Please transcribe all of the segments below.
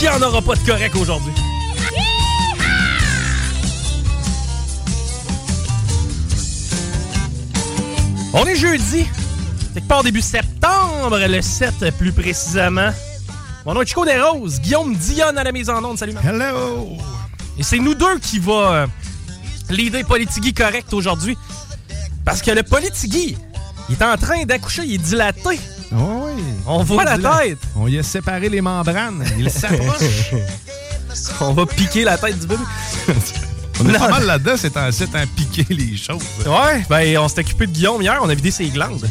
N'y en aura pas de correct aujourd'hui. On est jeudi, quelque part début septembre, le 7 plus précisément. Mon nom est Chico Desroses, Guillaume Dionne à la mise en onde. Salut, man. Hello! Et c'est nous deux qui va euh, l'idée Politigui correct aujourd'hui. Parce que le Politigui, il est en train d'accoucher, il est dilaté. Oh oui. On voit la tête. On y a séparé les membranes. Il s'approche. On va piquer la tête du bébé. On est Non. pas mal là-dedans, c'est un site à piquer les choses. Ouais, ben on s'est occupé de Guillaume hier, on a vidé ses glandes.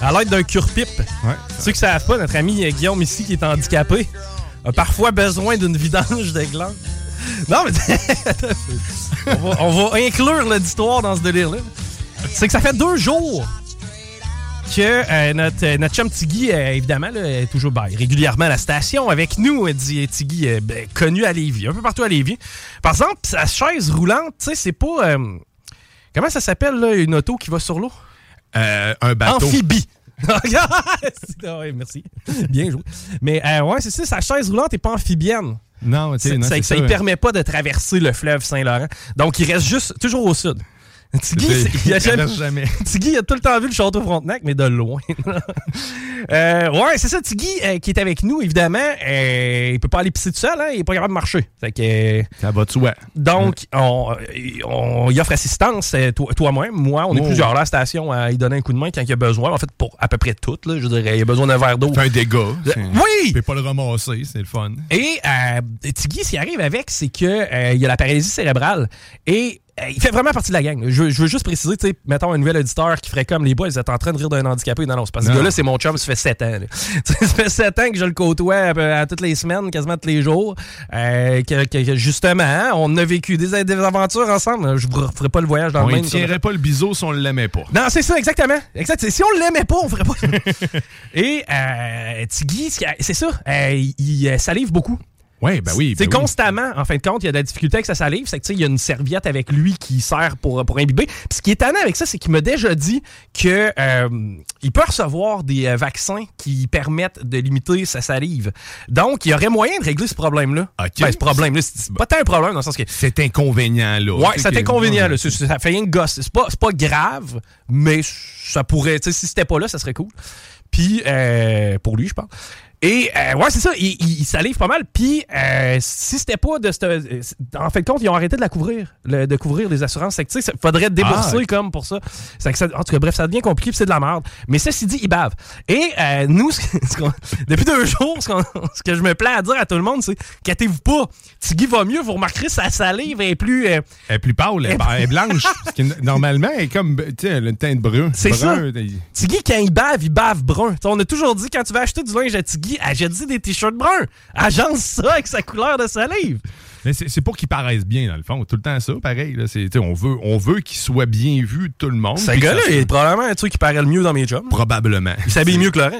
À l'aide d'un cure-pipe. Ouais. Ceux qui savent pas, notre ami Guillaume ici, qui est handicapé, a parfois besoin d'une vidange de glandes. Non, mais on, va, on va inclure l'histoire dans ce délire-là. C'est que ça fait deux jours que euh, notre, euh, notre chum Tiggy, euh, évidemment, là, est toujours ben, régulièrement à la station avec nous, dit Tiggy, ben, connu à Lévis, un peu partout à Lévis. Par exemple, sa chaise roulante, tu sais, c'est pas... comment ça s'appelle, là, une auto qui va sur l'eau? Un bateau. Amphibie. Ah ouais, merci. Bien joué. Mais ouais, c'est ça, sa chaise roulante n'est pas amphibienne. Non, tu sais, Ça, non, ça, ça. lui permet pas de traverser le fleuve Saint-Laurent. Donc, il reste juste toujours au sud. Tiggy, C'est- c'est- il a jamais- il a tout le temps vu le château Frontenac, mais de loin. Euh, ouais, c'est ça, Tiggy, euh, qui est avec nous, évidemment. euh, il peut pas aller pisser tout seul, hein, il est pas capable de marcher. Fait que, euh, Ça va de soi. donc, on, on y offre assistance, toi- toi-même, moi. On est Oh. plusieurs là à la station à y donner un coup de main quand il y a besoin. En fait, pour à peu près tout, là, je dirais. Il y a besoin d'un verre d'eau. Fait un dégât. C'est- Oui! Tu peux pas le ramasser, c'est le fun. Et Tiggy, ce qui arrive avec, c'est que euh, il y a la paralysie cérébrale et il fait vraiment partie de la gang. Je, veux- je veux juste préciser, tu sais, mettons un nouvel auditeur qui ferait comme les boys, vous êtes en train de rire d'un handicapé. Non, non, c'est parce que ce gars-là, c'est mon chum, ça fait 7 ans. ça fait 7 ans que je le côtoie à, à toutes les semaines, quasiment tous les jours. Euh, que, que- justement, hein, on a vécu des, des aventures ensemble. Je vous referai pas le voyage dans On le ne même. tiendrait pas le biseau si on l'aimait pas. Non, c'est ça, exactement. Exact. Si on l'aimait pas, on ferait pas. Et euh, Tiggy, c'est ça, euh, il, euh, salive beaucoup. Oui, ben oui. C'est ben oui. constamment, en fin de compte, il y a de la difficulté avec sa salive. C'est que, tu sais, il y a une serviette avec lui qui sert pour, pour imbiber. Puis ce qui est étonnant avec ça, c'est qu'il m'a déjà dit que euh, il peut recevoir des euh, vaccins qui permettent de limiter sa salive. Donc, il y aurait moyen de régler ce problème-là. OK. Ben, ce problème-là, c'est c'est pas tant un problème dans le sens que. Cet inconvénient-là. Ouais, c'est que- inconvénient. Là. C'est- c'est- Ça fait rien que gosse. C'est pas, c'est pas grave, mais ça pourrait. tu sais, Si c'était pas là, ça serait cool. Puis, euh, pour lui, je pense. Et, euh, ouais, c'est ça, il, il, il salive pas mal. Puis, euh, si c'était pas de. cette- euh, En de compte, ils ont arrêté de la couvrir, le- de couvrir les assurances. C'est que, tu sais, il faudrait débourser Ah, comme pour ça. C'est que ça- En tout cas, bref, ça devient compliqué, puis c'est de la merde. Mais ceci dit, il bave. Et euh, nous, ce que- ce qu'on- depuis deux jours, ce, que je me plais à dire à tout le monde, c'est Qu'attez-vous pas, Tiggy va mieux, vous remarquerez, sa salive est plus. euh, Elle est plus pâle, elle, est- elle est blanche. Parce que normalement, elle est comme, tu sais, elle a une teinte brune. C'est Brun, ça. Tiggy, quand il bave, il bave brun. T'sais, on a toujours dit, quand tu vas acheter du linge à Tiggy, achète-y des t-shirts bruns. Agence ça avec sa couleur de salive. Mais c'est pour qu'ils paraissent bien, dans le fond. Tout le temps ça, pareil. Là. On veut, on veut qu'ils soient bien vus de tout le monde. Ce gars-là, est probablement un truc qui paraît le mieux dans mes jobs. Probablement. Il s'habille mieux que Laurent.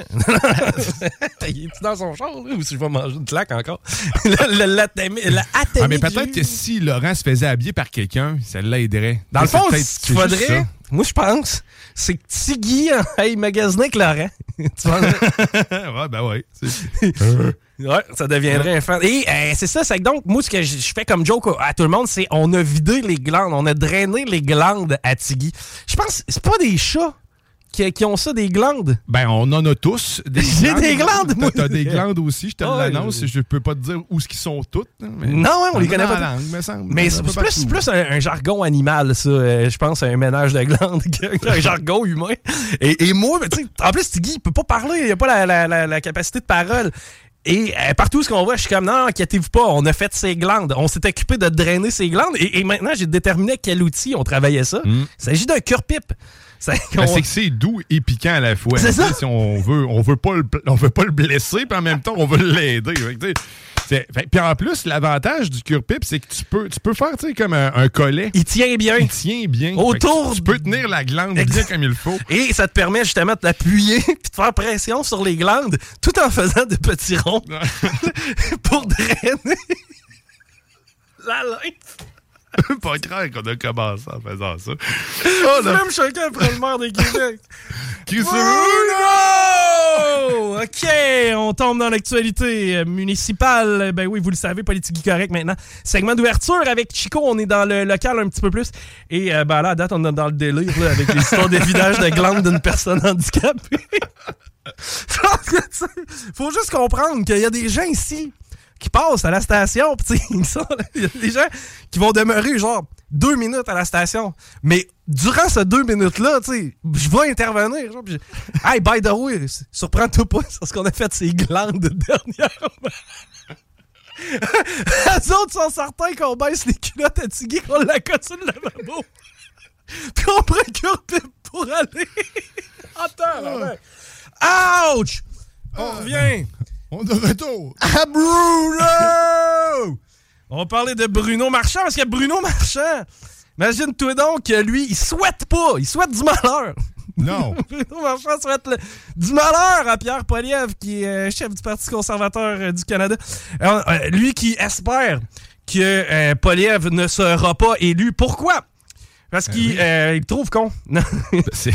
il est dans son char, là, ou si je vais manger une claque encore? le, le, atémé Ah, mais peut-être que si Laurent se faisait habiller par quelqu'un, ça l'aiderait. Dans le fond, ce qu'il faudrait. Moi je pense, c'est que Tiggy aille magasiner avec Laurent. tu vois? ouais, ben ouais. C'est- Ouais, ça deviendrait un fan. Et euh, c'est ça, c'est que donc, moi, ce que je je fais comme joke à tout le monde, c'est on a vidé les glandes, on a drainé les glandes à Tiggy. Je pense, c'est pas des chats qui, qui ont ça, des glandes? Ben, on en a tous. J'ai des glandes, moi. T'as des glandes aussi, je te l'annonce. je- Je peux pas te dire où ce qu'ils sont toutes. hein, mais- Non, ouais, on les connaît pas la tous. langue, me semble. Mais c'est plus, un, un jargon animal, ça. Euh, je pense un ménage de glandes qu'un jargon humain. Et, et moi, mais tu sais, en plus, Tiggy, il peut pas parler, il a pas la, la- la- la capacité de parole. Et euh, partout ce qu'on voit, je suis comme, non, inquiétez-vous pas, on a fait ses glandes. On s'est occupé de drainer ses glandes. Et, et maintenant, j'ai déterminé quel outil on travaillait ça. Il s'agit d'un cure-pipe. Ben, on- c'est que c'est doux et piquant à la fois. C'est ça. Si on veut, on veut pas le, on veut pas le blesser, puis en même temps, on veut l'aider. Puis en plus, l'avantage du cure-pipe, c'est que tu peux, tu peux faire comme un, un collet. il tient bien. Il tient bien. Autour Tu, tu peux tenir la glande bien Exact. comme il faut. Et ça te permet justement de t'appuyer puis de faire pression sur les glandes tout en faisant de petits ronds pour drainer la lymphe. pas clair qu'on a commencé en faisant ça. Là. Même chacun après le maire de Québec. Qui Bruno! OK, on tombe dans l'actualité euh, municipale. Ben oui, vous le savez, politique correct maintenant. Segment d'ouverture avec Chico, on est dans le local un petit peu plus. Et euh, ben là, à date, on est dans le délire là, avec les histoires de vidage de glandes d'une personne handicapée. Faut juste comprendre qu'il y a des gens ici qui passent à la station, il y a des gens qui vont demeurer genre deux minutes à la station. Mais durant ces deux minutes-là, je vais intervenir. Genre, pis hey, by the way, surprends-toi pas, c'est parce qu'on a fait ces glandes dernièrement. Les autres sont certains qu'on baisse les culottes à Tiggy, qu'on la cote sur le lavabo. Puis on prend un cure-pipe pour aller. Attends, là, là. Ouch! On revient On est de retour. à Bruno! On va parler de Bruno Marchand parce que Bruno Marchand, imagine-toi donc que lui, il souhaite pas, il souhaite du malheur. Non. Bruno Marchand souhaite le- du malheur à Pierre Poliev, qui est euh, chef du Parti conservateur euh, du Canada. Euh, euh, lui qui espère que euh, Poliev ne sera pas élu. Pourquoi? Parce qu'il euh, il me trouve con. Non. C'est-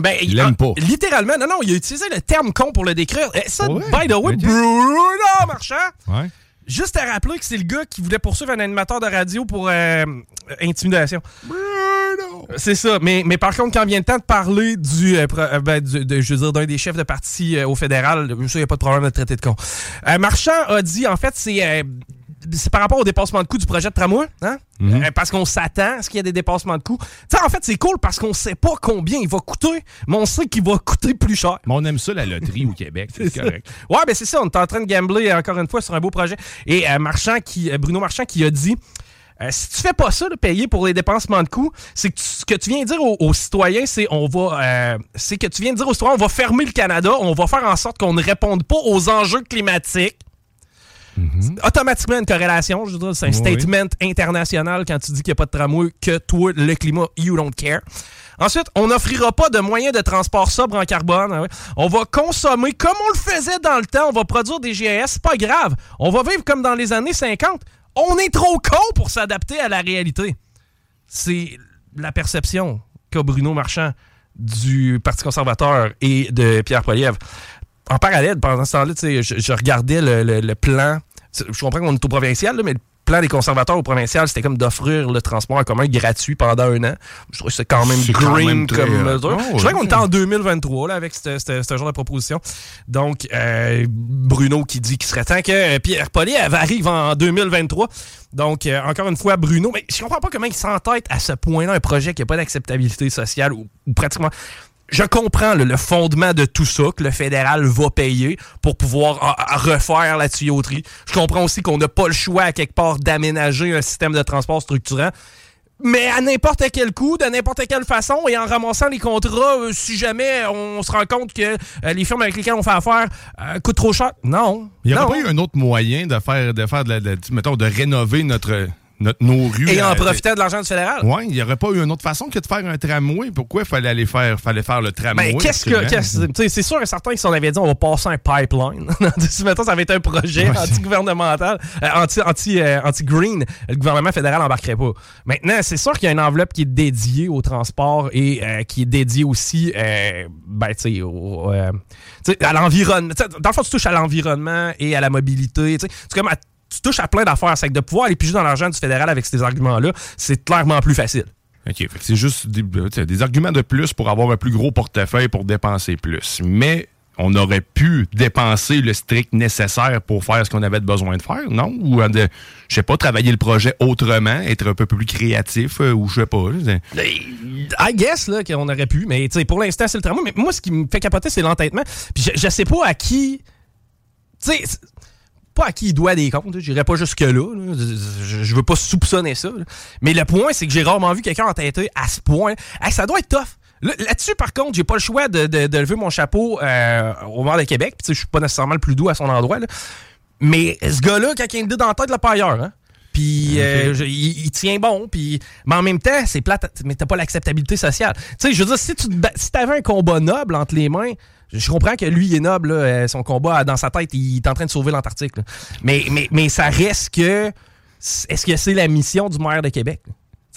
Ben, Il l'aime pas. Littéralement, non, non, il a utilisé le terme con pour le décrire. Et ça, Ouais, by the way. Bruno Marchand, Ouais. juste à rappeler que c'est le gars qui voulait poursuivre un animateur de radio pour euh, intimidation. C'est ça. Mais, mais par contre, quand vient le temps de parler du, euh, euh, ben, du- de, je veux dire, d'un des chefs de parti euh, au fédéral, ça, il n'y a pas de problème de traiter de con. Euh, Marchand a dit, en fait, c'est euh, c'est par rapport au dépassement de coût du projet de tramway, hein? Euh, parce qu'on s'attend à ce qu'il y ait des dépassements de coûts. Tu sais, en fait, c'est cool parce qu'on sait pas combien il va coûter, mais on sait qu'il va coûter plus cher. Mais on aime ça, la loterie au Québec. C'est correct. Ouais, ben c'est ça, on est en train de gambler euh, encore une fois sur un beau projet. Et euh, Marchand qui, euh, Bruno Marchand qui a dit euh, si tu fais pas ça, de payer pour les dépensements de coûts, c'est que tu- ce que tu viens de dire aux, aux citoyens, c'est on va, euh, c'est que tu viens de dire aux citoyens, on va fermer le Canada, on va faire en sorte qu'on ne réponde pas aux enjeux climatiques. C'est Automatiquement une corrélation, je veux dire, c'est un Oui. statement international quand tu dis qu'il n'y a pas de tramway, que toi, le climat, you don't care. Ensuite, on n'offrira pas de moyens de transport sobre en carbone. Ouais. On va consommer comme on le faisait dans le temps. On va produire des GAS. C'est pas grave. On va vivre comme dans les années 50. On est trop con pour s'adapter à la réalité. C'est la perception qu'a Bruno Marchand du Parti conservateur et de Pierre Poilievre. En parallèle, pendant ce temps-là, tu sais, je, je regardais le, le- le plan. Je comprends qu'on est au provincial, là, mais le plan des conservateurs au provincial, c'était comme d'offrir le transport en commun gratuit pendant un an. Je trouve que c'est quand même green quand même très, comme euh, mesure. oh, je crois qu'on était en 2023 là, avec ce- genre de proposition. Donc, euh, Bruno qui dit qu'il serait temps que euh, Pierre Poliev arrive en 2023. Donc, euh, encore une fois, Bruno, mais je comprends pas comment il s'entête à ce point-là un projet qui n'a pas d'acceptabilité sociale ou, ou pratiquement. Je comprends le fondement de tout ça que le fédéral va payer pour pouvoir ah, ah, refaire la tuyauterie. Je comprends aussi qu'on n'a pas le choix à quelque part d'aménager un système de transport structurant. mais à n'importe quel coût, de n'importe quelle façon, et en ramassant les contrats, euh, si jamais on se rend compte que euh, les firmes avec lesquelles on fait affaire euh, coûtent trop cher. Non. Il n'y aurait pas eu un autre moyen de faire, de faire de, la- de- mettons, de rénover notre, notre- nos rues. Et en euh, profitant de l'argent du fédéral. Oui, il n'y aurait pas eu une autre façon que de faire un tramway. Pourquoi il fallait aller faire, fallait faire le tramway? Ben, qu'est-ce que. c'est sûr et certain que si on avait dit on va passer un pipeline, si mettons ça avait été un projet Ouais, anti-gouvernemental, euh, anti, euh, anti-green, le gouvernement fédéral n'embarquerait pas. Maintenant, c'est sûr qu'il y a une enveloppe qui est dédiée au transport et euh, qui est dédiée aussi ben, tu sais, au, à l'environnement. Dans le fond, tu touches à l'environnement et à la mobilité. tu sais. C'est comme à- tu touches à plein d'affaires. C'est que de pouvoir aller piger dans l'argent du fédéral avec ces arguments-là, c'est clairement plus facile. OK, c'est juste des, sais, des arguments de plus pour avoir un plus gros portefeuille pour dépenser plus. Mais on aurait pu dépenser le strict nécessaire pour faire ce qu'on avait besoin de faire, non? Ou, euh, de, je sais pas, travailler le projet autrement, être un peu plus créatif, euh, ou je sais pas. I guess là, qu'on aurait pu, mais pour l'instant, c'est le tramway. Mais moi, ce qui me fait capoter, c'est l'entêtement. Puis je, je sais pas à qui. Tu sais, pas à qui il doit des comptes. J'irai pas jusque-là. là. Je, veux pas soupçonner ça. là. Mais le point, c'est que j'ai rarement vu quelqu'un entêté à ce point. Hey, ça doit être tough. Là- Là-dessus, par contre, j'ai pas le choix de, de- de lever mon chapeau euh, au maire de Québec. Je suis pas nécessairement le plus doux à son endroit. là. Mais ce gars-là, quand il a une idée dans la tête, l'a pas ailleurs. Hein? Puis euh, je- il, il tient bon. Puis, mais en même temps, c'est plate, mais t'as pas l'acceptabilité sociale. Tu sais, je veux dire, si tu si t'avais un combat noble entre les mains, je comprends que lui, il est noble. là, euh, son combat, dans sa tête, il est en train de sauver l'Antarctique. Mais, mais, mais ça reste que... Est-ce que c'est la mission du maire de Québec?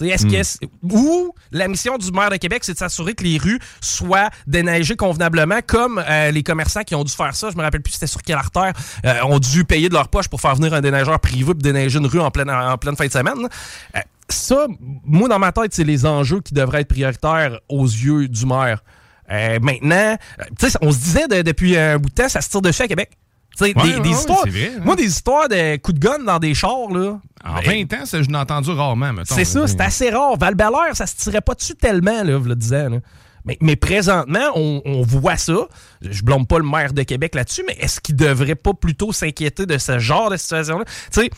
Est-ce que c'est- ou la mission du maire de Québec, c'est de s'assurer que les rues soient déneigées convenablement, comme euh, les commerçants qui ont dû faire ça. Je me rappelle plus c'était sur quelle artère euh, ont dû payer de leur poche pour faire venir un déneigeur privé pour déneiger une rue en pleine, en pleine fin de semaine. Euh, ça, moi, dans ma tête, c'est les enjeux qui devraient être prioritaires aux yeux du maire. Euh, maintenant, euh, tu sais, on se disait de- depuis un bout de temps, ça se tire dessus à Québec. Ouais, des, ouais, des ouais, histoires. vrai, hein. Moi, des histoires de coups de gun dans des chars, là. En ben, 20 ans, ça, je l'ai entendu rarement, c'est ça, c'est assez rare. val ça se tirait pas dessus tellement, là, vous le disais. là. Mais, mais présentement, on, on voit ça. Je blâme pas le maire de Québec là-dessus, mais est-ce qu'il devrait pas plutôt s'inquiéter de ce genre de situation-là? Tu sais,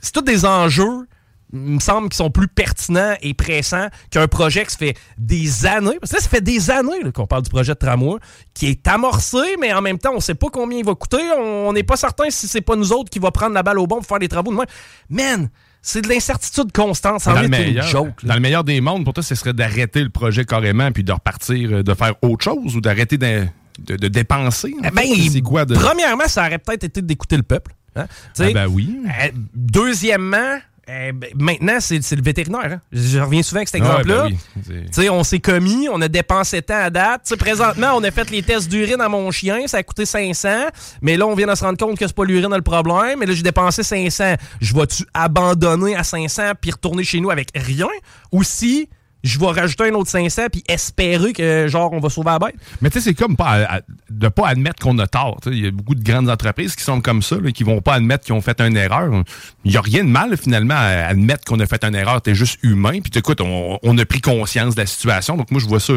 c'est tous des enjeux, me semble, qui sont plus pertinents et pressants qu'un projet qui se fait des années. Parce que là, ça fait des années qu'on parle du projet de tramway, qui est amorcé, mais en même temps, on sait pas combien il va coûter. On n'est pas certain si c'est pas nous autres qui va prendre la balle au bon pour faire des travaux de même. Man, c'est de l'incertitude constante. Ça Dans le, une meilleur, joke. dans le meilleur des mondes, pour toi, ce serait d'arrêter le projet carrément puis de repartir, euh, de faire autre chose ou d'arrêter de, de- de dépenser. en Eh ben, quoi de. Premièrement, ça aurait peut-être été d'écouter le peuple. hein. Ah ben oui. euh, deuxièmement, euh, ben, maintenant, c'est c'est le vétérinaire. hein. Je reviens souvent avec cet Ah, exemple-là. ben oui. C'est- Tu sais, on s'est commis, on a dépensé tant à date. Tu sais, présentement, on a fait les tests d'urine à mon chien, ça a coûté 500. Mais là, on vient de se rendre compte que c'est pas l'urine le problème. Mais là, j'ai dépensé 500. Je vais-tu abandonner à 500 puis retourner chez nous avec rien? Ou si je vais rajouter un autre 500 puis espérer que, genre, on va sauver la bête? Mais tu sais, c'est comme pas à- à- de pas admettre qu'on a tort. tu. Il y a beaucoup de grandes entreprises qui sont comme ça, là, qui vont pas admettre qu'ils ont fait une erreur. Il n'y a rien de mal, finalement, à admettre qu'on a fait une erreur. T'es juste humain. Puis écoute, on, on a pris conscience de la situation. Donc moi, je vois ça.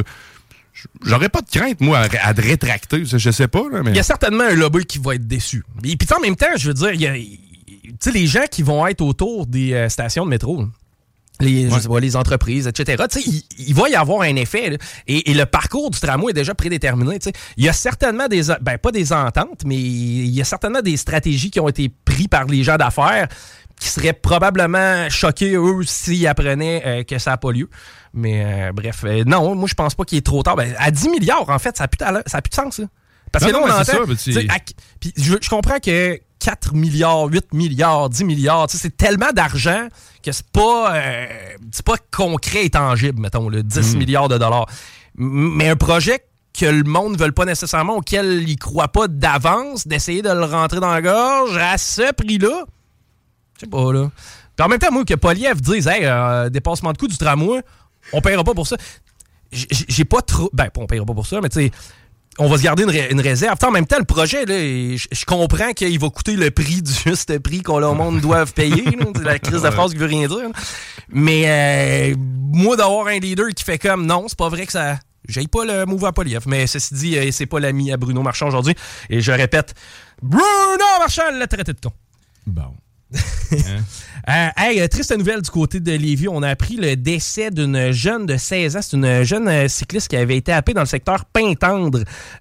J'aurais pas de crainte, moi, à, te rétracter. Je sais pas, là, mais. Il y a certainement un lobby qui va être déçu. Et puis en même temps, je veux dire, il y a- tu les gens qui vont être autour des euh, stations de métro, les, je sais pas, les entreprises, etc., il, il va y avoir un effet. là. Et, et le parcours du tramway est déjà prédéterminé. Il y a certainement des, ben pas des ententes, mais il y a certainement des stratégies qui ont été prises par les gens d'affaires qui seraient probablement choqués, eux, s'ils apprenaient euh, que ça n'a pas lieu. Mais euh, bref, euh, non, moi je pense pas qu'il est trop tard. Ben, à 10 milliards, en fait, ça n'a plus, plus de sens. Là. Parce Non, que là, non, on c'est entend... ça, tu- à- puis je, je comprends que 4 milliards, 8 milliards, 10 milliards, c'est tellement d'argent que c'est pas, euh, c'est pas concret et tangible, mettons, le 10 Mm. milliards de dollars. Mais un projet que le monde ne veut pas nécessairement, auquel il croit pas d'avance, d'essayer de le rentrer dans la gorge à ce prix-là, je sais pas, là. Puis en même temps, moi, que Poliev dise, hey, euh, dépassement de coût du tramway, on paiera pas pour ça. J'ai pas trop. Ben, on paiera pas pour ça, mais tu sais, on va se garder une, ré- une réserve. En même temps, le projet, là, je comprends qu'il va coûter le prix du juste prix qu'on le monde doit payer. là. La crise de phrase qui veut rien dire. là. Mais euh, moi, d'avoir un leader qui fait comme non, c'est pas vrai que ça. J'aille pas le à Poliev. Mais ceci dit, euh, c'est pas l'ami à Bruno Marchand aujourd'hui. Et je répète, Bruno Marchand l'a traité de con. Bon. Euh, hey, euh, triste nouvelle du côté de Lévis. On a appris le décès d'une jeune de 16 ans. C'est une jeune euh, cycliste qui avait été happée dans le secteur Pintendre.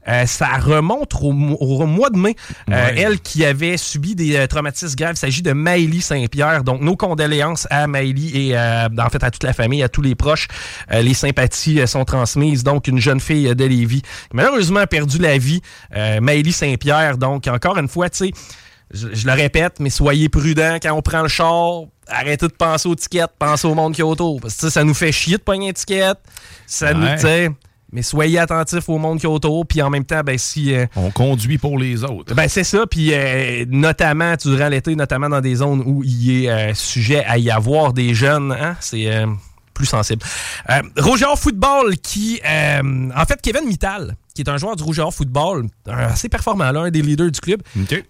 Euh, ça remonte au, mo- au mois de mai. Euh. Elle qui avait subi des traumatismes graves. Il s'agit de Maëlie Saint-Pierre. Donc, nos condoléances à Maëlie et en fait à toute la famille, à tous les proches. Les sympathies sont transmises. Donc, une jeune fille de Lévis qui malheureusement a perdu la vie. Maëlie Saint-Pierre. Donc, encore une fois, tu sais, je, je le répète, mais soyez prudents quand on prend le char. Arrêtez de penser aux tickets, pensez au monde qui est autour. Parce que ça nous fait chier de pogner une étiquette. Ça nous, Ouais. sais, mais soyez attentifs au monde qui est autour. Puis en même temps, ben si. euh, On conduit pour les autres. ben c'est ça, puis euh, notamment durant l'été, notamment dans des zones où il est euh, sujet à y avoir des jeunes, hein, c'est plus sensible. Rougeur Football qui, en fait, Kevin Mittal, qui est un joueur du Rougeur Football, un assez performant, là, un des leaders du club,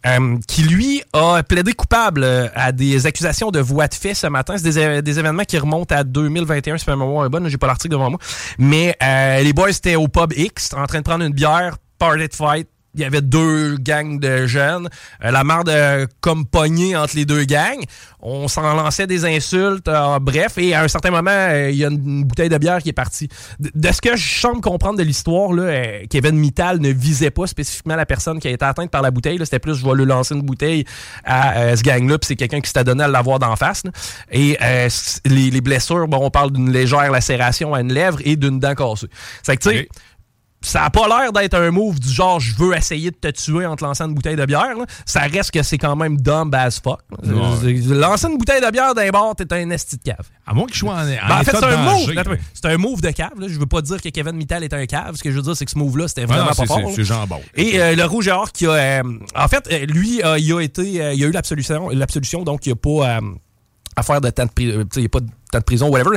euh, qui lui a plaidé coupable euh, à des accusations de voie de fait ce matin. C'est des, é- des événements qui remontent à 2021, si ma mémoire est bonne, j'ai pas l'article devant moi. Mais euh, les boys étaient au pub X, en train de prendre une bière, party de fight. Il y avait deux gangs de jeunes. Euh, la marde euh, comme pognée entre les deux gangs. On s'en lançait des insultes. euh, bref, et à un certain moment, euh, il y a une bouteille de bière qui est partie. De, ce que je semble comprendre de l'histoire, là, Kevin Mittal ne visait pas spécifiquement la personne qui a été atteinte par la bouteille. C'était plus, je vais lui lancer une bouteille à ce gang-là, puis c'est quelqu'un qui s'était donné à l'avoir d'en face. Et les, les blessures, bon, on parle d'une légère lacération à une lèvre et d'une dent cassée. C'est que, tu sais. Ça a pas l'air d'être un move du genre je veux essayer de te tuer en te lançant une bouteille de bière. là. Ça reste que c'est quand même dumb as fuck. Ouais. Lancer une bouteille de bière d'un bar, t'es un esti de cave. À moins qu'il soit en, en Ben, en fait, c'est un move. C'est un move de cave. Là. Je veux pas dire que Kevin Mittal est un cave. Ce que je veux dire, c'est que ce move-là, c'était vraiment non, pas fort. c'est- jambon. Et euh, le rouge et or qui a. euh, en fait, euh, lui, euh, il a été. euh, il a eu l'absolution, l'absolution, donc il a pas euh, à faire de temps de. Il n'y a pas de temps de prison, whatever.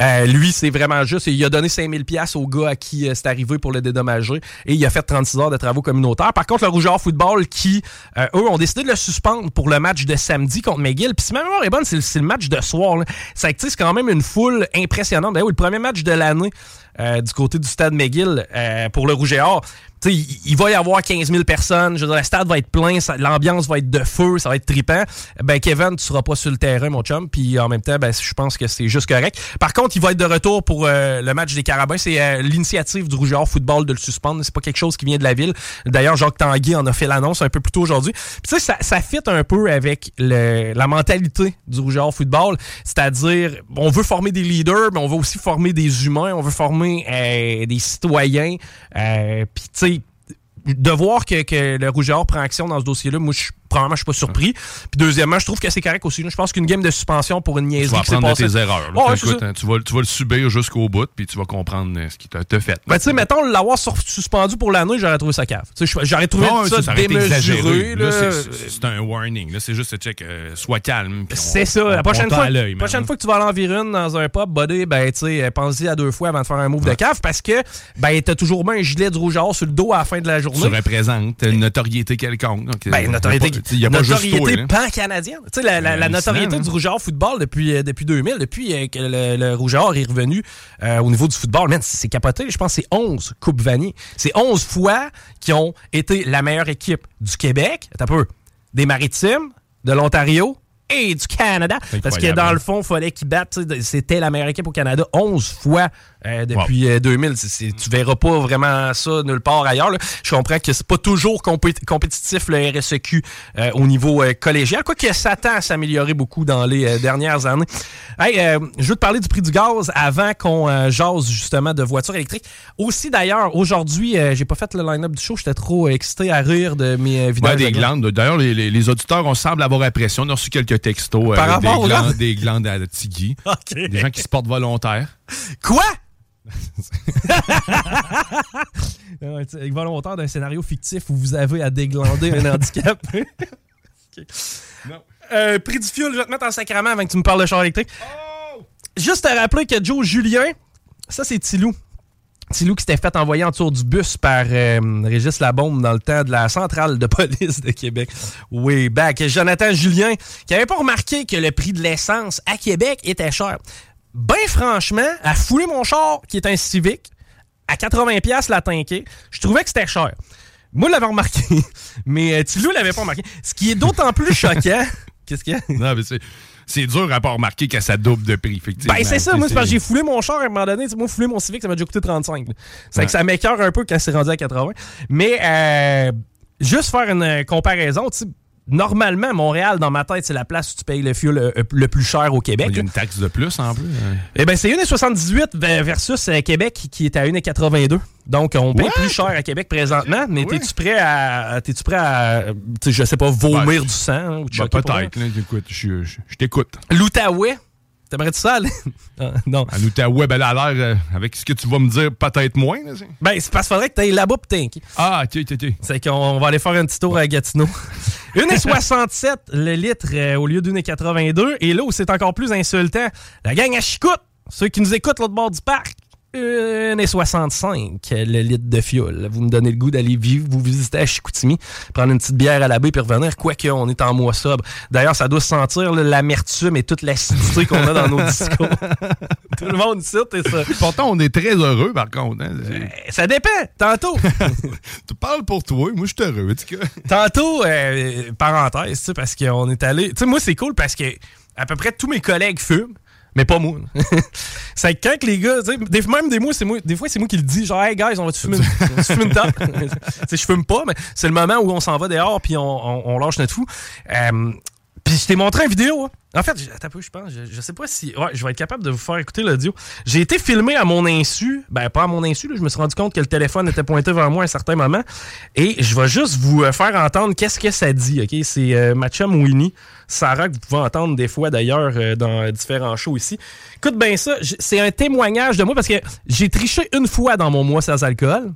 Euh, lui, c'est vraiment juste. Il a donné 5000 pièces au gars à qui euh, c'est arrivé pour le dédommager. Et il a fait 36 heures de travaux communautaires. Par contre, le Rouge et Or Football, qui, euh, eux, ont décidé de le suspendre pour le match de samedi contre McGill. Puis si ma mémoire est bonne, c'est le, match de soir. là. Ça, tu sais, c'est quand même une foule impressionnante. Ben oui, le premier match de l'année euh, du côté du stade McGill euh, pour le Rouge et Or. Il, il va y avoir 15 000 personnes. Je veux dire, le stade va être plein, l'ambiance va être de feu, ça va être trippant. Ben, Kevin, tu seras pas sur le terrain, mon chum. Puis en même temps, ben, je pense que c'est juste correct. Par contre, il va être de retour pour euh, le match des Carabins. C'est euh, l'initiative du Rouge et Or Football de le suspendre. C'est pas quelque chose qui vient de la ville. D'ailleurs, Jacques Tanguy en a fait l'annonce un peu plus tôt aujourd'hui. Puis tu sais, ça, ça fit un peu avec le- la mentalité du Rouge et Or Football. C'est-à-dire, on veut former des leaders, mais on veut aussi former des humains. On veut former euh, des citoyens. Euh, Puis tu sais, de voir que, que le Rouge et Or prend action dans ce dossier-là, moi, je, premièrement, je suis pas surpris. Puis deuxièmement, je trouve que c'est correct aussi. Je pense qu'une game de suspension pour une Tu niaiserie qui s'est apprendre de passée... tes erreurs. Ouais, Écoute, hein, tu, vas, tu vas le subir jusqu'au bout, puis tu vas comprendre euh, ce qui t'a fait. Ben, tu sais, mettons, l'avoir suspendu pour l'année, j'aurais trouvé ça cave. Tu J'aurais trouvé Non, ça, ça démesuré. C'est- un warning. là. C'est juste, check, euh, sois calme. C'est ça. La prochaine, fois, prochaine fois que tu vas aller en virer une dans un pub, buddy, ben, tu sais, pense-y à deux fois avant de faire un move de cave parce que, ben, t'as toujours bien un gilet du rouge à or sur le dos à la fin de la Tu journée. représentes une notoriété quelconque. euh, Ben, notoriété, Il n'y a pas juste toi. notoriété pan-canadienne. La, la- la Ben, notoriété du Rouge et Or football depuis, euh, depuis 2000, depuis euh, que le, le Rouge et Or est revenu euh, au niveau du football, man, c'est capoté. Je pense que c'est 11 Coupes Vanier. C'est 11 fois qui ont été la meilleure équipe du Québec, un peu, des Maritimes, de l'Ontario et du Canada. Parce que dans le fond, il fallait qu'ils battent. C'était la meilleure équipe au Canada 11 fois euh, depuis euh, 2000. C'est- c'est- tu verras pas vraiment ça nulle part ailleurs. là. Je comprends que c'est pas toujours compé- compétitif le RSEQ euh, au niveau euh, collégial. Quoique ça tend à s'améliorer beaucoup dans les euh, dernières années. Hey, euh, je veux te parler du prix du gaz avant qu'on euh, jase justement de voitures électriques. Aussi d'ailleurs, aujourd'hui, euh, j'ai pas fait le line-up du show. J'étais trop excité à rire de mes euh, vidéos. Ouais, des glandes. D'ailleurs, les, les- les auditeurs, on semble avoir apprécié. On a reçu quelques textos euh, Par rapport des, aux glandes, des glandes à Tigui. OK. Des gens qui se portent volontaires. Quoi? Sais, volontaire d'un scénario fictif où vous avez à déglander un handicap. Ok. Euh, prix du fuel, je vais te mettre en sacrament avant que tu me parles de char électrique. Juste à rappeler que Joe Julien, ça c'est Tilou. Tilou qui s'était fait envoyer en tour du bus par euh, Régis Labombe dans le temps de la centrale de police de Québec. Way back. Jonathan Julien, qui avait pas remarqué que le prix de l'essence à Québec était cher. Ben franchement, à fouler mon char, qui est un Civic, à 80$ la tanker, je trouvais que c'était cher. Moi, je l'avais remarqué, mais euh, Tilou l'avait pas remarqué. Ce qui est d'autant plus choquant Qu'est-ce qu'il y a? Non, mais c'est, c'est dur à pas remarquer que ça double de prix, effectivement. Ben, c'est ça. Moi, c'est parce que j'ai foulé mon char à un moment donné. Moi, fouler mon Civic, ça m'a déjà coûté 35. là. C'est que ça m'écœure un peu quand c'est rendu à 80. Mais, euh, juste faire une comparaison, tu sais, normalement, Montréal, dans ma tête, c'est la place où tu payes le fuel euh, le plus cher au Québec. Il y a une taxe de plus en plus. Eh ben c'est 1,78 ve- versus euh, Québec qui est à 1,82. Donc, on paye What? plus cher à Québec présentement, mais Ouais. t'es-tu prêt à, t'es-tu prêt à, je sais pas, vomir Ben, du sang hein, ou Ben, peut-être. je, je- t'écoute. L'Outaouais, t'aimerais-tu ça aller? Ah, non. En Outaouais, ben, là, à l'air, euh, avec ce que tu vas me dire, peut-être moins. là, c'est- Ben, c'est parce qu'il faudrait que t'ailles là-bas pis t'inquiète. Ah, ok, ok, ok. C'est qu'on on va aller faire un petit tour à Gatineau. 1,67 le litre euh, au lieu d'1,82. Et là où c'est encore plus insultant, la gang à Chicoute, ceux qui nous écoutent l'autre bord du parc, 1,65 le litre de fioul. Vous me donnez le goût d'aller vivre, vous visiter à Chicoutimi, prendre une petite bière à la baie puis revenir. Quoique, on est en mois sobre. D'ailleurs, ça doit se sentir l'amertume et toute l'acidité qu'on a dans nos discours. Tout le monde ici, c'est ça. Pourtant, on est très heureux, par contre. hein. C'est- Ça dépend. Tantôt, Tu parles pour toi, moi, je suis heureux. Tantôt, euh, parenthèse, parce qu'on est allé. Tu sais, moi, c'est cool parce que à peu près tous mes collègues fument, mais pas moi. c'est quand que les gars, des, même des, mois, c'est moi, des fois, c'est moi qui le dis, genre, hey guys, on fumer, une- on va-tu fumer une top? je fume pas, mais c'est le moment où on s'en va dehors puis on, on- on lâche notre fou. Euh, je t'ai montré une vidéo. hein. En fait, attends un je pense. Je, je sais pas si. Ouais, je vais être capable de vous faire écouter l'audio. J'ai été filmé à mon insu. Ben, pas à mon insu. Je me suis rendu compte que le téléphone était pointé vers moi à un certain moment. Et je vais juste vous euh, faire entendre qu'est-ce que ça dit. OK? C'est euh, Winnie. Sarah, que vous pouvez entendre des fois d'ailleurs euh, dans différents shows ici. Écoute bien ça. C'est un témoignage de moi parce que j'ai triché une fois dans mon mois sans alcool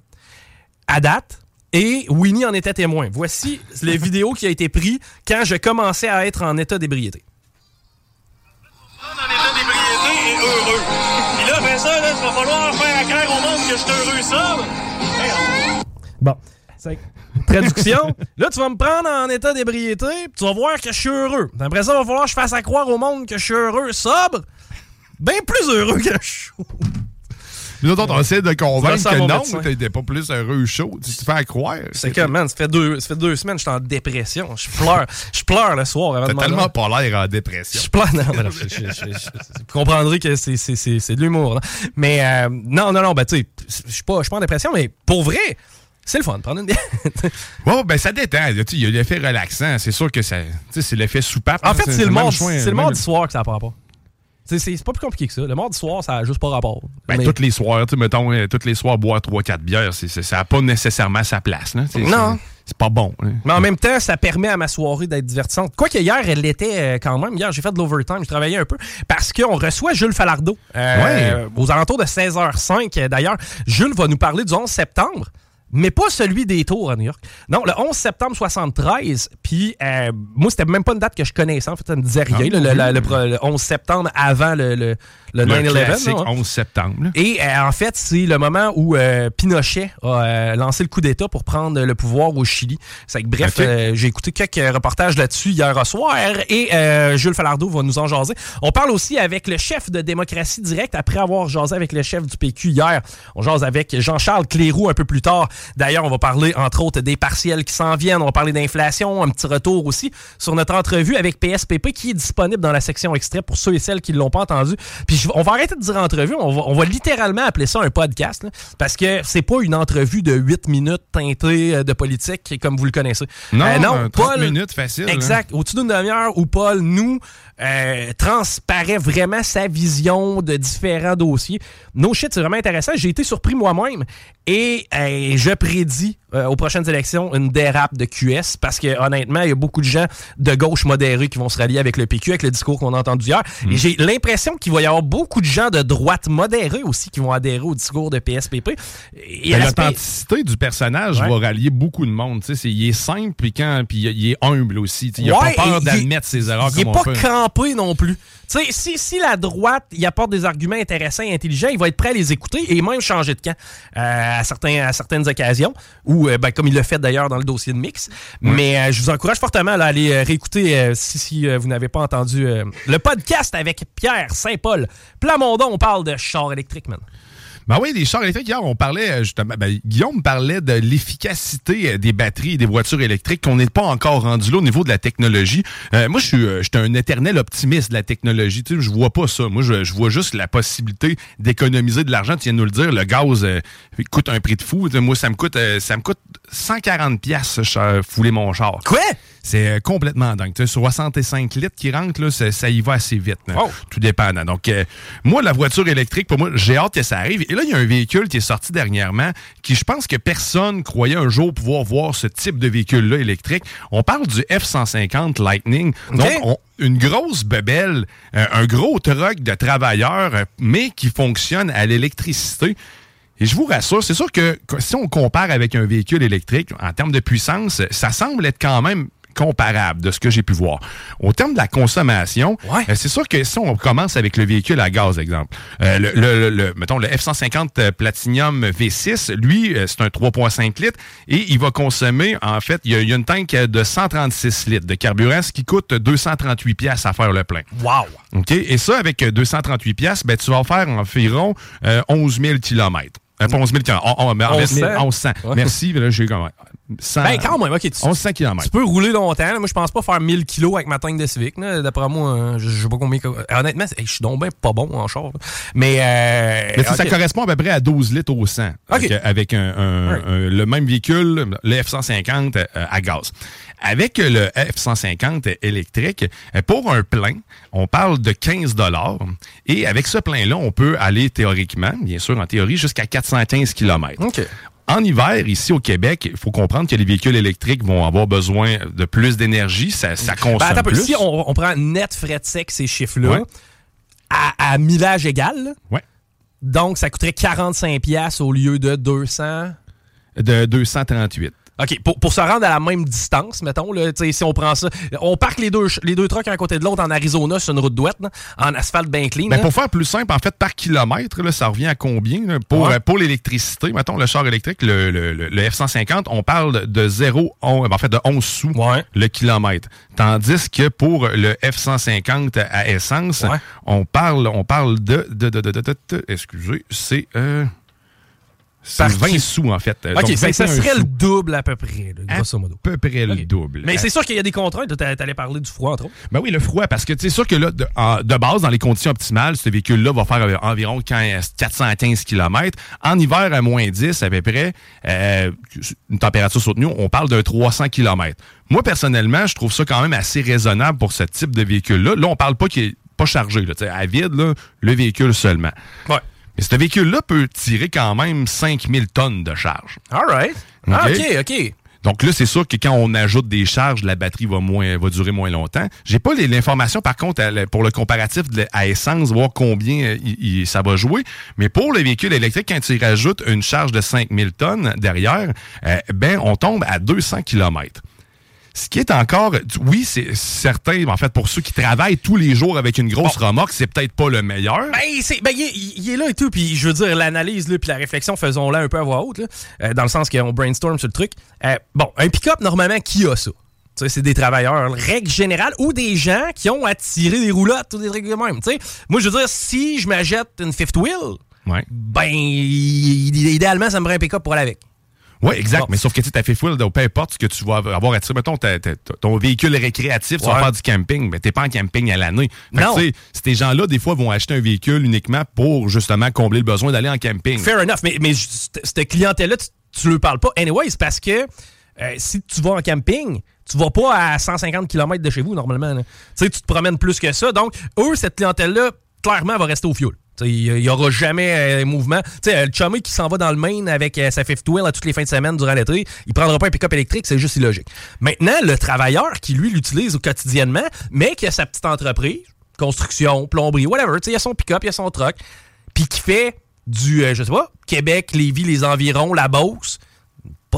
à date. Et Winnie en était témoin. Voici les vidéos qui a été prise quand je commençais à être en état d'ébriété. en état d'ébriété et heureux. Puis là, après ça, là, il va falloir faire à clair au monde que je suis heureux sobre. Bon. Traduction. Là, tu vas me prendre en état d'ébriété, tu vas voir que je suis heureux. Après ça, il va falloir que je fasse à croire au monde que je suis heureux sobre. Bien plus heureux que je suis. Nous autres, on essaie de convaincre que non, t'étais pas plus heureux chaud. Tu te fais à croire. C'est que, man, ça fait deux, ça fait deux semaines que je suis en dépression. Je pleure. Je pleure le soir avant de T'as tellement pas l'air en dépression. Je pleure. Non, mais non, je- je- je- je- vous comprendrez que c'est- de l'humour. Mais euh, non, non, non, ben tu sais, je suis pas, je suis pas en dépression, mais pour vrai, c'est le fun. Prendre une bière. Ouais, ben ça détend. Il y a l'effet relaxant. C'est sûr que ça, tu sais, c'est l'effet soupape. En hein, fait, c'est le choix, c'est le mardi soir que ça n'a pas. C'est c'est- c'est pas plus compliqué que ça. Le mardi soir, ça a juste pas rapport. Ben, Mais- toutes les soirs, tu sais, mettons, euh, toutes les soirs, boire 3-4 bières, c'est- c'est- ça n'a pas nécessairement sa place. Là, Non. c'est- pas bon. là. Mais en même temps, ça permet à ma soirée d'être divertissante. Quoique hier, elle l'était euh, quand même. Hier, j'ai fait de l'overtime, je travaillais un peu. Parce qu'on reçoit Jules Falardeau euh, aux alentours de 16h05. Euh, D'ailleurs, Jules va nous parler du 11 septembre. Mais pas celui des tours à New York. Non, le 11 septembre 73. Puis, euh, moi, c'était même pas une date que je connaissais. En fait, ça ne me disait rien. Ah, le, oui. le- le 11 septembre avant le, le, le Le 9-11. classique là, hein. 11 septembre. Et euh, en fait, c'est le moment où euh, Pinochet a euh, lancé le coup d'État pour prendre le pouvoir au Chili. C'est que, bref, euh, j'ai écouté quelques reportages là-dessus hier au soir et euh, Jules Falardeau va nous en jaser. On parle aussi avec le chef de Démocratie Directe après avoir jasé avec le chef du PQ hier. On jase avec Jean-Charles Cléroux un peu plus tard. D'ailleurs, on va parler entre autres des partiels qui s'en viennent. On va parler d'inflation, un petit retour aussi sur notre entrevue avec PSPP qui est disponible dans la section extrait pour ceux et celles qui ne l'ont pas entendu. Puis je- on va arrêter de dire entrevue, on va, on va littéralement appeler ça un podcast là, parce que c'est pas une entrevue de 8 minutes teintée euh, de politique comme vous le connaissez. Non, Euh, un 30 minutes facile, hein. Exact. Au-dessus d'une demi-heure où Paul nous euh, transparaît vraiment sa vision de différents dossiers. No shit, c'est vraiment intéressant. J'ai été surpris moi-même et euh, je prédis euh, aux prochaines élections une dérape de QS parce que honnêtement, il y a beaucoup de gens de gauche modérés qui vont se rallier avec le PQ, avec le discours qu'on a entendu hier. Mm. Et j'ai l'impression qu'il va y avoir beaucoup de gens de droite modérés aussi qui vont adhérer au discours de PSPP. Ben, L'authenticité du personnage Ouais. va rallier beaucoup de monde. tu sais, c'est- il est simple, puis quand, puis il est humble aussi. tu sais, Il n'a Ouais, pas peur d'admettre ses erreurs Il n'est pas fait. campé non plus. Tu sais, si, si la droite il apporte des arguments intéressants et intelligents, il va être prêt à les écouter et même changer de camp euh, à, certains, à certaines occasions, ou euh, ben, comme il l'a fait d'ailleurs dans le dossier de Mix. Mais euh, je vous encourage fortement là, à aller euh, réécouter, si, si vous n'avez pas entendu, le podcast avec Pierre Saint-Paul. Plamondon, on parle de char électrique, man. Ben oui, les chars électriques, hier, on parlait euh, justement, ben, Guillaume parlait de l'efficacité euh, des batteries et des voitures électriques, qu'on n'est pas encore rendu là au niveau de la technologie. Euh, moi, je suis, je suis un éternel optimiste de la technologie. Tu je vois pas ça. Moi, je, je vois juste la possibilité d'économiser de l'argent. Tu viens de nous le dire, le gaz coûte un prix de fou. Moi, ça me coûte, ça me coûte 140 pièces fouler mon char. Quoi? C'est complètement dingue. Tu sais, 65 litres qui rentrent, là, ça, y va assez vite. Oh. Tout dépendant. Donc, moi, la voiture électrique, pour moi, j'ai hâte que ça arrive. Et là, il y a un véhicule qui est sorti dernièrement qui, je pense que personne croyait un jour pouvoir voir ce type de véhicule-là électrique. On parle du F-150 Lightning. Donc, une grosse bebelle, euh, un gros truck de travailleurs, euh, mais qui fonctionne à l'électricité. Et je vous rassure, c'est sûr que si on compare avec un véhicule électrique, en termes de puissance, ça semble être quand même comparable de ce que j'ai pu voir. Au terme de la consommation, euh, c'est sûr que si on commence avec le véhicule à gaz, exemple, euh, le, le, mettons le F-150 euh, Platinum V6, lui, c'est un 3,5 litres et il va consommer, en fait, il y, a, une tank de 136 litres de carburant, ce qui coûte 238 pièces à faire le plein. Wow! OK? Et ça, avec 238 pièces, ben, tu vas faire environ 11 000 kilomètres. Pas 11 000 km. 1100. Merci. Là, j'ai ben, quand même, ok. Tu, 1100 km. Tu peux rouler longtemps. Moi, je pense pas faire 1000 kilos avec ma tank de Civic. D'après moi, euh, je, sais pas combien. Honnêtement, je suis donc pas bon en char. Mais. Euh, Mais ça correspond à peu près à 12 litres au 100. Avec, un, le même véhicule, le F-150 euh, à gaz. Avec le F-150 électrique, pour un plein, on parle de 15 Et avec ce plein-là, on peut aller théoriquement, bien sûr, en théorie, jusqu'à 415 km. OK. En hiver, ici au Québec, il faut comprendre que les véhicules électriques vont avoir besoin de plus d'énergie. Ça, ça consomme ben, plus. Si on, prend net frais de sec, ces chiffres-là, à, à, millage égal, ouais. donc ça coûterait 45 pièces au lieu de 200... De 238. OK, pour, pour, se rendre à la même distance, mettons, là, si on prend ça, on parque les deux, les deux trucks un côté de l'autre en Arizona sur une route douette, en asphalte bien clean. Ben, pour faire plus simple, en fait, par kilomètre, là, ça revient à combien? pour euh, pour l'électricité, mettons, le char électrique, le, le, le, F-150, on parle de 0, en fait, de 11 sous le kilomètre. Tandis que pour le F-150 à essence, on parle on parle de... de, de, de, excusez, c'est... Euh, c'est 20 sous, en fait. OK, ça, serait le double à peu près, grosso modo. À peu près le double. Mais c'est sûr qu'il y a des contraintes. Tu allais parler du froid, entre autres. Ben oui, le froid, parce que c'est sûr que là, de, base, dans les conditions optimales, ce véhicule-là va faire environ 415 km. En hiver, à moins 10 à peu près, euh, une température soutenue, on parle de 300 km. Moi, personnellement, je trouve ça quand même assez raisonnable pour ce type de véhicule-là. Là, on parle pas qu'il est pas chargé. Là, à vide, là, le véhicule seulement. Ouais. Mais ce véhicule-là peut tirer quand même 5000 tonnes de charge. All right. Ah, OK, OK. Donc là, c'est sûr que quand on ajoute des charges, la batterie va moins va durer moins longtemps. J'ai pas l'information, par contre, pour le comparatif à essence, voir combien euh, ça va jouer. Mais pour le véhicule électrique, quand tu rajoutes une charge de 5000 tonnes derrière, euh, ben on tombe à 200 km. Ce qui est encore, oui, c'est certain, en fait, pour ceux qui travaillent tous les jours avec une grosse remorque, c'est peut-être pas le meilleur. Ben, c'est, ben, il, est là et tout, puis je veux dire, l'analyse, puis la réflexion, faisons-la un peu à voix haute, euh, dans le sens qu'on brainstorm sur le truc. Euh, bon, un pick-up, normalement, qui a ça? c'est des travailleurs, règle générale, ou des gens qui ont tirer des roulottes ou des trucs de même. sais, Moi, je veux dire, si je m'achète une fifth wheel, ouais. ben, idéalement, ça me prend un pick-up pour aller avec. Oui, exact. Mais sauf que tu as fait full, peu importe ce que tu vas avoir à tirer. Mettons, ton véhicule récréatif, tu vas faire du camping, mais t'es pas en camping à l'année. Non. Ces gens-là, des fois, vont acheter un véhicule uniquement pour justement combler le besoin d'aller en camping. Fair enough. Mais, mais cette clientèle-là, tu, ne le parles pas. Anyway, c'est parce que euh, si tu vas en camping, tu vas pas à 150 km de chez vous, normalement. Tu sais, tu te promènes plus que ça. Donc, eux, cette clientèle-là, clairement, va rester au fuel. Il n'y aura jamais un euh, mouvement. sais, le chummy qui s'en va dans le Maine avec euh, sa fifth wheel à toutes les fins de semaine durant l'été, il prendra pas un pick-up électrique, c'est juste illogique. Maintenant, le travailleur qui, lui, l'utilise quotidiennement, mais qui a sa petite entreprise, construction, plomberie, whatever, il a son pick-up, il a son truck, puis qui fait du, euh, je sais pas, Québec, Lévis, les environs, la Beauce,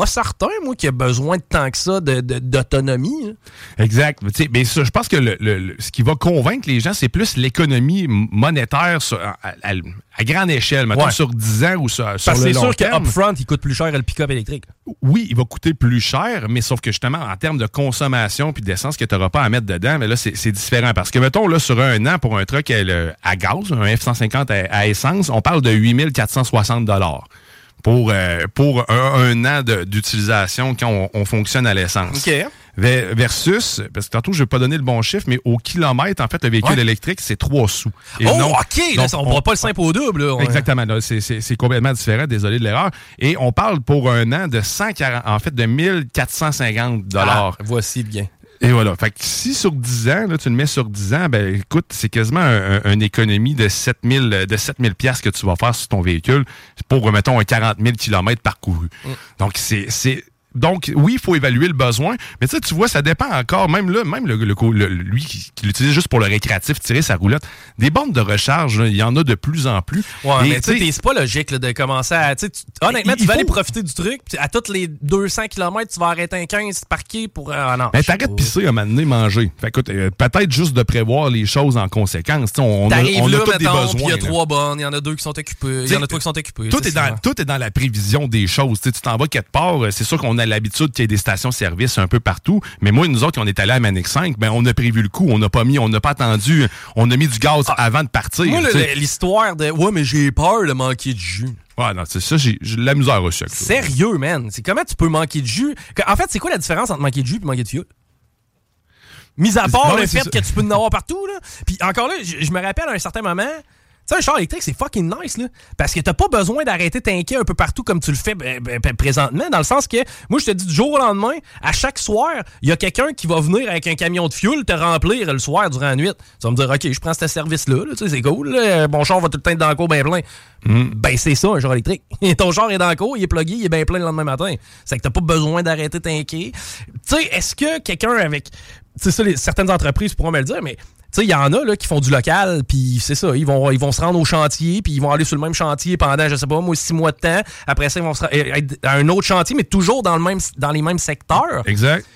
pas certain, moi, qu'il y a besoin de tant que ça de- de- d'autonomie. là. Exact. Mais ça, je pense que le, le- le- ce qui va convaincre les gens, c'est plus l'économie monétaire sur- à, à- à grande échelle, Ouais. sur 10 ans ou sur, sur Parce que le c'est long sûr terme. qu'upfront, il coûte plus cher le pick-up électrique. Oui, il va coûter plus cher, mais sauf que justement, en termes de consommation puis d'essence que tu n'auras pas à mettre dedans, mais là, c'est c'est différent. Parce que, mettons, là, sur un an, pour un truck à, gaz, un F-150 à, à essence, on parle de 8460 pour, euh, pour un, un an d'utilisation quand on, on fonctionne à l'essence. Versus, parce que tantôt, je vais pas donner le bon chiffre, mais au kilomètre, en fait, le véhicule Ouais. électrique, c'est 3 sous. Et oh, non- OK! là, donc, on ne pourra pas le simple au double. là. Exactement. c'est- complètement différent. Désolé de l'erreur. Et on parle pour un an de 140, en fait, de 1450 dollars. Ah, voici le gain. Et voilà. Fait que si sur 10 ans, là, tu le mets sur 10 ans, ben écoute, c'est quasiment un- un- une économie de 7000 de 7000 pièces que tu vas faire sur ton véhicule pour mettons un 40 000 km parcourus. Donc c'est c'est donc, oui, il faut évaluer le besoin, mais tu vois, ça dépend encore. Même là, même le, le- le- lui qui, qui l'utilise juste pour le récréatif, tirer sa roulotte, des bornes de recharge, il y en a de plus en plus. Ouais, Et, mais tu sais, c'est pas logique là, de commencer à. tu honnêtement, Il- tu vas aller faut- profiter du truc, puis à toutes les 200 km, tu vas arrêter un 15 parqué pour. Ah non. Mais sais t'arrêtes de pisser à un moment donné, manger. Fait écoute, euh, peut-être juste de prévoir les choses en conséquence. On, on a, on a là, tous des besoins. il y a trois bornes, il y en a deux qui sont occupés, il y en a trois qui sont occupés. Tout est, dans, c'est- tout est dans la prévision des choses. Tu t'en vas quelque part, euh, c'est sûr qu'on a l'habitude qu'il y ait des stations-service un peu partout. Mais moi, nous autres, on est allés à Manic 5, ben, on a prévu le coup. On n'a pas mis, on n'a pas attendu, on a mis du gaz avant de partir. Ah. Moi, l'histoire de. Ouais, mais j'ai peur de manquer de jus. Ouais, non, c'est ça, j'ai la misère avec ça. Sérieux, man. C'est comment tu peux manquer de jus? En fait, c'est quoi la différence entre manquer de jus et manquer de fioul? Mis à part le fait ça. que tu peux en avoir partout, là. Puis encore là, je je me rappelle à un certain moment. Tu sais, un char électrique, c'est fucking nice, là. Parce que t'as pas besoin d'arrêter t'inquiéter un peu partout comme tu le fais ben, ben, ben, présentement. Dans le sens que, moi, je te dis, du jour au lendemain, à chaque soir, il y a quelqu'un qui va venir avec un camion de fuel te remplir le soir durant la nuit. Tu vas me dire, OK, je prends ce service-là, là, tu sais, c'est cool. Mon char va tout le temps être dans le cours bien plein. Ben, c'est ça, un char électrique. Ton char est dans le cours, il est plugué, il est bien plein le lendemain matin. C'est que t'as pas besoin d'arrêter t'inquiéter. Tu sais, est-ce que quelqu'un avec. C'est ça, certaines entreprises pourront me le dire, mais. Tu sais, il y en a là, qui font du local, puis c'est ça, ils vont, ils vont se rendre au chantier, puis ils vont aller sur le même chantier pendant, je sais pas, moi, six mois de temps. Après ça, ils vont se être à un autre chantier, mais toujours dans, le même, dans les mêmes secteurs. Exact.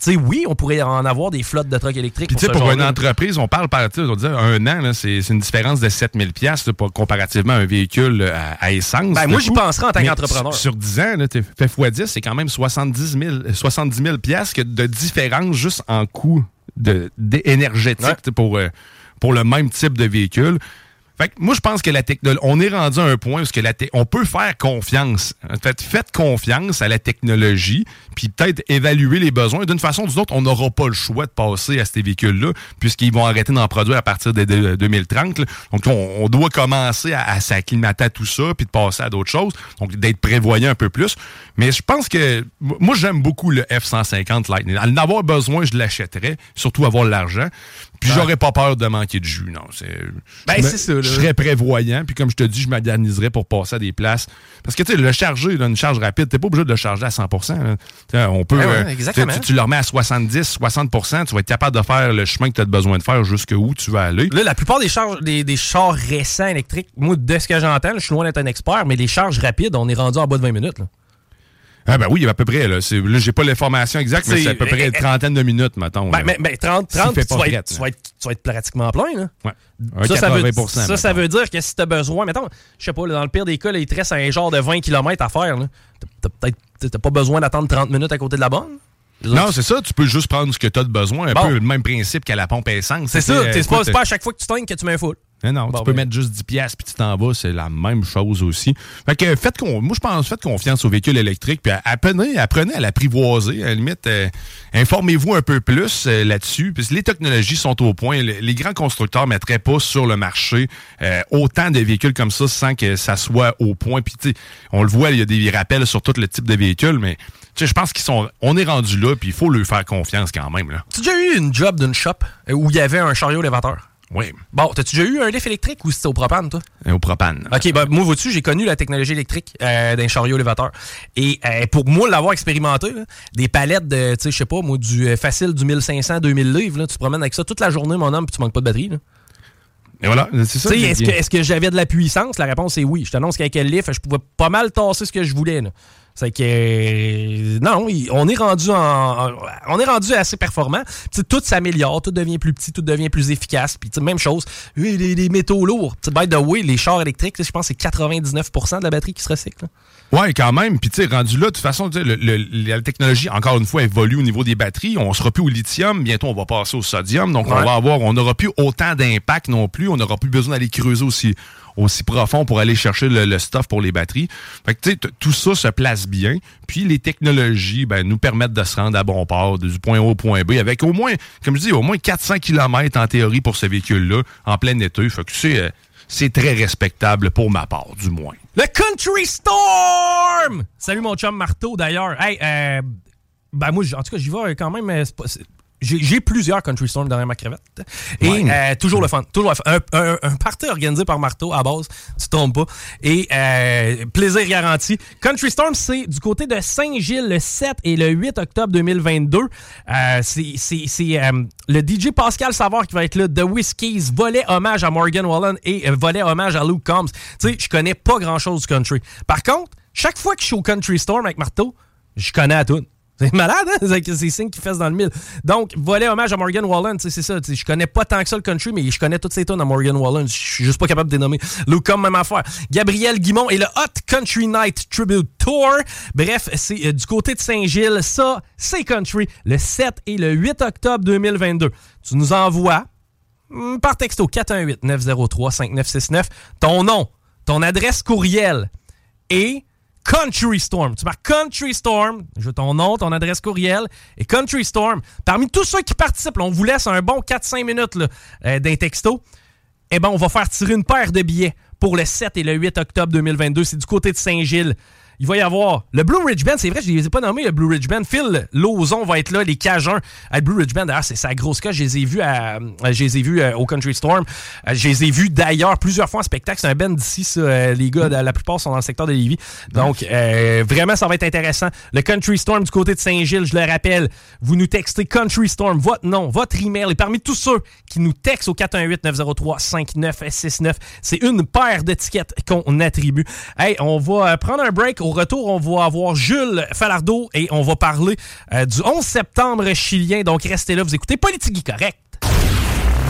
Tu sais, oui, on pourrait en avoir des flottes de trucks électriques. Puis tu sais, pour une entreprise, on parle par on dit un an, c'est une différence de 7000 pièces comparativement à un véhicule euh, à, à essence. Ben, moi, j'y penserais en tant qu'entrepreneur. Sur, sur 10 ans, là, fait x 10, c'est quand même 70 000, 70 000 pièces que de différence juste en coût de, énergétique Ouais. pour, euh, pour le même type de véhicule. Fait que moi, je pense que la technologie, on est rendu à un point où que la on peut faire confiance. Fait, faites confiance à la technologie, puis peut-être évaluer les besoins. D'une façon ou d'une autre, on n'aura pas le choix de passer à ces véhicules-là, puisqu'ils vont arrêter d'en produire à partir de, de- 2030. là. Donc, on, doit commencer à, à s'acclimater à tout ça, puis de passer à d'autres choses. Donc, d'être prévoyant un peu plus. Mais je pense que, moi, j'aime beaucoup le F-150 Lightning. En avoir besoin, je l'achèterais, surtout avoir l'argent. Puis, j'aurais pas peur de manquer de jus, non. C'est, Ben, c'est ça, là. Je serais prévoyant, puis comme je te dis, je m'organiserais pour passer à des places. Parce que, tu sais, le charger, là, une charge rapide, t'es pas obligé de le charger à 100 là. Tu sais, On peut. Ben ouais, euh, exactement. tu, tu le remets à 70, 60% tu vas être capable de faire le chemin que tu as besoin de faire jusque où tu vas aller. Là, la plupart des, charges, des, des chars récents électriques, moi, de ce que j'entends, je suis loin d'être un expert, mais les charges rapides, on est rendu en bas de 20 minutes. Là. Ah ben oui, à peu près. Là, là j'ai pas l'information exacte, mais C'est- à peu près une trentaine de minutes, mettons. Ben, mais, mais 30, S'il 30 fait tu, vas être, tu, vas être, tu vas être pratiquement plein. Là. Ouais. Un Ça, ça, veut, 80 ça, ça veut dire que si tu as besoin, mettons, je sais pas, dans le pire des cas, là, il te reste un genre de 20 km à faire. T'as t'as peut-être t'as pas besoin d'attendre 30 minutes à côté de la borne? Non, c'est ça. Tu peux juste prendre ce que tu as de besoin. Un Bon. peu le même principe qu'à la pompe à essence. C'est ça, t'es- c'est pas, écoute, c'est pas à chaque fois que tu teignes que tu mets un full. Non, non, Bon, tu peux ben. mettre juste 10 pièces puis tu t'en vas, c'est la même chose aussi. Fait que faites con- moi je pense faites confiance aux véhicules électriques puis apprenez, apprenez à l'apprivoiser, à la limite euh, informez-vous un peu plus euh, là-dessus puis les technologies sont au point, les, les grands constructeurs mettraient pas sur le marché euh, autant de véhicules comme ça sans que ça soit au point puis tu sais, on le voit, il y a des rappels sur tout le type de véhicule mais je pense qu'ils sont on est rendu là puis il faut leur faire confiance quand même là. Tu as déjà eu une job d'une shop euh, où il y avait un chariot élévateur? Oui, Bon, t'as-tu déjà eu un lift électrique ou c'était au propane, toi? au propane. OK, ben, moi, vois-tu, j'ai connu la technologie électrique euh, d'un chariot élévateur. Et euh, pour moi, l'avoir expérimenté, là, des palettes de, tu sais, je sais pas, moi, du euh, facile du 1500-2000 livres, là, tu te promènes avec ça toute la journée, mon homme, puis tu manques pas de batterie. là. Et voilà, c'est ça. Est-ce que, j'avais de la puissance? La réponse est oui. Je t'annonce qu'avec le lift, je pouvais pas mal tasser ce que je voulais. là. C'est que euh, non, on est rendu en, on est rendu assez performant. Tout s'améliore, tout devient plus petit, tout devient plus efficace. Puis même chose, les, les métaux lourds. By the way, les chars électriques, je pense que c'est 99% de la batterie qui se recycle. Ouais, quand même. Puis, tu sais, rendu là, de toute façon, le- le- la technologie, encore une fois, évolue au niveau des batteries. On sera plus au lithium. Bientôt, on va passer au sodium. Donc, on va avoir, on n'aura plus autant d'impact non plus. On n'aura plus besoin d'aller creuser aussi, aussi profond pour aller chercher le, stuff pour les batteries. Fait que, tout ça se place bien. Puis, les technologies, ben, nous permettent de se rendre à bon port, du point A au point B, avec au moins, comme je dis, au moins 400 km en théorie pour ce véhicule-là, en plein été. Fait que, c'est, euh, c'est très respectable pour ma part, du moins. Le Country Storm! Salut mon chum Marteau d'ailleurs. Hey, euh, ben moi, en tout cas, j'y vais quand même. euh, c'est pas- J'ai plusieurs Country Storm derrière ma crevette. Et Ouais. euh, toujours le fun. Toujours le fun. Un, un- un party organisé par Marteau à base, tu tombes pas. Et euh, plaisir garanti. Country Storm, c'est du côté de Saint-Gilles le 7 et le 8 octobre 2022. Euh, c'est, euh, le DJ Pascal Savard qui va être là. The Whiskies, volet hommage à Morgan Wallen et euh, volet hommage à Luke Combs. Tu sais, je connais pas grand-chose du country. Par contre, chaque fois que je suis au Country Storm avec Marteau, je connais à tout. C'est malade, hein? C'est signe qui fesse dans le mille. Donc, volet hommage à Morgan Wallen, c'est ça. Je connais pas tant que ça le country, mais je connais toutes ces tonnes à Morgan Wallen. Je suis juste pas capable de dénommer. Luke Combs, même affaire. Gabriel Guimont et le Hot Country Night Tribute Tour. Bref, c'est euh, du côté de Saint-Gilles. Ça, c'est country. Le 7 et le 8 octobre 2022. Tu nous envoies hmm, par texto 418-903-5969 ton nom, ton adresse courriel et Country Storm. Tu marques Country Storm, je veux ton nom, ton adresse courriel et Country Storm. Parmi tous ceux qui participent, on vous laisse un bon 4-5 minutes euh, d'un texto. Eh ben, on va faire tirer une paire de billets pour le 7 et le 8 octobre 2022. C'est du côté de Saint-Gilles. Il va y avoir le Blue Ridge Band, c'est vrai, je ne les ai pas nommés, le Blue Ridge Band. Phil Lozon va être là, les Cajuns. Le Blue Ridge Band, d'ailleurs, c'est sa grosse cas. Je les ai vus, à, euh, je les ai vus euh, au Country Storm. Euh, Je les ai vus d'ailleurs plusieurs fois en spectacle. C'est un band d'ici, ça. Les gars, la plupart sont dans le secteur de Lévis. Donc, euh, vraiment, ça va être intéressant. Le Country Storm du côté de Saint-Gilles, je le rappelle, vous nous textez Country Storm, votre nom, votre email. Et parmi tous ceux qui nous textent au 418-903-5969, c'est une paire d'étiquettes qu'on attribue. Hey, on va prendre un break. Au retour, on va avoir Jules Falardeau et on va parler euh, du 11 septembre chilien. Donc, restez là, vous écoutez Politique Correct.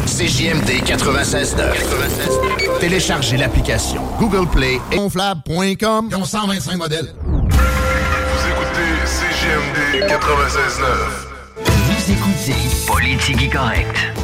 CJMD 96.9. Téléchargez l'application Google Play et gonflable.com. Ils ont 125 modèles. Vous écoutez CGMD 96.9. Vous écoutez Politique Correct.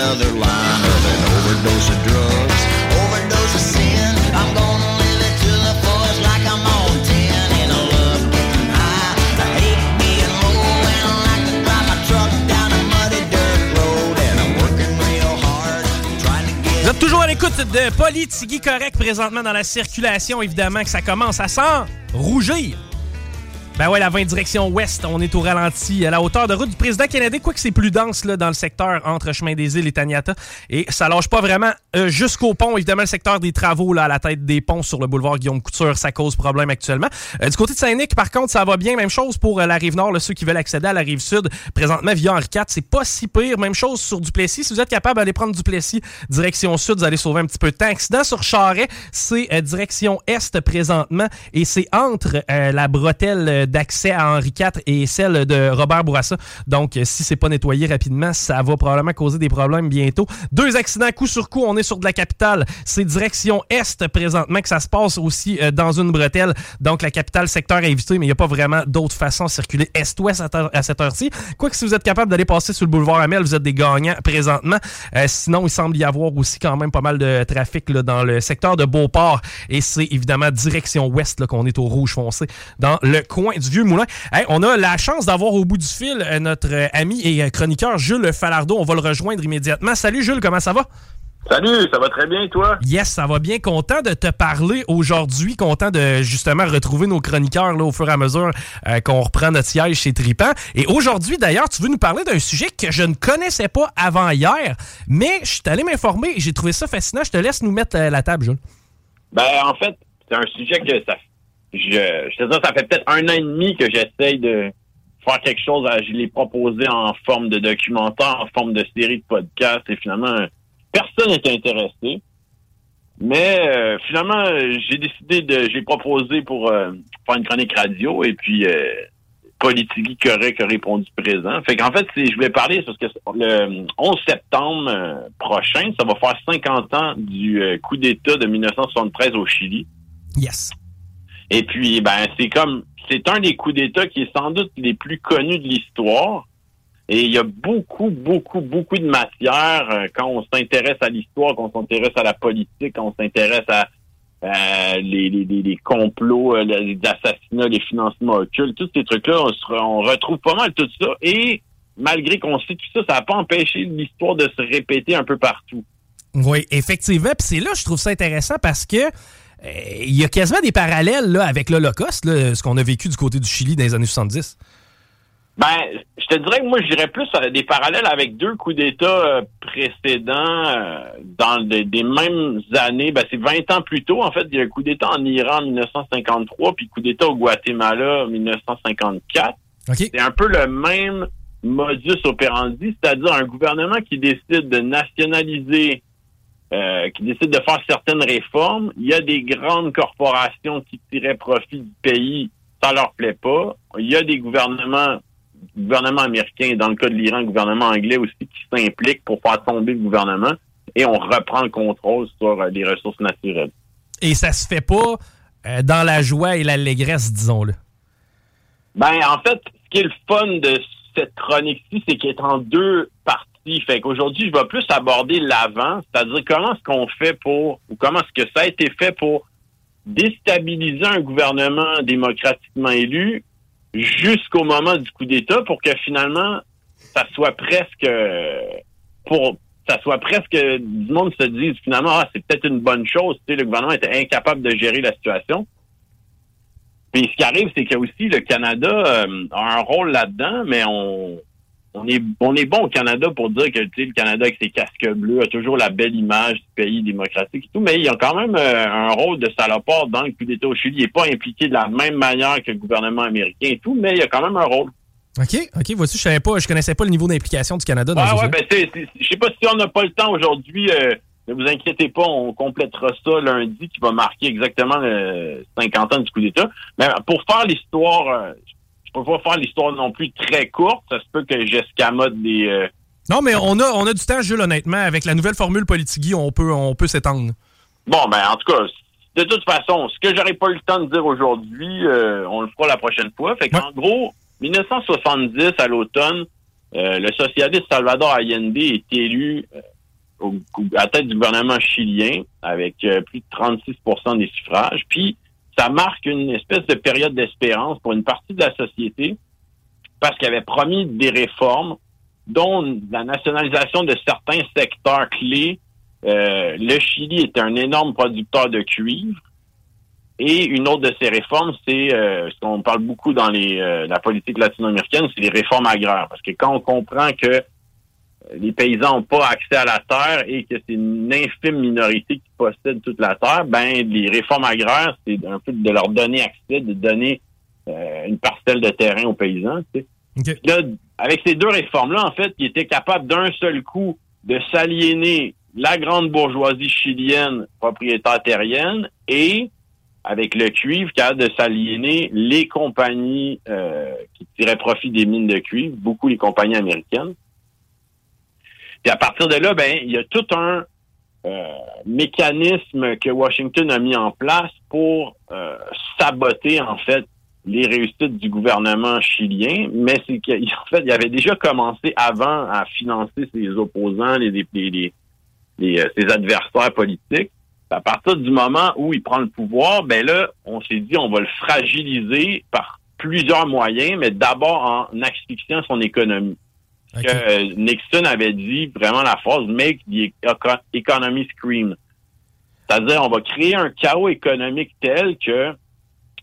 Another on 10, and I love getting high. I hate being low, and I like to drive my truck down a muddy dirt road, and I'm working real hard, trying to get. Vous êtes toujours à l'écoute de Politigui Correct présentement dans la circulation. Évidemment que ça commence à s'enrougir. Ben ouais, la 20 direction ouest, on est au ralenti à la hauteur de route du président Kennedy, quoique c'est plus dense là, dans le secteur entre Chemin des Îles et Taniata. Et ça lâche pas vraiment euh, jusqu'au pont. Évidemment, le secteur des travaux là, à la tête des ponts sur le boulevard Guillaume Couture, ça cause problème actuellement. Euh, du côté de Saint-Nic, par contre, ça va bien. Même chose pour euh, la rive nord, là, ceux qui veulent accéder à la rive sud. Présentement, via Henri IV, c'est pas si pire. Même chose sur Duplessis. Si vous êtes capable d'aller prendre Duplessis direction sud, vous allez sauver un petit peu de temps. Accident sur Charret, c'est direction est présentement et c'est entre la bretelle d'accès à Henri IV et celle de Robert Bourassa. Donc, euh, si c'est pas nettoyé rapidement, ça va probablement causer des problèmes bientôt. Deux accidents coup sur coup. On est sur de la capitale. C'est direction est présentement que ça se passe aussi euh, dans une bretelle. Donc, la capitale secteur à éviter, mais il n'y a pas vraiment d'autre façon de circuler est-ouest à, te- à cette heure-ci. Quoique, si vous êtes capable d'aller passer sur le boulevard Amel, vous êtes des gagnants présentement. Euh, sinon, il semble y avoir aussi quand même pas mal de trafic là, dans le secteur de Beauport. Et c'est évidemment direction ouest qu'on est au rouge foncé dans le coin du Vieux Moulin. Hey, on a la chance d'avoir au bout du fil euh, notre euh, ami et euh, chroniqueur Jules Falardeau. On va le rejoindre immédiatement. Salut Jules, comment ça va? Salut, ça va très bien, toi? Yes, ça va bien. Content de te parler aujourd'hui. Content de justement retrouver nos chroniqueurs là, au fur et à mesure euh, qu'on reprend notre siège chez Tripan. Et aujourd'hui, d'ailleurs, tu veux nous parler d'un sujet que je ne connaissais pas avant hier, mais je suis allé m'informer et j'ai trouvé ça fascinant. Je te laisse nous mettre euh, la table, Jules. Ben, en fait, c'est un sujet que ça, je, je te dis, ça fait peut-être un an et demi que j'essaye de faire quelque chose. à- Je l'ai proposé en forme de documentaire, en forme de série de podcasts, et finalement, personne n'est intéressé. Mais euh, finalement, euh, j'ai décidé de, j'ai proposé pour euh, faire une chronique radio, et puis euh, Politigui Correct a répondu présent. Fait qu'en fait, je voulais parler parce que le 11 septembre euh, prochain, ça va faire 50 ans du euh, coup d'État de 1973 au Chili. Yes. Et puis, ben, c'est comme, c'est un des coups d'État qui est sans doute les plus connus de l'histoire. Et il y a beaucoup, beaucoup, beaucoup de matière euh, quand on s'intéresse à l'histoire, quand on s'intéresse à la politique, quand on s'intéresse à euh, les, les, complots, euh, les assassinats, les financements occultes, tous ces trucs-là, on, retrouve pas mal tout ça. Et malgré qu'on sait tout ça, ça n'a pas empêché l'histoire de se répéter un peu partout. Oui, effectivement. Puis c'est là, je trouve ça intéressant parce que il y a quasiment des parallèles là, avec l'Holocauste, ce qu'on a vécu du côté du Chili dans les années 70. Ben, je te dirais que moi, je dirais plus à des parallèles avec deux coups d'État euh, précédents euh, dans des, des mêmes années. Ben, c'est 20 ans plus tôt. En fait, il y a un coup d'État en Iran en 1953, puis coup d'État au Guatemala en 1954. C'est un peu le même modus operandi, c'est-à-dire un gouvernement qui décide de nationaliser, euh, qui décide de faire certaines réformes. Il y a des grandes corporations qui tiraient profit du pays, ça leur plaît pas. Il y a des gouvernements gouvernement américain, dans le cas de l'Iran, gouvernement anglais aussi, qui s'implique pour faire tomber le gouvernement et on reprend le contrôle sur euh, les ressources naturelles. Et ça se fait pas euh, dans la joie et l'allégresse, disons-le. Ben, en fait, ce qui est le fun de cette chronique-ci, c'est qu'elle est en deux parties. Fait qu'aujourd'hui, je vais plus aborder l'avant, c'est-à-dire comment est-ce qu'on fait pour, ou comment est-ce que ça a été fait pour déstabiliser un gouvernement démocratiquement élu jusqu'au moment du coup d'État pour que finalement, ça soit presque, pour, ça soit presque, du monde se dise finalement, ah, c'est peut-être une bonne chose. Tu sais, le gouvernement était incapable de gérer la situation. Puis ce qui arrive, c'est que aussi le Canada euh, a un rôle là-dedans, mais on, on est on est bon au Canada pour dire que le Canada avec ses casques bleus a toujours la belle image du pays démocratique et tout, mais il y a quand même euh, un rôle de salopard dans le coup d'État au Chili. Il n'est pas impliqué de la même manière que le gouvernement américain et tout, mais il y a quand même un rôle. OK, OK, voici, je savais pas, je connaissais pas le niveau d'implication du Canada dans Ouais, ce ouais, ben je sais pas si on n'a pas le temps aujourd'hui. euh, ne vous inquiétez pas, on complétera ça lundi qui va marquer exactement le 50 ans du coup d'État. Mais pour faire l'histoire, euh, je peux pas faire l'histoire non plus très courte. Ça se peut que j'escamote des. euh, Non, mais on a, on a du temps, Jules, honnêtement. Avec la nouvelle formule Politigui, on peut, on peut s'étendre. Bon, ben en tout cas, de toute façon, ce que j'aurais pas eu le temps de dire aujourd'hui, euh, on le fera la prochaine fois. Fait qu'en gros, 1970 à l'automne, euh, le socialiste Salvador Allende est élu au- à la tête du gouvernement chilien avec plus de 36% des suffrages. Puis, ça marque une espèce de période d'espérance pour une partie de la société parce qu'il avait promis des réformes, dont la nationalisation de certains secteurs clés. Euh, le Chili est un énorme producteur de cuivre. Et une autre de ces réformes, c'est euh, ce qu'on parle beaucoup dans euh, la politique latino-américaine, c'est les réformes agraires. Parce que quand on comprend que les paysans n'ont pas accès à la terre et que c'est une infime minorité qui possède toute la terre, ben les réformes agraires, c'est un peu de leur donner accès, de donner euh, une parcelle de terrain aux paysans. tu sais. Là, avec ces deux réformes-là, en fait, ils étaient capables d'un seul coup de s'aliéner la grande bourgeoisie chilienne propriétaire terrienne et avec le cuivre, capable de s'aliéner les compagnies euh, qui tiraient profit des mines de cuivre, beaucoup les compagnies américaines. Puis à partir de là, ben il y a tout un euh, mécanisme que Washington a mis en place pour euh, saboter en fait les réussites du gouvernement chilien, mais c'est qu'en fait, il avait déjà commencé avant à financer ses opposants, les, euh, ses adversaires politiques. À partir du moment où il prend le pouvoir, ben là, on s'est dit on va le fragiliser par plusieurs moyens, mais d'abord en asphyxiant son économie. Que euh, Nixon avait dit vraiment la phrase Make the economy scream. C'est-à-dire on va créer un chaos économique tel que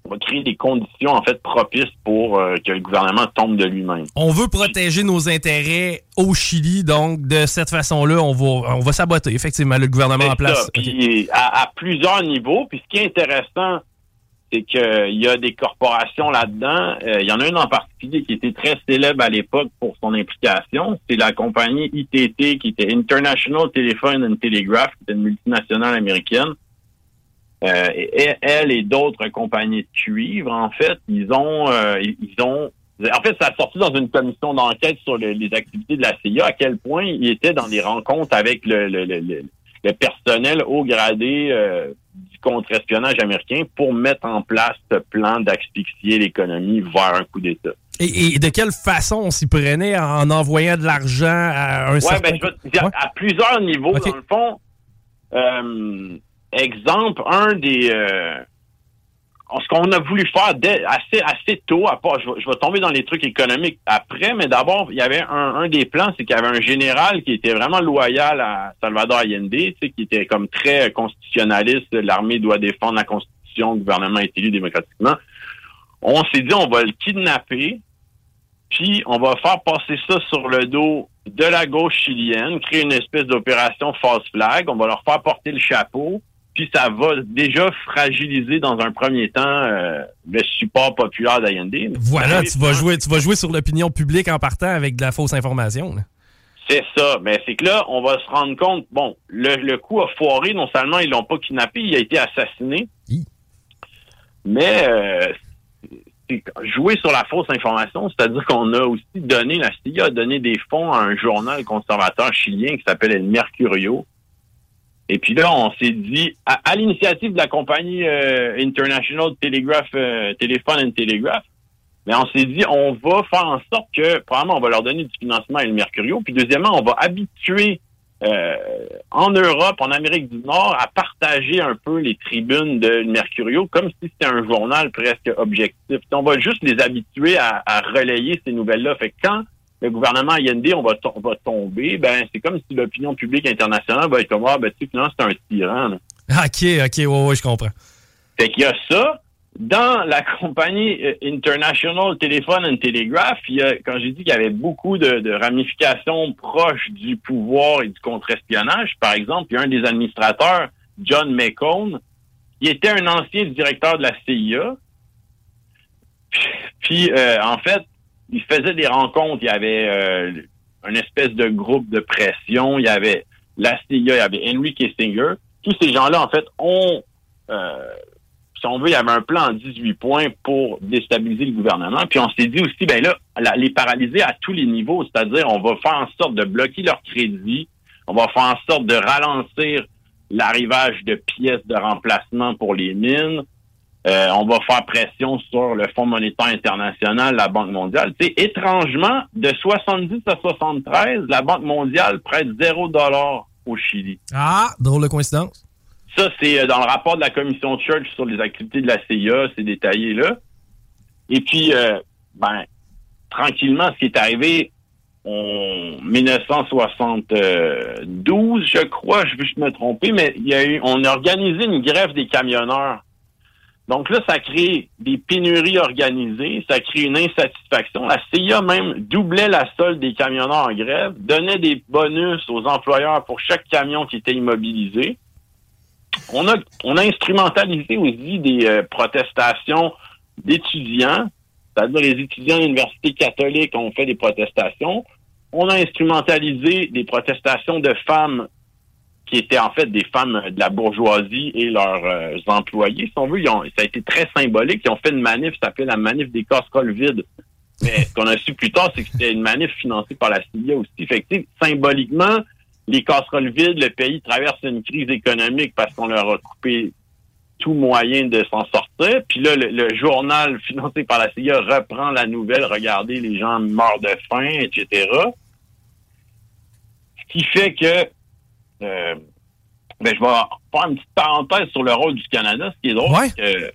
on va créer des conditions en fait propices pour euh, que le gouvernement tombe de lui-même. On veut protéger nos intérêts au Chili, donc de cette façon-là, on va, on va saboter effectivement le gouvernement en place. Ça. Puis à, à, plusieurs niveaux. Puis ce qui est intéressant, c'est qu'il y a des corporations là-dedans. Euh, il y en a une en particulier qui était très célèbre à l'époque pour son implication. C'est la compagnie ITT, qui était International Telephone and Telegraph, qui était une multinationale américaine. Euh, et, elle et d'autres compagnies de cuivre, en fait, ils ont, euh, ils ont, en fait, ça a sorti dans une commission d'enquête sur le, les activités de la CIA, à quel point ils étaient dans des rencontres avec le, personnel haut gradé euh, du contre-espionnage américain pour mettre en place ce plan d'asphyxier l'économie vers un coup d'État. Et, et, de quelle façon on s'y prenait en envoyant de l'argent à un ouais, certain... Ben, je veux te dire, à plusieurs niveaux, Okay. dans le fond. Euh, exemple, un des... euh, ce qu'on a voulu faire dès- assez assez tôt, à part, je, vais, tomber dans les trucs économiques après, mais d'abord, il y avait un, des plans, c'est qu'il y avait un général qui était vraiment loyal à Salvador Allende, qui était comme très constitutionnaliste, l'armée doit défendre la Constitution, le gouvernement est élu démocratiquement. On s'est dit, on va le kidnapper, puis on va faire passer ça sur le dos de la gauche chilienne, créer une espèce d'opération false flag, on va leur faire porter le chapeau, puis ça va déjà fragiliser dans un premier temps euh, le support populaire d'Allende. Voilà, tu vas jouer, tu vas jouer sur l'opinion publique en partant avec de la fausse information. C'est ça. Mais c'est que là, on va se rendre compte, bon, le, le coup a foiré. Non seulement ils l'ont pas kidnappé, il a été assassiné. Mais euh, jouer sur la fausse information, c'est-à-dire qu'on a aussi donné, la CIA a donné des fonds à un journal conservateur chilien qui s'appelle El Mercurio. Et puis là, on s'est dit, à, à l'initiative de la compagnie euh, International Telegraph, euh, Telephone and Telegraph, mais on s'est dit, on va faire en sorte que, premièrement, on va leur donner du financement à El Mercurio, puis deuxièmement, on va habituer euh, en Europe, en Amérique du Nord, à partager un peu les tribunes de Mercurio, comme si c'était un journal presque objectif. On va juste les habituer à, à relayer ces nouvelles-là. Fait que quand le gouvernement Allende, on va, to- on va tomber, ben c'est comme si l'opinion publique internationale va être comme, ah, ben tu sais, finalement, c'est un tyran. là. Ah, Ok, ok, ouais, ouais, je comprends. Fait qu'il y a ça. Dans la compagnie euh, International Telephone and Telegraph, il y a, quand j'ai dit qu'il y avait beaucoup de, de ramifications proches du pouvoir et du contre-espionnage, par exemple, il y a un des administrateurs, John McCone, qui était un ancien directeur de la CIA. Puis, euh, en fait, il faisait des rencontres. Il y avait euh, une espèce de groupe de pression. Il y avait la CIA, il y avait Henry Kissinger. Tous ces gens-là, en fait, ont euh, si on veut, il y avait un plan en 18 points pour déstabiliser le gouvernement. Puis on s'est dit aussi, ben là, les paralyser à tous les niveaux, c'est-à-dire on va faire en sorte de bloquer leur crédit, on va faire en sorte de ralentir l'arrivage de pièces de remplacement pour les mines, Euh, on va faire pression sur le Fonds monétaire international, la Banque mondiale. Tu sais, étrangement, de 70 à 73, la Banque mondiale prête 0 dollar au Chili. Ah, drôle de coïncidence. Ça, c'est euh, dans le rapport de la commission Church sur les activités de la CIA, c'est détaillé là. Et puis, euh, ben, tranquillement, ce qui est arrivé en 1972, je crois, je vais juste me tromper, mais il y a eu, on a organisé une grève des camionneurs. Donc là, ça crée des pénuries organisées, ça crée une insatisfaction. La CIA même doublait la solde des camionneurs en grève, donnait des bonus aux employeurs pour chaque camion qui était immobilisé. On a, instrumentalisé aussi des euh, protestations d'étudiants, c'est-à-dire les étudiants de l'université catholique ont fait des protestations. On a instrumentalisé des protestations de femmes qui étaient en fait des femmes de la bourgeoisie et leurs euh, employés. Si on veut, ils ont- ça a été très symbolique. Ils ont fait une manif, ça s'appelait la manif des casseroles vides. Mais ce qu'on a su plus tard, c'est que c'était une manif financée par la CIA aussi. Fait que, symboliquement, les casseroles vides, le pays traverse une crise économique parce qu'on leur a coupé tout moyen de s'en sortir. Puis là, le, le journal financé par la CIA reprend la nouvelle. Regardez, les gens meurent de faim, etc. Ce qui fait que euh, ben, je vais faire une petite parenthèse sur le rôle du Canada. Ce qui est drôle, que euh,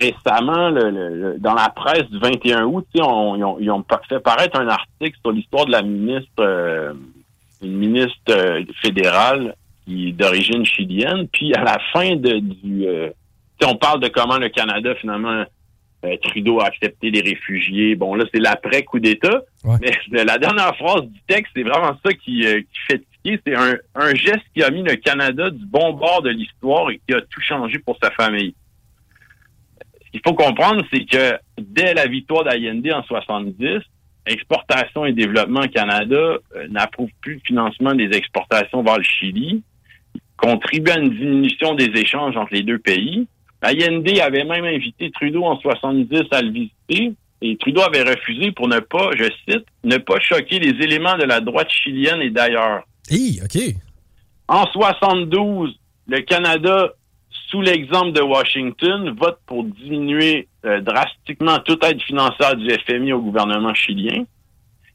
récemment, le- le- le- dans la presse du 21 août, on- ils, ont, ils ont pa- fait paraître un article sur l'histoire de la ministre, euh, une ministre fédérale qui est d'origine chilienne. Puis à la fin de, du... euh, on parle de comment le Canada, finalement, euh, Trudeau a accepté les réfugiés. Bon, là, c'est l'après coup d'État. Mais la dernière phrase du texte, c'est vraiment ça qui, qui fait C'est un, un geste qui a mis le Canada du bon bord de l'histoire et qui a tout changé pour sa famille. Ce qu'il faut comprendre, c'est que dès la victoire d'Allende en 70, Exportation et Développement Canada euh, n'approuve plus le financement des exportations vers le Chili, contribue à une diminution des échanges entre les deux pays. Allende avait même invité Trudeau en 70 à le visiter et Trudeau avait refusé pour ne pas, je cite, ne pas choquer les éléments de la droite chilienne et d'ailleurs. Hi, OK. En 72, le Canada, sous l'exemple de Washington, vote pour diminuer euh, drastiquement toute aide financière du FMI au gouvernement chilien.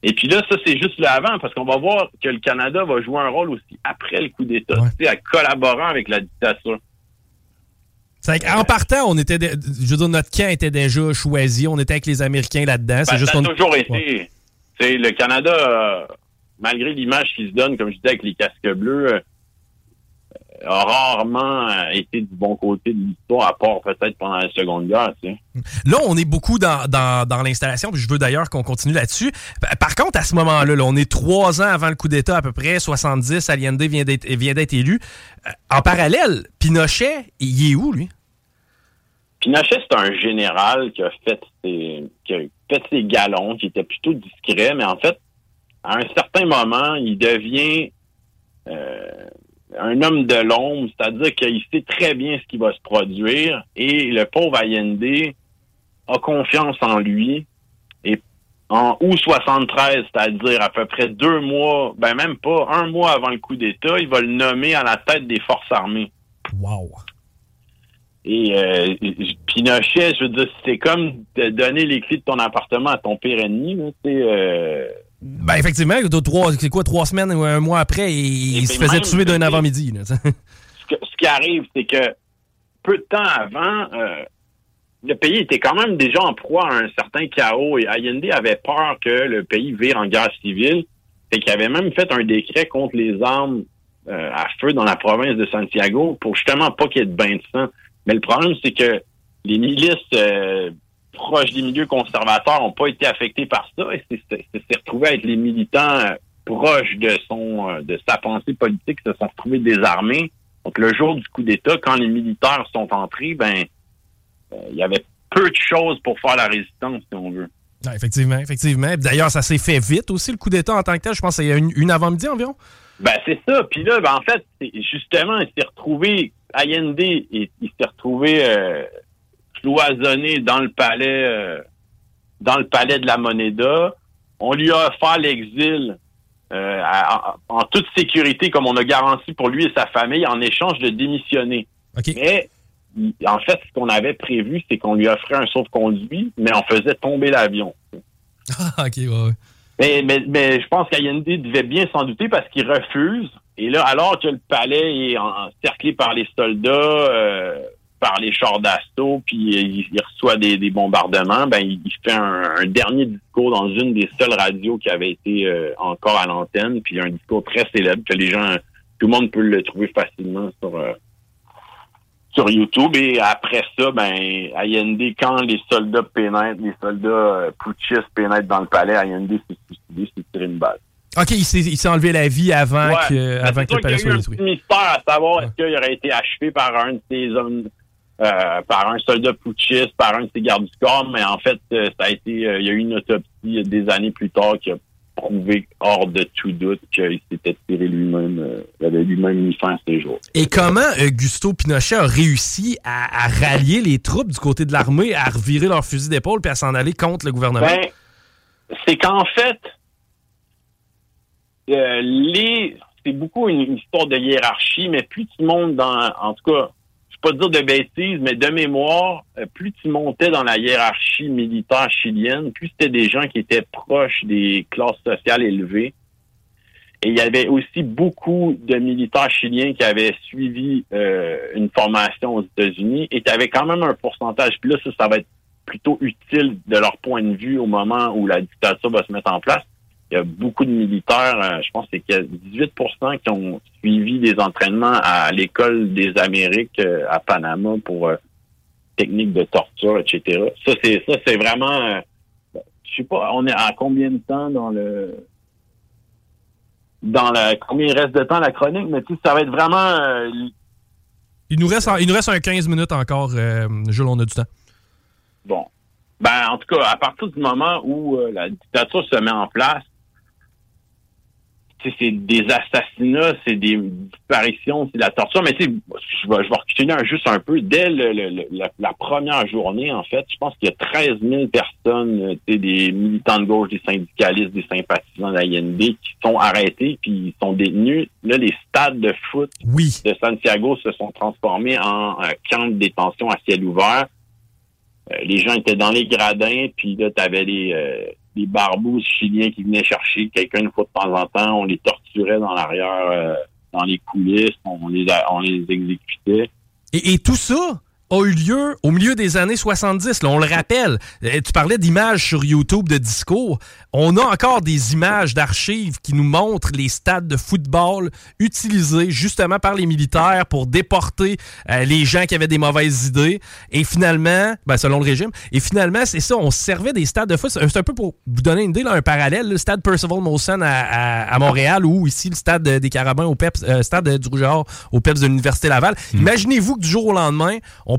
Et puis là, ça, c'est juste l'avant, parce qu'on va voir que le Canada va jouer un rôle aussi après le coup d'État, tu sais, en collaborant avec la dictature. C'est qu'en partant, on était, je veux dire, notre camp était déjà choisi. On était avec les Américains là-dedans. C'est Ben, juste ça a toujours été. Ouais. Le Canada, euh, malgré l'image qui se donne, comme je disais, avec les casques bleus, euh, a rarement euh, été du bon côté de l'histoire, à part peut-être pendant la Seconde Guerre. Tu sais. Là, on est beaucoup dans, dans, dans l'installation, puis je veux d'ailleurs qu'on continue là-dessus. Pa- Par contre, à ce moment-là, là, on est trois ans avant le coup d'État à peu près, 70, Allende vient d'être vient d'être élu. Euh, En parallèle, Pinochet, il est où, lui? Pinochet, c'est un général qui a fait ses, qui a fait ses galons, qui était plutôt discret, mais en fait, à un certain moment, il devient euh, un homme de l'ombre, c'est-à-dire qu'il sait très bien ce qui va se produire, et le pauvre Allende a confiance en lui. Et en août 73, c'est-à-dire à peu près deux mois, ben même pas un mois avant le coup d'État, il va le nommer à la tête des forces armées. Wow. Et euh, Pinochet, je veux dire, c'est comme de donner les clés de ton appartement à ton pire ennemi. là, tu sais, euh, Ben, effectivement, trois- quoi, trois semaines ou un mois après, il, il se faisait tuer d'un avant-midi. ce, qui arrive, c'est que peu de temps avant, euh, le pays était quand même déjà en proie à un certain chaos et Allende avait peur que le pays vire en guerre civile. et qu'il avait même fait un décret contre les armes euh, à feu dans la province de Santiago pour justement pas qu'il y ait de bain de sang. Mais le problème, c'est que les milices euh, proches des milieux conservateurs n'ont pas été affectés par ça et c'est retrouvé avec les militants euh, proches de son euh, de sa pensée politique se sont retrouvés désarmés. Donc le jour du coup d'État, quand les militaires sont entrés, ben euh, il y avait peu de choses pour faire la résistance, si on veut. Ouais, effectivement, effectivement. D'ailleurs, ça s'est fait vite aussi, le coup d'État en tant que tel. Je pense qu'il y a une, une avant-midi environ. Ben c'est ça. Puis là, ben, en fait, justement, il s'est retrouvé Allende, il, il s'est retrouvé euh, cloisonné dans le palais, euh, dans le palais de la Moneda. On lui a offert l'exil euh, en, toute sécurité, comme on a garanti pour lui et sa famille, en échange de démissionner. Mais en fait, ce qu'on avait prévu, c'est qu'on lui offrait un sauf-conduit, mais on faisait tomber l'avion. Ah, ok, ouais, ouais. Mais, mais, mais je pense qu'Allende devait bien s'en douter parce qu'il refuse. Et là, alors que le palais est encerclé par les soldats, euh, par les chars d'assaut, puis il, il reçoit des, des bombardements, ben il, il fait un, un dernier discours dans une des seules radios qui avait été euh, encore à l'antenne, puis un discours très célèbre que les gens, tout le monde peut le trouver facilement sur euh, sur YouTube. Et après ça, ben Allende, quand les soldats pénètrent, les soldats euh, putschistes pénètrent dans le palais, Allende s'est suicidé, s'est tiré une balle. Ok, il s'est enlevé la vie avant Ouais. que, Ben, avant que le palais soit détruit. mystère à savoir est-ce qu'il aurait été achevé par un de ses hommes, par un soldat putschiste, par un de ses gardes du corps, mais en fait, euh, ça a été, euh, il y a eu une autopsie euh, des années plus tard qui a prouvé hors de tout doute qu'il s'était tiré lui-même, euh, il avait lui-même mis fin à ses jours. Et comment Augusto Pinochet a réussi à, à rallier les troupes du côté de l'armée, à revirer leur fusil d'épaule puis à s'en aller contre le gouvernement? Ben, c'est qu'en fait, euh, les c'est beaucoup une, histoire de hiérarchie, mais plus tu montes dans, en tout cas, pas dire de bêtises, mais de mémoire, euh, plus tu montais dans la hiérarchie militaire chilienne, plus c'était des gens qui étaient proches des classes sociales élevées. Et il y avait aussi beaucoup de militaires chiliens qui avaient suivi euh, une formation aux États-Unis et qui avaient quand même un pourcentage. Puis là, ça, ça va être plutôt utile de leur point de vue au moment où la dictature va se mettre en place. Il y a beaucoup de militaires, euh, je pense que c'est 18% qui ont suivi des entraînements à l'école des Amériques euh, à Panama pour euh, techniques de torture, etc. Ça, c'est ça, c'est vraiment euh, je sais pas, on est à combien de temps dans le dans la combien il reste de temps la chronique, mais tu sais, ça va être vraiment euh, Il nous reste, il nous reste un 15 minutes encore, Jules, on a du temps. Bon. Ben, en tout cas, à partir du moment où euh, la dictature se met en place, c'est des assassinats, c'est des disparitions, c'est de la torture. Mais tu sais, je vais, je vais reculer un- juste un peu. Dès le- le- le- la, la première journée, en fait, je pense qu'il y a 13 000 personnes, euh, des militants de gauche, des syndicalistes, des sympathisants IND qui sont arrêtés puis ils sont détenus. Là, les stades de foot de Santiago se sont transformés en euh, camps de détention à ciel ouvert. Euh, les gens étaient dans les gradins, puis là, tu avais les, euh, les barbouzes chiliens qui venaient chercher quelqu'un une fois de temps en temps. On les torturait dans l'arrière, euh, dans les coulisses, on les, on les exécutait. Et tout ça a eu lieu au milieu des années 70. Là, on le rappelle. Euh, Tu parlais d'images sur YouTube de discours. On a encore des images d'archives qui nous montrent les stades de football utilisés justement par les militaires pour déporter euh, les gens qui avaient des mauvaises idées. Et finalement, ben, selon le régime, et finalement, c'est ça, on se servait des stades de foot. C'est un peu pour vous donner une idée, là, un parallèle. Le stade Percival Molson à, à- à Montréal ou ici le stade des Carabins au PEPS, euh, stade du Rouge et Or au PEPS de l'Université Laval. Imaginez-vous que du jour au lendemain, on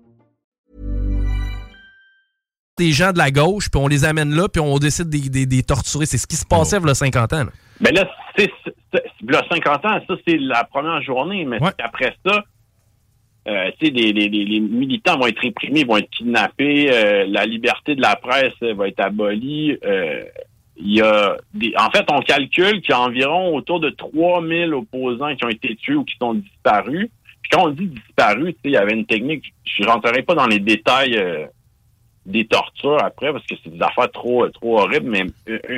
Des gens de la gauche, puis on les amène là, puis on décide de les des, torturer. C'est ce qui se passait il y a 50 ans. là. Mais là, c'est, là, 50 ans, ça, c'est la première journée, mais après ça, euh, les, les- les- les militants vont être réprimés, vont être kidnappés, euh, la liberté de la presse va être abolie. euh, il y a des, en fait, on calcule qu'il y a environ autour de 3000 opposants qui ont été tués ou qui sont disparus. Puis quand on dit disparus, il y avait une technique, je rentrerai pas dans les détails euh, des tortures après parce que c'est des affaires trop trop horribles mais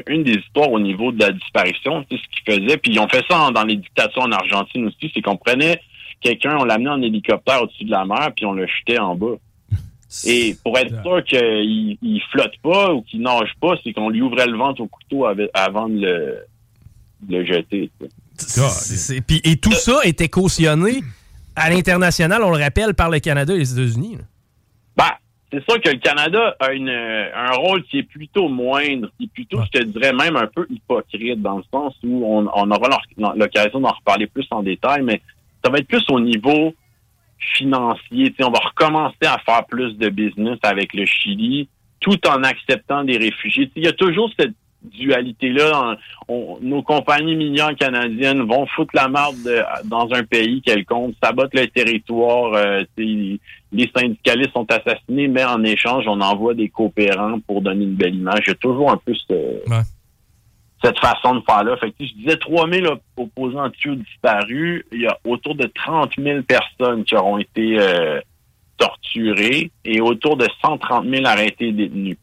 une- des histoires au niveau de la disparition c'est ce qu'ils faisaient puis ils ont fait ça en- dans les dictatures en Argentine aussi c'est qu'on prenait quelqu'un on l'amenait en hélicoptère au-dessus de la mer puis on le jetait en bas. Et pour être sûr qu'il il flotte pas ou qu'il nage pas c'est qu'on lui ouvrait le ventre au couteau avec- avant de le, de le jeter puis- et tout ça était cautionné à l'international, on le rappelle, par le Canada et les États-Unis. C'est sûr que le Canada a une, euh, un rôle qui est plutôt moindre, qui est plutôt, je te dirais même un peu hypocrite, dans le sens où on, on aura l'occasion d'en reparler plus en détail, mais ça va être plus au niveau financier. On va recommencer à faire plus de business avec le Chili, tout en acceptant des réfugiés. Il y a toujours cette dualité-là. nos compagnies minières canadiennes vont foutre la marde de- dans un pays quelconque, sabotent le territoire. euh, les syndicalistes sont assassinés, mais en échange, on envoie des coopérants pour donner une belle image. Il y a toujours un peu ce- cette façon de faire-là. Fait que, je disais 3000 op- opposants tuyaux disparus. Il y a autour de 30 000 personnes qui auront été euh, torturées et autour de 130 000 arrêtés et détenus.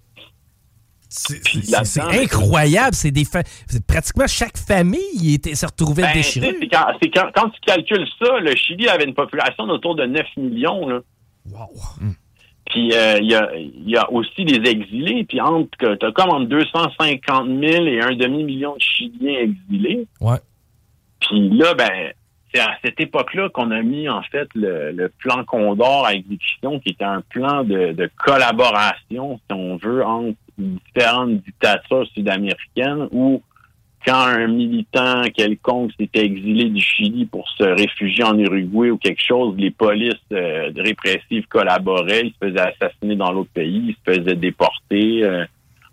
C'est là-dedans, c'est incroyable. C'est des fa- pratiquement chaque famille était, s'est retrouvée Ben, déchirée. quand, quand, quand tu calcules ça, le Chili avait une population d'autour de 9 millions. Là. Puis euh, il y, a, il y a aussi des exilés. Puis entre, t'as comme entre 250 000 et un demi-million de Chiliens exilés. Ouais. Puis là, ben, c'est à cette époque-là qu'on a mis en fait le, le plan Condor à exécution, qui était un plan de, de collaboration, si on veut, entre différentes dictatures sud-américaines où quand un militant quelconque s'était exilé du Chili pour se réfugier en Uruguay ou quelque chose, les polices euh, répressives collaboraient, ils se faisaient assassiner dans l'autre pays, ils se faisaient déporter, euh,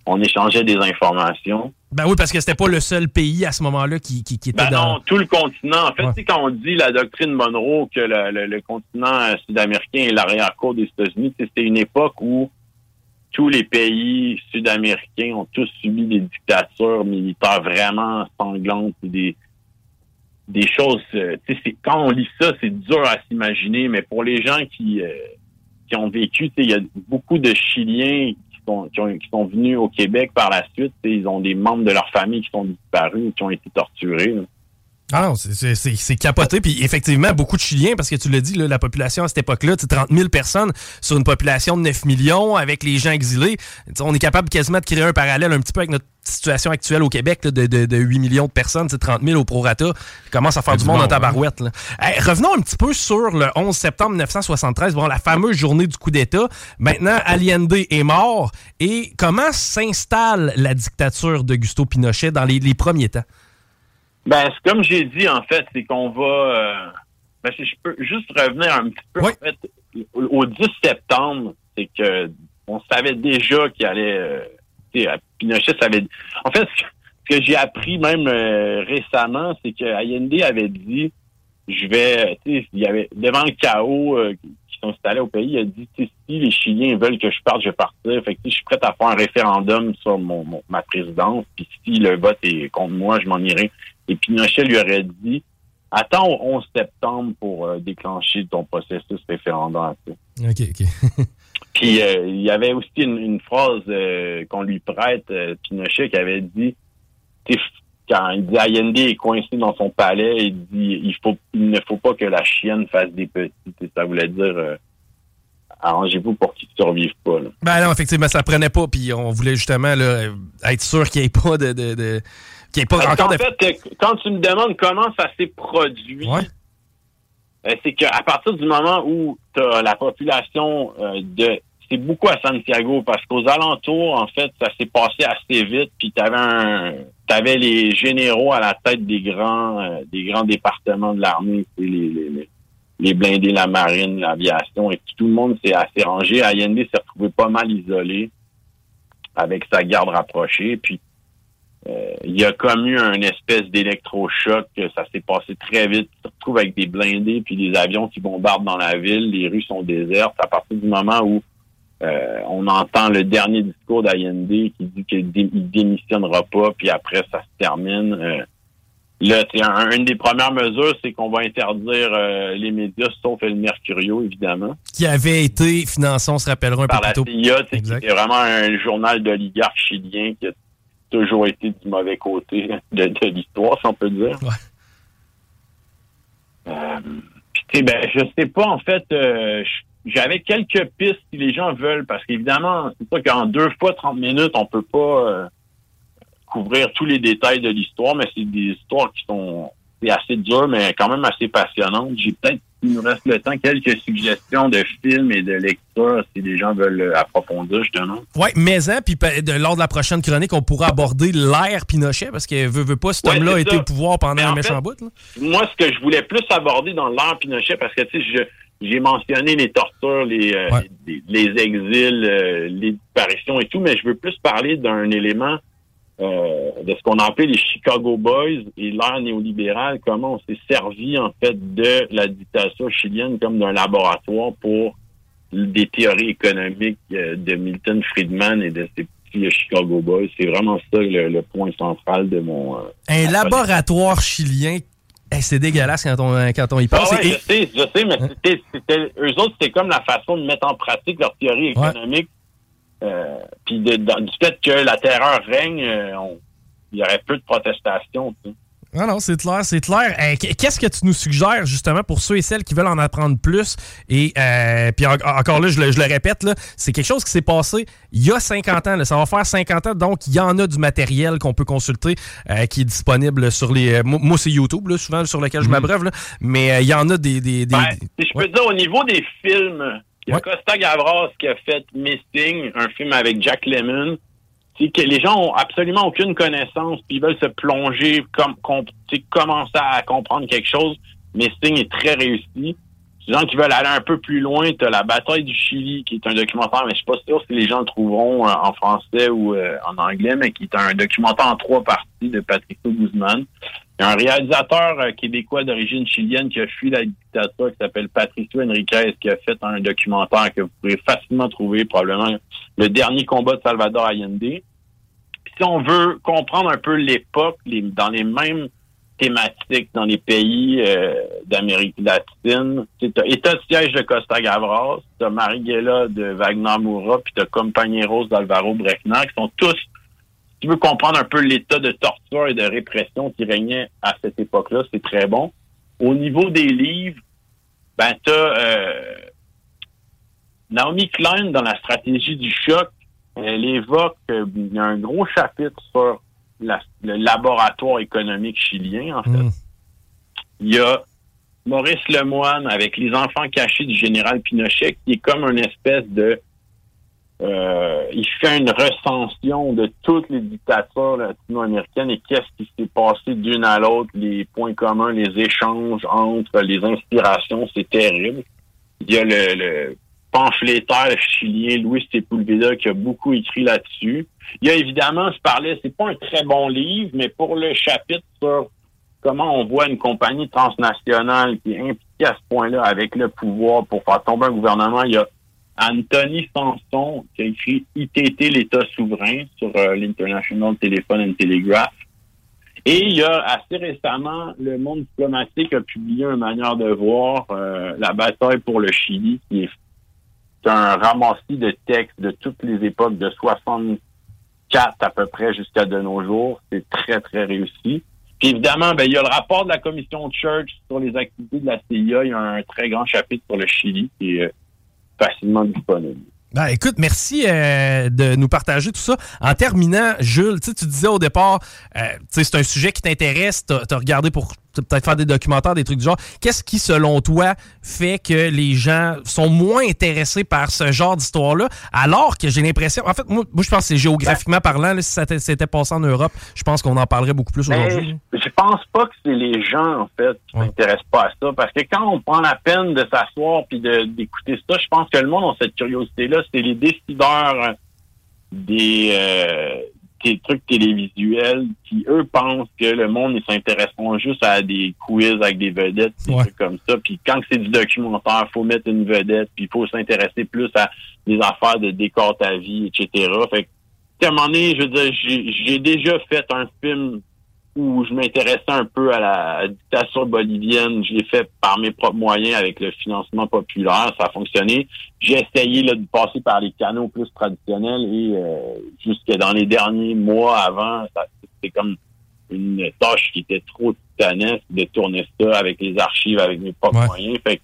on échangeait des informations. Ben oui, parce que c'était pas le seul pays à ce moment-là qui, qui, qui était Ben dans. non, tout le continent. En fait, Ouais. sais, quand on dit la doctrine Monroe que le, le- le continent euh, sud-américain est l'arrière-cour des États-Unis, c'était une époque où tous les pays sud-américains ont tous subi des dictatures militaires vraiment sanglantes, des des choses. euh, quand on lit ça, c'est dur à s'imaginer, mais pour les gens qui euh, qui ont vécu, il y a beaucoup de Chiliens qui sont, qui, ont- qui sont venus au Québec par la suite. Ils ont des membres de leur famille qui sont disparus, qui ont été torturés. là. Ah non, c'est- c'est c'est- c'est capoté. Puis effectivement, beaucoup de Chiliens, parce que tu l'as dit, là, la population à cette époque-là, tu sais, 30 000 personnes sur une population de 9 millions avec les gens exilés. On est capable quasiment de créer un parallèle un petit peu avec notre situation actuelle au Québec là, de, de- de 8 millions de personnes, c'est 30 000 au prorata. Commence à faire du du monde en tabarouette. là. Hey, revenons un petit peu sur le 11 septembre 1973, bon, la fameuse journée du coup d'État. Maintenant, Allende est mort. Et comment s'installe la dictature de Gusto Pinochet dans les, les premiers temps? Ben, c'est comme j'ai dit, en fait, c'est qu'on va... euh, ben, si je peux juste revenir un petit peu, en fait, au, au 10 septembre, c'est que on savait déjà qu'il allait... euh, tu sais, Pinochet savait... En fait, ce que, ce que j'ai appris même euh, récemment, c'est que Allende avait dit, je vais... Tu sais, il y avait, devant le chaos euh, qui s'installait au pays, il a dit, si les Chiliens veulent que je parte, je vais partir. Fait que, je suis prêt à faire un référendum sur mon, mon- ma présidence, puis si le vote est contre moi, je m'en irai. Et Pinochet lui aurait dit Attends au 11 septembre pour euh, déclencher ton processus référendaire. OK, OK. Puis euh, il y avait aussi une, une phrase euh, qu'on lui prête, Pinochet, qui avait dit quand il dit Allende est coincé dans son palais, il dit il faut il ne faut pas que la chienne fasse des petits. Ça voulait dire arrangez-vous pour qu'il ne survive pas. là. Ben non, effectivement, ça prenait pas, puis on voulait justement là, être sûr qu'il n'y ait pas de. de, de- pas Parce encore de. fait, euh, quand tu me demandes comment ça s'est produit, euh, c'est qu'à partir du moment où tu as la population euh, de... C'est beaucoup à Santiago parce qu'aux alentours, en fait, ça s'est passé assez vite. Puis tu avais, avais les généraux à la tête des grands euh, des grands départements de l'armée, les, les, les- blindés, la marine, l'aviation, et puis tout le monde s'est assez rangé. Allende s'est retrouvé pas mal isolé avec sa garde rapprochée. Puis il y a comme eu un espèce d'électrochoc, ça s'est passé très vite. Tu te retrouves avec des blindés puis des avions qui bombardent dans la ville, les rues sont désertes. À partir du moment où euh, on entend le dernier discours d'Allende qui dit qu'il dé- démissionnera pas, puis après ça se termine. euh, là, c'est un- une des premières mesures, c'est qu'on va interdire euh, les médias, sauf le Mercurio, évidemment Qui avait été financé, on se rappellera un par peu la plus tôt. Qui était vraiment un journal d'oligarques chilien qui a toujours été du mauvais côté de, de l'histoire, si on peut dire. Euh, puis, ben, je sais pas, en fait, euh, j'avais quelques pistes si les gens veulent, parce qu'évidemment, c'est ça qu'en deux fois 30 minutes, on peut pas euh, couvrir tous les détails de l'histoire, mais c'est des histoires qui sont c'est assez dur, mais quand même assez passionnantes. J'ai peut-être, s'il nous reste le temps, quelques suggestions de films et de lectures si les gens veulent approfondir, justement. Oui, mais hein, puis lors de la prochaine chronique, on pourra aborder l'ère Pinochet, parce que veut, veut pas, cet Ouais, homme-là a été au pouvoir pendant un méchant fait, bout. là. Moi, ce que je voulais plus aborder dans l'ère Pinochet, parce que tu sais, je- j'ai mentionné les tortures, les, euh, les, les exils, euh, les disparitions et tout, mais je veux plus parler d'un élément euh, de ce qu'on appelle les Chicago Boys et l'ère néolibérale, comment on s'est servi en fait de la dictature chilienne comme d'un laboratoire pour des théories économiques euh, de Milton Friedman et de ses petits euh, Chicago Boys. C'est vraiment ça le, le point central de mon... euh, Un laboratoire chilien, eh, c'est dégueulasse quand on, quand on y pense. Ah ouais, je sais, je sais, mais c'était, c'était, eux autres, c'était comme la façon de mettre en pratique leur théorie économique. Euh, puis du fait que la terreur règne, euh, il y aurait peu de protestations. tu sais. Ah non, c'est clair, c'est clair. Euh, qu- Qu'est-ce que tu nous suggères justement pour ceux et celles qui veulent en apprendre plus? Et euh, puis en- encore là, je le, je le répète, c'est quelque chose qui s'est passé il y a 50 ans. là. ça va faire 50 ans, donc il y en a du matériel qu'on peut consulter euh, qui est disponible sur les. euh, moi, c'est YouTube, là, souvent sur lequel je m'abreuve, là, mais euh, il y en a des. des, des- Ben, si je peux dire, au niveau des films, il y a Costa Gavras qui a fait Missing, un film avec Jack Lemmon. C'est que les gens ont absolument aucune connaissance, puis ils veulent se plonger, comme, com- commencer à comprendre quelque chose. Missing est très réussi. Les gens qui veulent aller un peu plus loin, tu as La bataille du Chili, qui est un documentaire, mais je suis pas sûr si les gens le trouveront euh, en français ou euh, en anglais, mais qui est un documentaire en trois parties de Patricio Guzman. Il y a un réalisateur euh, québécois d'origine chilienne qui a fui la dictature qui s'appelle Patricio Enriquez qui a fait un documentaire que vous pourrez facilement trouver, probablement le dernier combat de Salvador Allende. Si on veut comprendre un peu l'époque, dans les mêmes thématiques dans les pays euh, d'Amérique latine, tu État de siège de Costa Gavras, tu Marighella de Wagner Moura, puis tu Compañeros d'Alvaro Brechner, qui sont tous tu veux comprendre un peu l'état de torture et de répression qui régnait à cette époque-là, c'est très bon. Au niveau des livres, ben t'as euh, Naomi Klein dans la stratégie du choc, elle évoque euh, il y a un gros chapitre sur la- le laboratoire économique chilien, en fait. Il y a Maurice Lemoine avec les enfants cachés du général Pinochet, qui est comme une espèce de euh, il fait une recension de toutes les dictatures latino-américaines et qu'est-ce qui s'est passé d'une à l'autre, les points communs, les échanges entre les inspirations, c'est terrible. Il y a le, le pamphlétaire chilien Luis Sepulveda qui a beaucoup écrit là-dessus. Il y a évidemment, je parlais, c'est pas un très bon livre, mais pour le chapitre sur comment on voit une compagnie transnationale qui est impliquée à ce point-là avec le pouvoir pour faire tomber un gouvernement, il y a Anthony Sanson qui a écrit ITT, l'État souverain, sur euh, l'International Telephone and Telegraph. Et il y a assez récemment, le monde diplomatique a publié une manière de voir euh, la bataille pour le Chili, qui est un ramassis de textes de toutes les époques, de 64 à peu près jusqu'à de nos jours. C'est très, très réussi. Puis évidemment, ben, il y a le rapport de la commission Church sur les activités de la CIA. Il y a un très grand chapitre sur le Chili qui est euh, facilement disponible. Ben, écoute, merci euh, de nous partager tout ça. En terminant, Jules, tu sais, tu disais au départ, euh, c'est un sujet qui t'intéresse, tu as regardé pour peut-être faire des documentaires, des trucs du genre. Qu'est-ce qui, selon toi, fait que les gens sont moins intéressés par ce genre d'histoire-là, alors que j'ai l'impression, en fait, moi, moi, je pense que c'est géographiquement parlant, là, si ça s'était passé en Europe, je pense qu'on en parlerait beaucoup plus Mais aujourd'hui. je, pense pas que c'est les gens, en fait, qui s'intéressent pas à ça. Parce que quand on prend la peine de s'asseoir puis d'écouter ça, je pense que le monde a cette curiosité-là. C'est les décideurs des, euh, des trucs télévisuels qui, eux, pensent que le monde, ils s'intéresseront juste à des quiz avec des vedettes, des trucs comme ça. Puis quand c'est du documentaire, faut mettre une vedette, puis il faut s'intéresser plus à des affaires de décor ta vie, etc. Fait que, à un moment donné, je veux dire, j'ai déjà fait un film où je m'intéressais un peu à la dictature bolivienne. Je l'ai fait par mes propres moyens avec le financement populaire. Ça a fonctionné. J'ai essayé là, de passer par les canaux plus traditionnels et euh, jusque dans les derniers mois avant, c'était comme une tâche qui était trop titanesque de tourner ça avec les archives, avec mes propres moyens. Fait que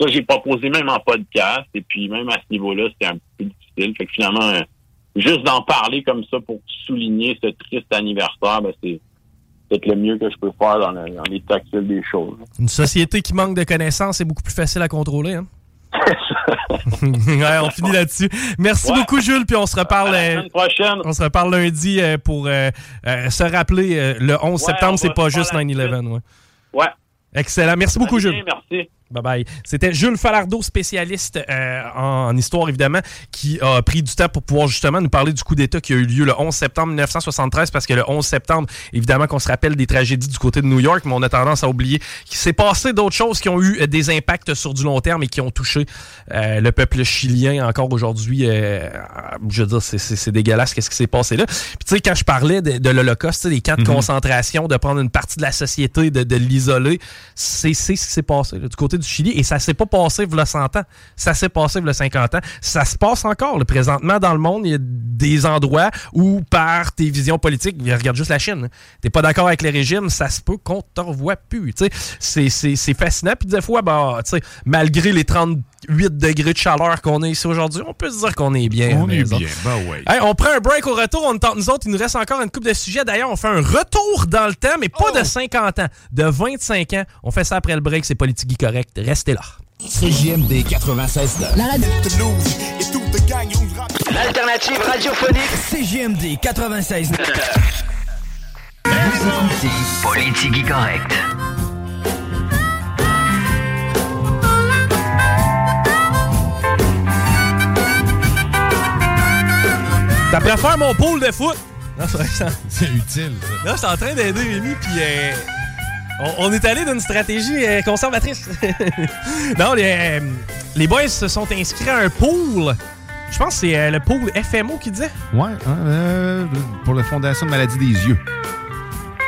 ça, j'ai proposé même en podcast. Et puis même à ce niveau-là, c'était un peu difficile. Fait que finalement, euh, juste d'en parler comme ça pour souligner ce triste anniversaire, ben, c'est peut-être le mieux que je peux faire dans, l'état actuel des choses. Une société qui manque de connaissances, c'est beaucoup plus facile à contrôler. Hein? ouais, on finit là-dessus. Merci beaucoup, Jules, puis on se reparle. euh, prochaine. On se reparle lundi euh, pour euh, se rappeler le 11 Ouais, septembre, c'est pas juste la 9-11. Ouais. Ouais. Excellent. Merci beaucoup, Allez Jules. Merci. Bye bye. C'était Jules Falardeau, spécialiste euh, en, histoire, évidemment, qui a pris du temps pour pouvoir justement nous parler du coup d'État qui a eu lieu le 11 septembre 1973, parce que le 11 septembre, évidemment qu'on se rappelle des tragédies du côté de New York, mais on a tendance à oublier qu'il s'est passé d'autres choses qui ont eu euh, des impacts sur du long terme et qui ont touché euh, le peuple chilien encore aujourd'hui. euh, je veux dire, c'est- dégueulasse qu'est-ce qui s'est passé là. Puis tu sais, quand je parlais de, de l'Holocauste, des camps de Mhm. concentration, de prendre une partie de la société, de, de l'isoler, c'est c'est ce qui s'est passé là, du côté du Chili. Et ça s'est pas passé v'là 100 ans. Ça s'est passé v'là 50 ans. Ça se passe encore. Présentement, dans le monde, il y a des endroits où, par tes visions politiques, regarde juste la Chine. T'es pas d'accord avec les régimes, ça se peut qu'on te revoie plus. C'est- fascinant. Puis des fois, bah, malgré les 38 degrés de chaleur qu'on a ici aujourd'hui, on peut se dire qu'on est bien. On est bien, ben ouais. Hey, on prend un break au retour. On tente nous autres. Il nous reste encore une coupe de sujets. D'ailleurs, on fait un retour dans le temps, mais pas de 50 ans, de 25 ans. On fait ça après le break. C'est politique correct. Restez là. CJMD 96 La radio. L'alternative radiophonique CJMD 96 Politique correct. Ça préfère mon pool de foot? Non, c'est C'est utile, ça. Là, je suis en train d'aider Rémi, puis euh, on, on est allé d'une stratégie euh, conservatrice. non, les, euh, les boys se sont inscrits à un pool. Je pense que c'est euh, le pool FMO qui disait. Ouais, hein, pour la Fondation de maladie des yeux.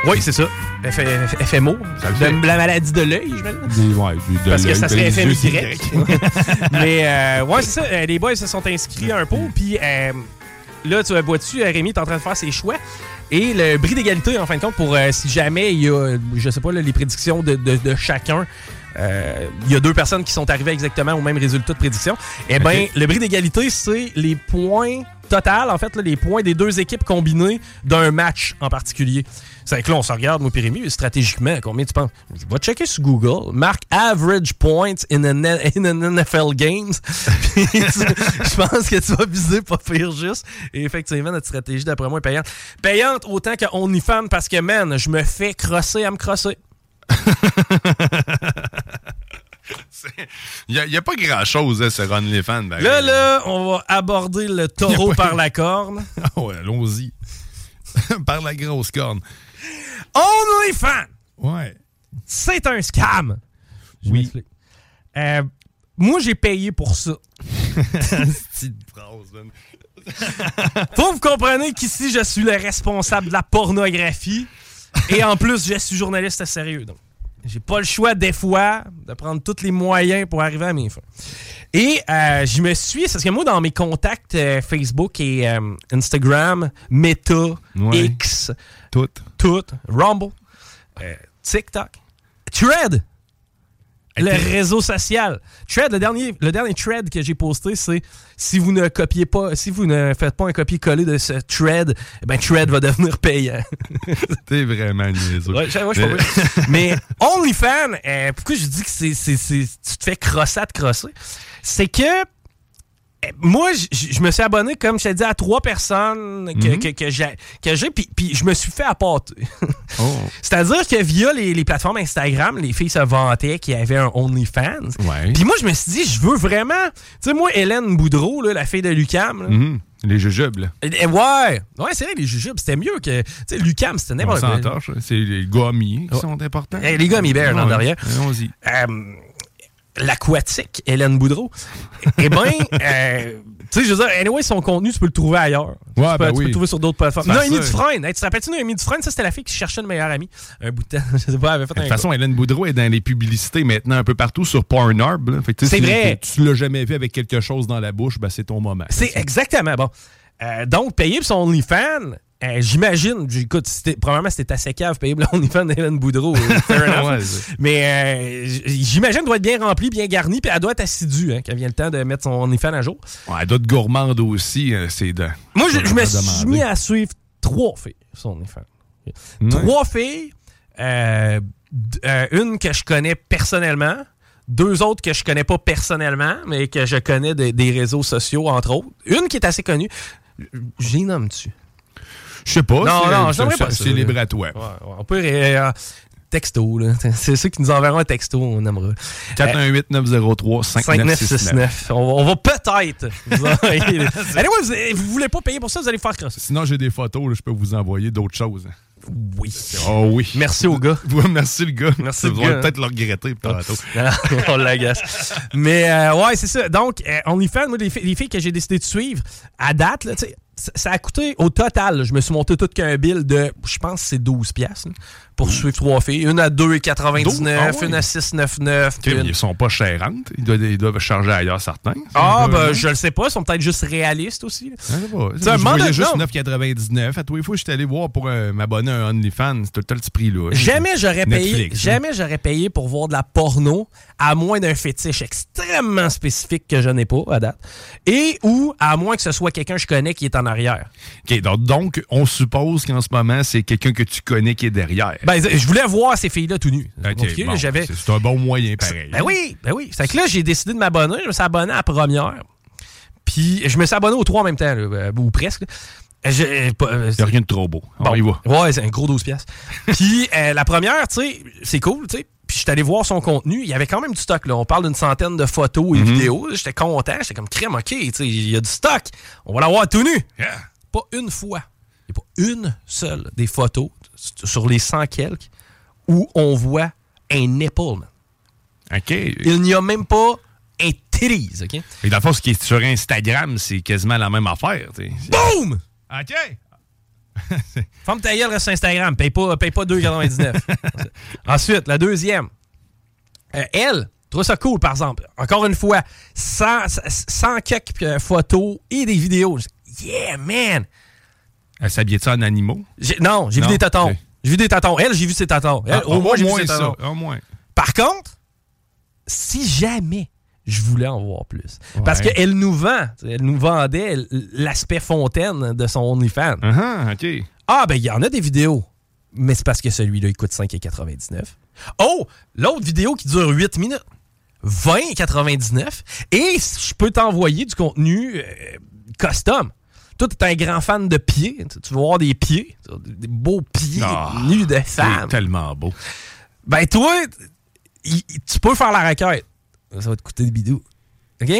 Oui, c'est ça. F- F- FMO. Ça De la maladie de l'œil, Des- ouais, Parce que ça serait FMY. Mais euh, ouais, c'est ça. les boys se sont inscrits à un pot. Puis euh, là, tu vois-tu, euh, Rémi est en train de faire ses choix. Et le bris d'égalité, en fin de compte, pour euh, si jamais il y a, je sais pas, là, les prédictions de, de- de chacun. euh, Il y a deux personnes qui sont arrivées exactement au même résultat de prédiction. Eh bien, le bris d'égalité, c'est les points total, en fait, les points des deux équipes combinés d'un match en particulier. C'est que là, on se regarde, moi, Pérémy, stratégiquement, combien tu penses? Vais checker sur Google. Marque average points in an, in an NFL games. Je pense que tu vas viser pas pire juste. Et effectivement, notre stratégie, d'après moi, est payante. Payante autant que OnlyFans parce que, man, je me fais crosser à me crosser. Il n'y a, pas grand-chose, hein, sur OnlyFans. ben, Là, là, on va aborder le taureau par la corne. Ah ouais, allons-y. par la grosse corne. OnlyFans! Ouais. C'est un scam! Je m'explique. Euh, moi, j'ai payé pour ça. Petite phrase, man. Faut que vous compreniez qu'ici, je suis le responsable de la pornographie. Et en plus, je suis journaliste sérieux. Donc, j'ai pas le choix, des fois, de prendre tous les moyens pour arriver à mes fins. Et euh, je me suis... Parce que moi, dans mes contacts euh, Facebook et euh, Instagram, Meta, Ouais. X... Tout. Tout. Rumble, TikTok, Thread, le réseau social. Thread, le dernier, le dernier thread que j'ai posté, c'est si vous ne copiez pas, si vous ne faites pas un copier-coller de ce thread, eh ben Thread va devenir payant. T'es vraiment niaiseux. Ouais, ouais, vrai. Mais OnlyFans, euh, pourquoi je dis que c'est, c'est- c'est- tu te fais crosser à te crosser? C'est que moi, je me suis abonné, comme je t'ai dit, à trois personnes que, Mhm. que- que j'ai, que j'ai, puis, je me suis fait appâter. Oh. C'est-à-dire que via les, les plateformes Instagram, les filles se vantaient qu'il y avait un OnlyFans. Puis moi, je me suis dit, je veux vraiment... Tu sais, moi, Hélène Boudreau, là, la fille de Lucam, là, Mhm. Les jujubes, là. eh, ouais, ouais, c'est vrai, les jujubes, c'était mieux que... Tu sais, Lucam, c'était n'importe quoi. C'est les gommiers qui sont importants. Eh, les gummy bears, là, derrière. Allons-y. Euh, L'aquatique, Hélène Boudreau. eh bien, euh, tu sais, je veux dire, anyway, son contenu, tu peux le trouver ailleurs. Ouais, tu, peux, ben tu peux le trouver sur d'autres plateformes. C'est Noémie. Dufresne. Hey, tu te rappelles-tu Noémie Dufresne? Ça, c'était la fille qui cherchait le meilleur ami. Un bout de temps. Je sais pas, elle avait fait De toute façon, Hélène Boudreau est dans les publicités maintenant un peu partout sur Pornhub. là. Fait que, tu sais, C'est si vrai. Tu l'as jamais vu avec quelque chose dans la bouche, ben, c'est ton moment. C'est exactement bon. Euh, donc, payer pour son OnlyFans, euh, j'imagine, écoute, probablement c'était assez cave payer pour l'OnlyFans d'Hélène Boudreau. euh. Ouais, Mais euh, j'imagine qu'elle doit être bien remplie, bien garnie, puis elle doit être assidue hein, quand vient le temps de mettre son OnlyFans à jour. Ouais, elle doit être gourmande aussi. euh, C'est de. Moi, je, me suis mis à suivre trois filles sur OnlyFans. Trois filles, une que je connais personnellement, deux autres que je connais pas personnellement, mais que je connais des- des réseaux sociaux, entre autres. Une qui est assez connue. J'y nomme-tu? Je sais pas. Non, non, n'aimerais pas c'est- libre à toi. On peut. euh, texto. là. C'est ceux qui nous enverront un texto, on aimera. 418-903-5969. On, va- on va peut-être vous envoyer. Anyway, vous, vous voulez pas payer pour ça, vous allez faire crosser. Sinon, j'ai des photos, là, je peux vous envoyer d'autres choses. Oui. Oh oui. Merci au gars. Ouais, merci le gars. Merci Vous le allez peut-être le regretter tantôt. on l'agace. Mais euh, ouais, c'est ça. Donc, euh, moi, les, filles- les filles que j'ai décidé de suivre, à date, là, tu sais, ça, a coûté au total, je me suis monté tout qu'un bill de, je pense c'est 12 piastres pour suivre trois filles. Une à 2,99, 12? Ah ouais. une à 6,99. Ok, mais une- Ils sont pas chérantes. Ils doivent, ils doivent charger ailleurs certains. Ah, ben, je le sais pas, ils sont peut-être juste réalistes aussi. Je sais pas. Un voyais juste non. 9,99. À tous les fois, je suis allé voir pour euh, m'abonner à un OnlyFans. C'est tout le petit prix là. Jamais j'aurais payé, hein. jamais j'aurais payé pour voir de la porno à moins d'un fétiche extrêmement spécifique que je n'ai pas à date et ou à moins que ce soit quelqu'un que je connais qui est en arrière. OK, donc, donc, on suppose qu'en ce moment, c'est quelqu'un que tu connais qui est derrière. Ben, je voulais voir ces filles-là tout nues. C'est bon, j'avais- c'est c'est un bon moyen, pareil. Ben oui, ben oui. Fait que là, j'ai décidé de m'abonner. Je me suis abonné à la première. Puis je me suis abonné aux trois en même temps, là, euh, ou presque. là. Je- pas- euh, a rien de trop beau. Bon, On y va. Ouais, c'est un gros 12 pièces. Puis euh, la première, tu sais, c'est cool, tu sais. Puis je suis allé voir son contenu. Il y avait quand même du stock. Là. On parle d'une centaine de photos et Mhm. vidéos. J'étais content. J'étais comme crème, OK, tu sais, il y a du stock. On va l'avoir tout nu. Pas une fois. Il n'y a pas une seule des photos sur les 100 quelques où on voit un nipple, man. OK. Il n'y a même pas un titties, OK? Et dans le fond, ce qui est sur Instagram, c'est quasiment la même affaire. tu sais. Boom! OK. Ferme ta gueule, reste sur Instagram. Paye pas, paye pas 2,99. Ensuite, la deuxième. Euh, elle, trouve ça cool, par exemple. Encore une fois, 100, 100 quelques euh, photos et des vidéos. Yeah, man! Elle s'habillait ça en animaux? Non, j'ai vu des tatons. J'ai vu des tatons. Elle, j'ai vu ses tatons. Elle, Ah, au moins, j'ai vu ses ça. tatons. Au moins. Par contre, si jamais je voulais en voir plus, parce qu'elle nous vend, elle nous vendait l'aspect fontaine de son OnlyFans. Ah, OK. Ah, ben, il y en a des vidéos. Mais c'est parce que celui-là, il coûte 5,99. Oh, l'autre vidéo qui dure 8 minutes. 20,99. Et je peux t'envoyer du contenu euh, custom. Toi, t'es un grand fan de pieds. Tu veux voir des pieds. Des beaux pieds Ah, nus de C'est femmes. tellement beau. Ben, toi, tu peux faire la requête. Ça va te coûter des bidous. OK?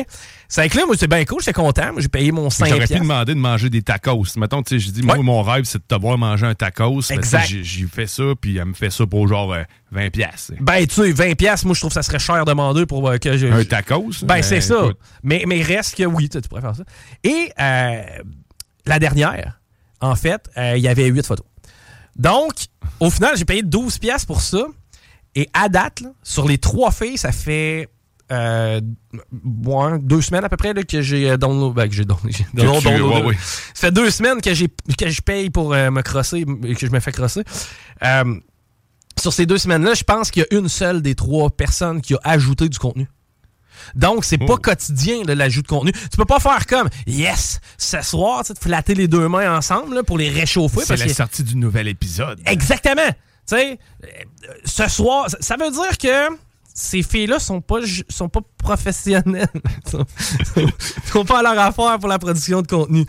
C'est que là, moi, c'est bien cool. J'étais content. Moi, j'ai payé mon 5 J'aurais pu demander de manger des tacos. Mettons, tu sais, j'ai dit, moi, mon rêve, c'est de te voir manger un tacos. Exact. J'ai fait ça, puis elle me fait ça pour genre euh, 20 pièces. Ben, tu sais, 20$, piastres, moi, je trouve que ça serait cher demander pour euh, que je. Un tacos? Ben, c'est ça. écoute. Mais, mais reste que oui, tu tu pourrais faire ça. Et euh, la dernière, en fait, euh, il y avait 8 photos. Donc, au final, j'ai payé 12$ piastres pour ça. Et à date, là, sur les trois filles, ça fait. euh, deux semaines à peu près là, que j'ai euh, download. Ben, que j'ai ouais, ouais. Ça fait deux semaines que, j'ai, que je paye pour euh, me crosser et que je me fais crosser. Sur ces deux semaines-là, je pense qu'il y a une seule des trois personnes qui a ajouté du contenu. Donc, c'est pas quotidien là, l'ajout de contenu. Tu peux pas faire comme Yes, ce soir, tu te flatter les deux mains ensemble là, pour les réchauffer. C'est la que- sortie du nouvel épisode. Exactement. Tu sais, euh, ce soir, ça- veut dire que ces filles-là sont pas sont pas professionnelles. sont, sont pas à leur affaire pour la production de contenu.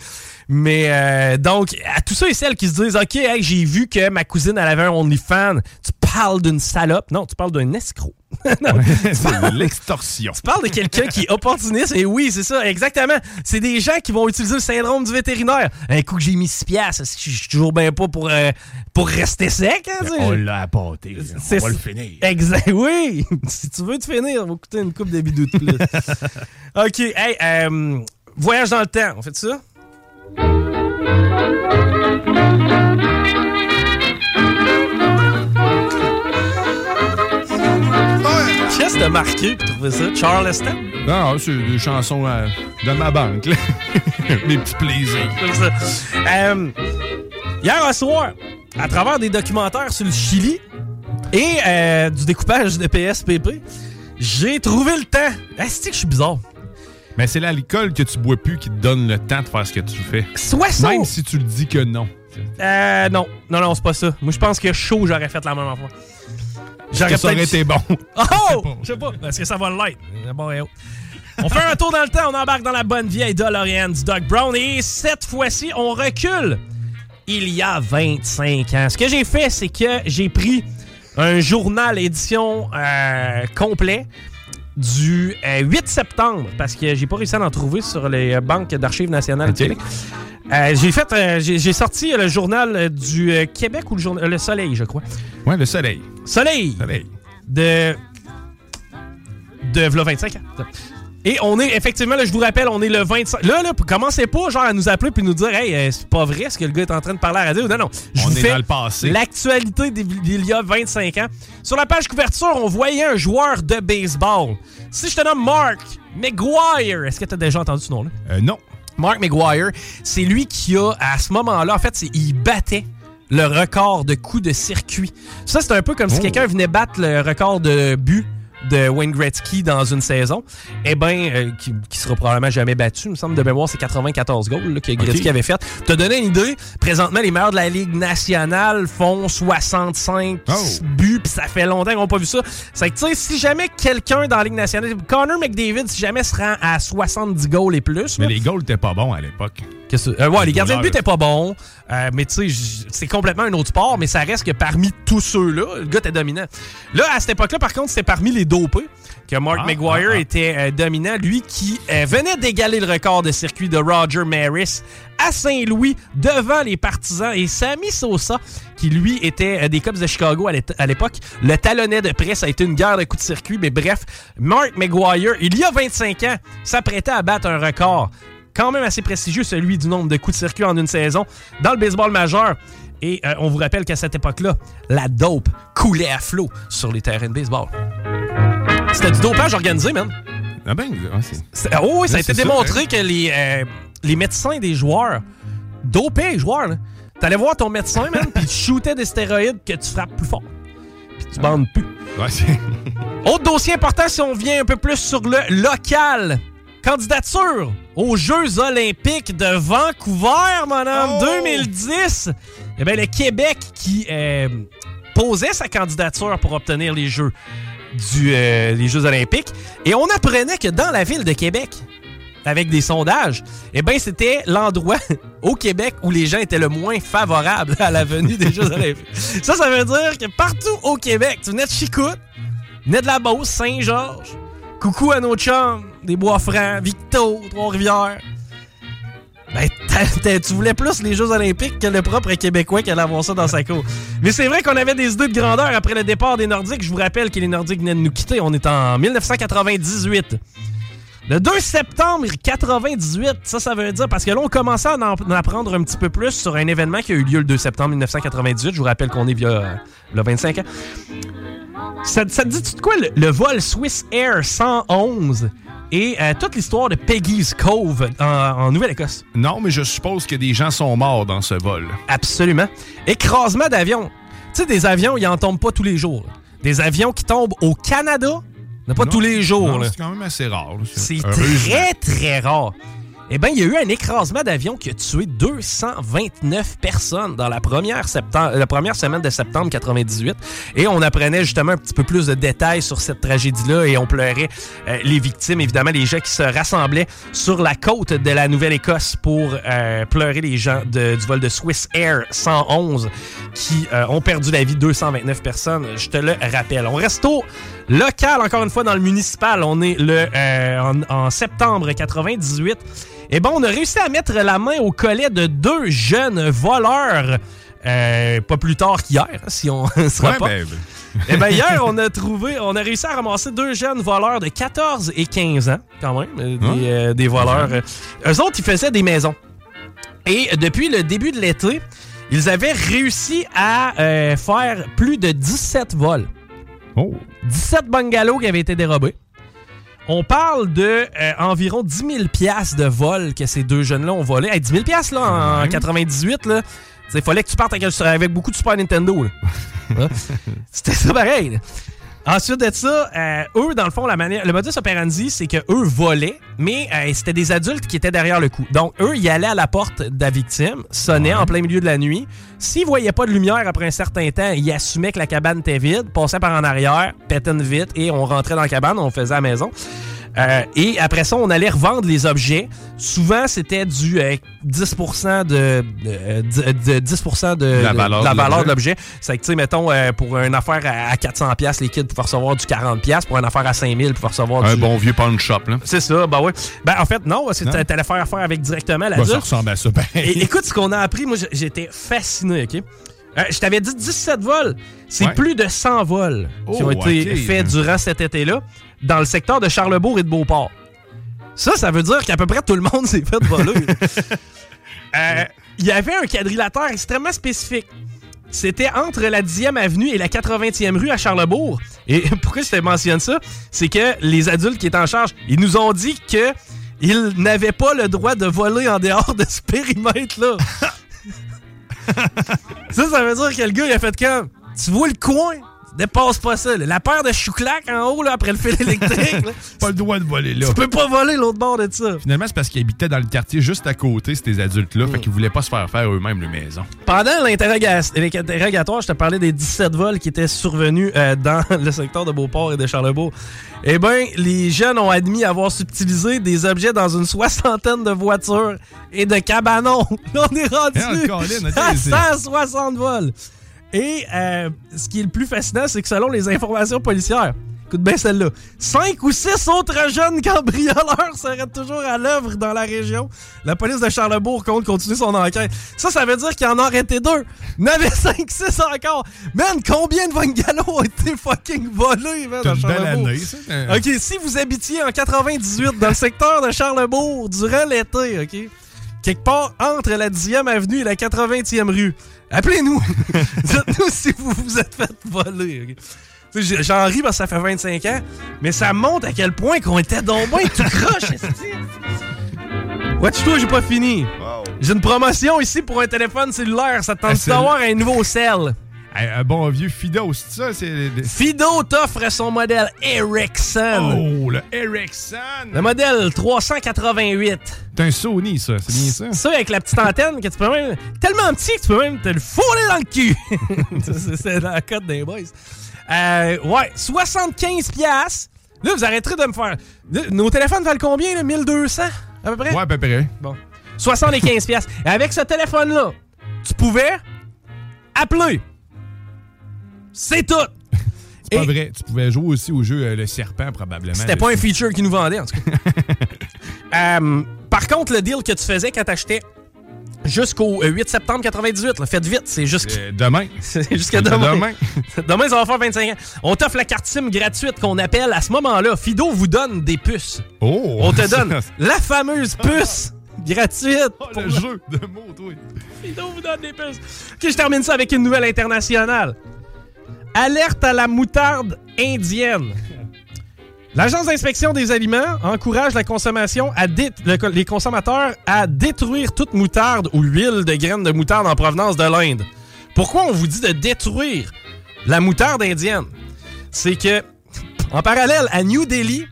Mais euh, donc, à tous ceux et celles qui se disent OK, hey, j'ai vu que ma cousine elle avait un OnlyFans, tu parles d'une salope. Non, tu parles d'un escroc. C'est l'extorsion. tu parles de quelqu'un qui est opportuniste, et oui, c'est ça, exactement. C'est des gens qui vont utiliser le syndrome du vétérinaire. Un coup que j'ai mis 6 piastres, je suis toujours bien pas pour, euh, pour rester sec. Hein, sais? On l'a apporté. On va le ça. finir. Exact, oui. si tu veux te finir, on va coûter une coupe de bidou de plus. OK, hey, euh, voyage dans le temps, on fait ça? Qu'est-ce que t'as marqué pour trouver ça? Charleston? Non, non, c'est des chansons euh, de ma banque. là. Des petits plaisirs. Euh, hier au soir, à travers des documentaires sur le Chili et euh, du découpage de PSPP, j'ai trouvé le temps. Est-ce que je suis bizarre? Mais c'est l'alcool que tu bois plus qui te donne le temps de faire ce que tu fais. Soit ça. Même si tu le dis que non. Euh, non. Non, non, c'est pas ça. Moi, je pense que chaud, j'aurais fait la même. Est-ce que ça aurait été bon? Oh! Je sais pas. Est-ce que ça va l'être? Bon, eh oh. On fait un tour dans le temps, on embarque dans la bonne vieille DeLorean du Doc Brown et cette fois-ci, on recule il y a 25 ans. Ce que j'ai fait, c'est que j'ai pris un journal édition euh, complet du euh, 8 septembre, parce que j'ai pas réussi à en trouver sur les euh, banques d'archives nationales du Québec. Euh, j'ai fait, euh, j'ai sorti euh, le journal euh, du euh, Québec ou le, journal, le Soleil, je crois. Ouais, le Soleil. Soleil. Soleil. De. De v'là 25 ans. Et on est, effectivement, là, je vous rappelle, on est le 25. Là, là, commencez pas genre à nous appeler puis nous dire, hey, euh, c'est pas vrai ce que le gars est en train de parler à la radio. Non, non. Je On vous est fais dans le passé. L'actualité d'il y a 25 ans. Sur la page couverture, on voyait un joueur de baseball. Si je te nomme Mark McGuire, est-ce que tu as déjà entendu ce nom-là? Euh, non. Mark McGuire, c'est lui qui a, à ce moment-là, en fait, il battait le record de coups de circuit. Ça, c'est un peu comme si Oh. quelqu'un venait battre le record de but de Wayne Gretzky dans une saison. Eh bien, euh, qui, qui sera probablement jamais battu. Il me semble de mémoire, c'est 94 goals là, que Gretzky avait fait. Te donner une idée, présentement, les meilleurs de la Ligue nationale font 65 Oh. buts, puis ça fait longtemps qu'on n'a pas vu ça. C'est que, tu sais, si jamais quelqu'un dans la Ligue nationale, Connor McDavid, si jamais se rend à 70 goals et plus, Mais là, les goals étaient pas bons à l'époque. Euh, ouais, les gardiens de but goalers. étaient pas bons. Euh, mais tu sais, c'est complètement un autre sport, mais ça reste que parmi tous ceux-là, le gars était dominant. Là, à cette époque-là, par contre, c'était parmi les dopés que Mark Ah, McGuire ah, ah. était euh, dominant. Lui qui euh, venait d'égaler le record de circuit de Roger Maris à Saint-Louis devant les partisans. Et Sammy Sosa, qui lui était euh, des Cubs de Chicago à l'époque, le talonnait de près. Ça a été une guerre de coups de circuit. Mais bref, Mark McGuire, il y a 25 ans, s'apprêtait à battre un record quand même assez prestigieux, celui du nombre de coups de circuit en une saison dans le baseball majeur. Et euh, on vous rappelle qu'à cette époque-là, la dope coulait à flot sur les terrains de baseball. C'était du dopage organisé, man. Ah ben, ah, c'est- Oh oui, ça a été démontré hein. que les, euh, les médecins des joueurs dopaient les joueurs. là. T'allais voir ton médecin, man, puis tu shootais des stéroïdes que tu frappes plus fort. Puis tu bandes plus. Ouais, c'est- Autre dossier important si on vient un peu plus sur le local. Candidature aux Jeux olympiques de Vancouver, mon homme, 2010. Eh bien, le Québec qui euh, posait sa candidature pour obtenir les Jeux, du, euh, les Jeux olympiques. Et on apprenait que dans la ville de Québec, avec des sondages, eh bien, c'était l'endroit au Québec où les gens étaient le moins favorables à la venue des Jeux olympiques. Ça, ça veut dire que partout au Québec, tu venais de Chicoute, venais de la Beauce, Saint-Georges, coucou à nos chums, des Bois-Francs, Victo, Trois-Rivières. Ben, tu voulais plus les Jeux olympiques que le propre Québécois qui allait avoir ça dans sa cour. Mais c'est vrai qu'on avait des idées de grandeur après le départ des Nordiques. Je vous rappelle que les Nordiques venaient de nous quitter. On est en 1998. Le 2 septembre 98, ça, ça veut dire, parce que là, on commençait à en, en apprendre un petit peu plus sur un événement qui a eu lieu le 2 septembre 1998. Je vous rappelle qu'on est via euh, le 25 ans. Ça, te dit de quoi, le, le vol Swiss Air 111 et euh, toute l'histoire de Peggy's Cove en, en Nouvelle-Écosse? Non, mais je suppose que des gens sont morts dans ce vol. Absolument. Écrasement d'avions. Tu sais, des avions, ils en tombent pas tous les jours. là. Des avions qui tombent au Canada, il n'y en a pas Non, tous les jours. non, là. C'est quand même assez rare. là. C'est Heureusement. très, très rare. Eh bien, il y a eu un écrasement d'avion qui a tué 229 personnes dans la première, la première semaine de septembre 98. Et on apprenait justement un petit peu plus de détails sur cette tragédie-là et on pleurait euh, les victimes, évidemment, les gens qui se rassemblaient sur la côte de la Nouvelle-Écosse pour euh, pleurer les gens du vol de Swiss Air 111 qui euh, ont perdu la vie 229 personnes. Je te le rappelle. On reste au local, encore une fois, dans le municipal. On est le euh, en, en septembre 98. Et bon, on a réussi à mettre la main au collet de deux jeunes voleurs. euh, pas plus tard qu'hier, hein, si on se Ouais, rapporte. ben, Eh bien, hier, on a trouvé, on a réussi à ramasser deux jeunes voleurs de 14 et 15 ans, quand même, euh, des, Hein? euh, des voleurs. Eux autres, ils faisaient des maisons. Et depuis le début de l'été, ils avaient réussi à euh, faire plus de 17 vols. Oh. 17 bungalows qui avaient été dérobés. On parle de euh, environ 10 000 piastres de vol que ces deux jeunes-là ont volé. Hey, 10 000 piastres, là, en Ouais. 98, là. Il fallait que tu partes avec, avec beaucoup de Super Nintendo. Hein? C'était ça pareil. là. Ensuite de ça, euh, eux, dans le fond, la manière, le modus operandi, c'est que eux volaient, mais euh, c'était des adultes qui étaient derrière le coup. Donc, eux, ils allaient à la porte de la victime, sonnaient en plein milieu de la nuit. S'ils voyaient pas de lumière après un certain temps, ils assumaient que la cabane était vide, passaient par en arrière, pétaient une vitre et on rentrait dans la cabane, on faisait la maison. Euh, et après ça, on allait revendre les objets. Souvent, c'était du euh, 10% de, euh, de, de 10% de La valeur de la valeur l'objet. de l'objet. C'est que, tu sais, mettons, euh, pour une affaire à, à 400$, piastres, les kids pouvaient recevoir du 40$. Pour une affaire à 5000$, ils pouvaient recevoir Un du... bon vieux pawn shop, là. C'est ça, bah ouais. Ben, en fait, non, c'est t'allais faire affaire avec directement Ben, l'adulte. ça ressemble à ça. ben. Et écoute ce qu'on a appris. Moi, j'étais fasciné, OK? Euh, je t'avais dit 17 vols. C'est Ouais. plus de 100 vols qui Oh, ont été faits durant cet été-là dans le secteur de Charlebourg et de Beauport. Ça, ça veut dire qu'à peu près tout le monde s'est fait voler. Euh, Il y avait un quadrilatère extrêmement spécifique. C'était entre la 10e avenue et la 80e rue à Charlebourg. Et pourquoi je te mentionne ça? C'est que les adultes qui étaient en charge, ils nous ont dit que ils n'avaient pas le droit de voler en dehors de ce périmètre-là. ça, ça veut dire que le gars, il a fait comme, tu vois le coin, dépasse pas ça. là. La paire de chouclac en haut, là, après le fil électrique, là, pas le droit de voler là. tu peux pas voler l'autre bord de ça. Finalement, c'est parce qu'ils habitaient dans le quartier juste à côté, ces adultes-là. Mm. Fait qu'ils voulaient pas se faire faire eux-mêmes les maisons. Pendant l'interroga- l'interrogatoire, je te parlais des 17 vols qui étaient survenus euh, dans le secteur de Beauport et de Charlebourg. Eh bien, les jeunes ont admis avoir subtilisé des objets dans une soixantaine de voitures et de cabanons. Là, on est rendu le Colin, ok, à c'est- 160 vols. Et euh, ce qui est le plus fascinant, c'est que selon les informations policières, écoute bien celle-là, 5 ou 6 autres jeunes cambrioleurs seraient toujours à l'œuvre dans la région. La police de Charlebourg compte continuer son enquête. Ça, ça veut dire qu'il en a arrêté deux. Il y en avait 5-6 encore. Man, combien de bungalows ont été fucking volés, man, à Charlebourg? année, ça. Euh, OK, si vous habitiez en 98 dans le secteur de Charlebourg durant l'été, OK? Quelque part entre la 10e avenue et la 80e rue, appelez-nous. Dites-nous si vous vous êtes fait voler. OK? Tu sais, J'en ris parce que ça fait 25 ans, mais ça montre à quel point qu'on était donc bien tout croche. Watch-toi, j'ai pas fini. J'ai une promotion ici pour un téléphone cellulaire. Ça te tente d'avoir un nouveau sel? Un bon vieux Fido, c'est ça? C'est... Fido t'offre son modèle Ericsson. Oh, le Ericsson! Le modèle 388. C'est un Sony, ça. C'est bien ça? Ça, avec la petite antenne que tu peux même. Tellement petit que tu peux même te le fouler dans le cul. C'est- C'est la cote des boys. Euh, ouais, 75 piastres. Là, vous arrêterez de me faire. Nos téléphones valent combien, là? 1200 à peu près? Ouais, à peu près. Bon. 75 piastres. Et avec ce téléphone-là, tu pouvais appeler. C'est tout. C'est pas vrai. Tu pouvais jouer aussi au jeu euh, Le Serpent, probablement. C'était pas un feature qu'ils nous vendaient, en tout cas. Euh, par contre, le deal que tu faisais quand t'achetais jusqu'au euh, 8 septembre 98, là, faites vite, c'est jusqu'à Euh, demain. c'est jusqu'à Jusqu'à demain. demain. demain, ça va faire 25 ans. On t'offre la carte SIM gratuite qu'on appelle à ce moment-là. Fido vous donne des puces. Oh! On te donne la fameuse puce gratuite. Oh, pour le jeu de mots, toi. Fido vous donne des puces. Ok, je termine ça avec une nouvelle internationale. Alerte à la moutarde indienne. L'Agence d'inspection des aliments encourage les consommateurs à détruire toute moutarde ou huile de graines de moutarde en provenance de l'Inde. Pourquoi on vous dit de détruire la moutarde indienne? C'est que, en parallèle à New Delhi,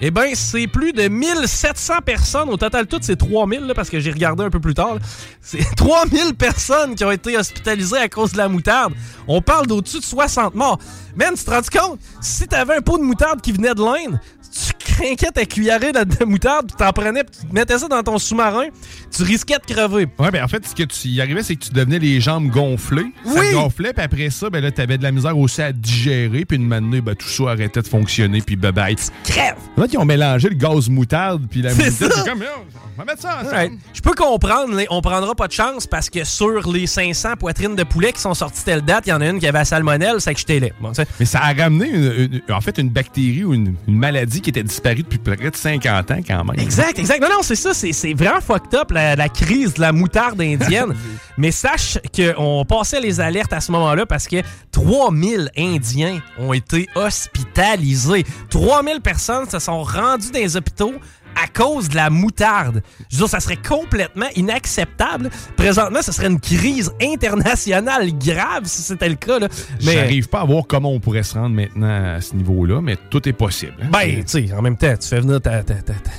eh bien, c'est plus de 1700 personnes. Au total, toutes, c'est 3000, là, parce que j'ai regardé un peu plus tard. C'est 3000 personnes qui ont été hospitalisées à cause de la moutarde. On parle d'au-dessus de 60 morts. Man, tu te rends compte? Si t'avais un pot de moutarde qui venait de l'Inde, tu craquais ta cuillerée de, de moutarde, puis t'en prenais, puis tu mettais ça dans ton sous-marin, tu risquais de crever. Ouais, ben en fait, ce que tu y arrivais, c'est que tu devenais les jambes gonflées. Ça Oui! gonflait, puis après ça, ben là, t'avais de la misère aussi à digérer, puis une matinée, ben tout ça arrêtait de fonctionner, puis bye bye. Crève! En fait, ils ont mélangé le gaz moutarde, puis la moutarde. ça! C'est comme, on va mettre ça ensemble. Je peux comprendre, mais on prendra pas de chance parce que sur les 500 poitrines de poulet qui sont sorties telle date, il y en a une qui avait la salmonelle, c'est que j'étais là. Bon, tu. Mais ça a ramené, une- une- en fait, une bactérie ou une, une maladie qui était disparue depuis près de 50 ans, quand même. Exact, exact. Non, non, c'est ça. C'est c'est vraiment fucked up, la, la crise de la moutarde indienne. Mais sache qu'on passait les alertes à ce moment-là parce que 3000 Indiens ont été hospitalisés. 3000 personnes se sont rendues dans les hôpitaux à cause de la moutarde. Je veux dire, ça serait complètement inacceptable. Présentement, ce serait une crise internationale grave si c'était le cas. Là. Mais, J'arrive pas à voir comment on pourrait se rendre maintenant à ce niveau-là, mais tout est possible. hein. ben, tu sais, en même temps, tu fais venir ta, ta- ta- ta-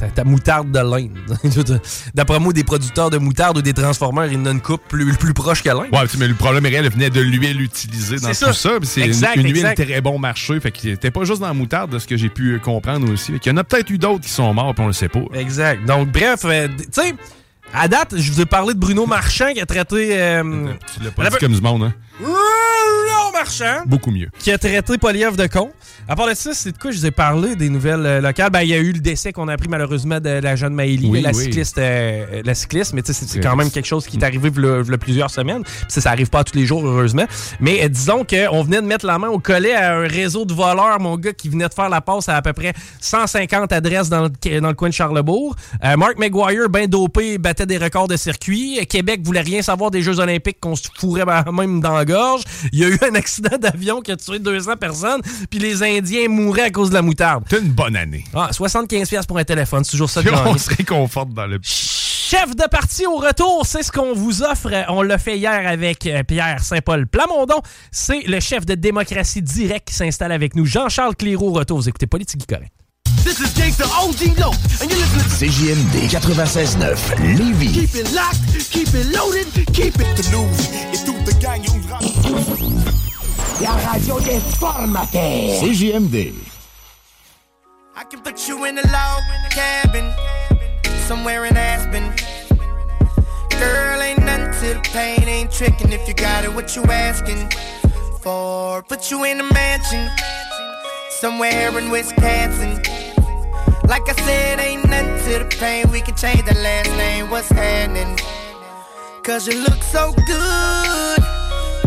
ta, ta moutarde de l'Inde. D'après moi, des producteurs de moutarde ou des transformeurs, ils en ont une coupe plus, plus proche que l'Inde. Ouais, mais le problème réel venait de l'huile utilisée dans tout ça. C'est une, huile très bon marché. Fait que c'était pas juste dans la moutarde, de ce que j'ai pu comprendre aussi. Fait qu'il y en a peut-être eu d'autres qui sont morts, puis on le sait pas. Exact. Donc, bref, euh, tu sais, à date, je vous ai parlé de Bruno Marchand qui a traité. euh, Tu l'as pas dit comme du monde, hein? Marchand! Beaucoup mieux. qui a traité Poliev de con. À part de ça, c'est de quoi je vous ai parlé des nouvelles euh, locales? Ben, il y a eu le décès qu'on a appris malheureusement de la jeune Maëlie, Oui, la, oui. cycliste, euh, la cycliste. Mais tu sais, c'est- quand même quelque chose qui est arrivé il plusieurs semaines. Puis ça, ça arrive pas tous les jours, heureusement. Mais euh, disons qu'on venait de mettre la main au collet à un réseau de voleurs, mon gars, qui venait de faire la passe à à peu près 150 adresses dans le, dans le coin de Charlebourg. Euh, Mark McGuire, ben dopé, battait des records de circuit. Québec voulait rien savoir des Jeux olympiques qu'on se fourrait même dans la gorge. Il y a eu un accident d'avion qui a tué 200 personnes, puis les Indiens mouraient à cause de la moutarde. C'est une bonne année. Ah, 75$ piastres pour un téléphone, c'est toujours ça de on se réconforte dans le. Chef de parti au retour, c'est ce qu'on vous offre. On l'a fait hier avec euh, Pierre Saint-Paul Plamondon. C'est le chef de démocratie direct qui s'installe avec nous. Jean-Charles Cléroux au retour. Vous écoutez Politique Correct. This is Gangsta OG Low, and you're listening CJMD 96.9 Lévis. Keep it locked, keep it loaded, keep it the news. Et toute la gang, La radio des formateurs. CJMD. I can put you in a log cabin somewhere in Aspen. Girl, ain't nothing to the pain, ain't tricking if you got it. What you asking for? Put you in a mansion somewhere in Wisconsin. Like I said, ain't nothing to the pain. We can change the last name. What's happening? Cause you look so good.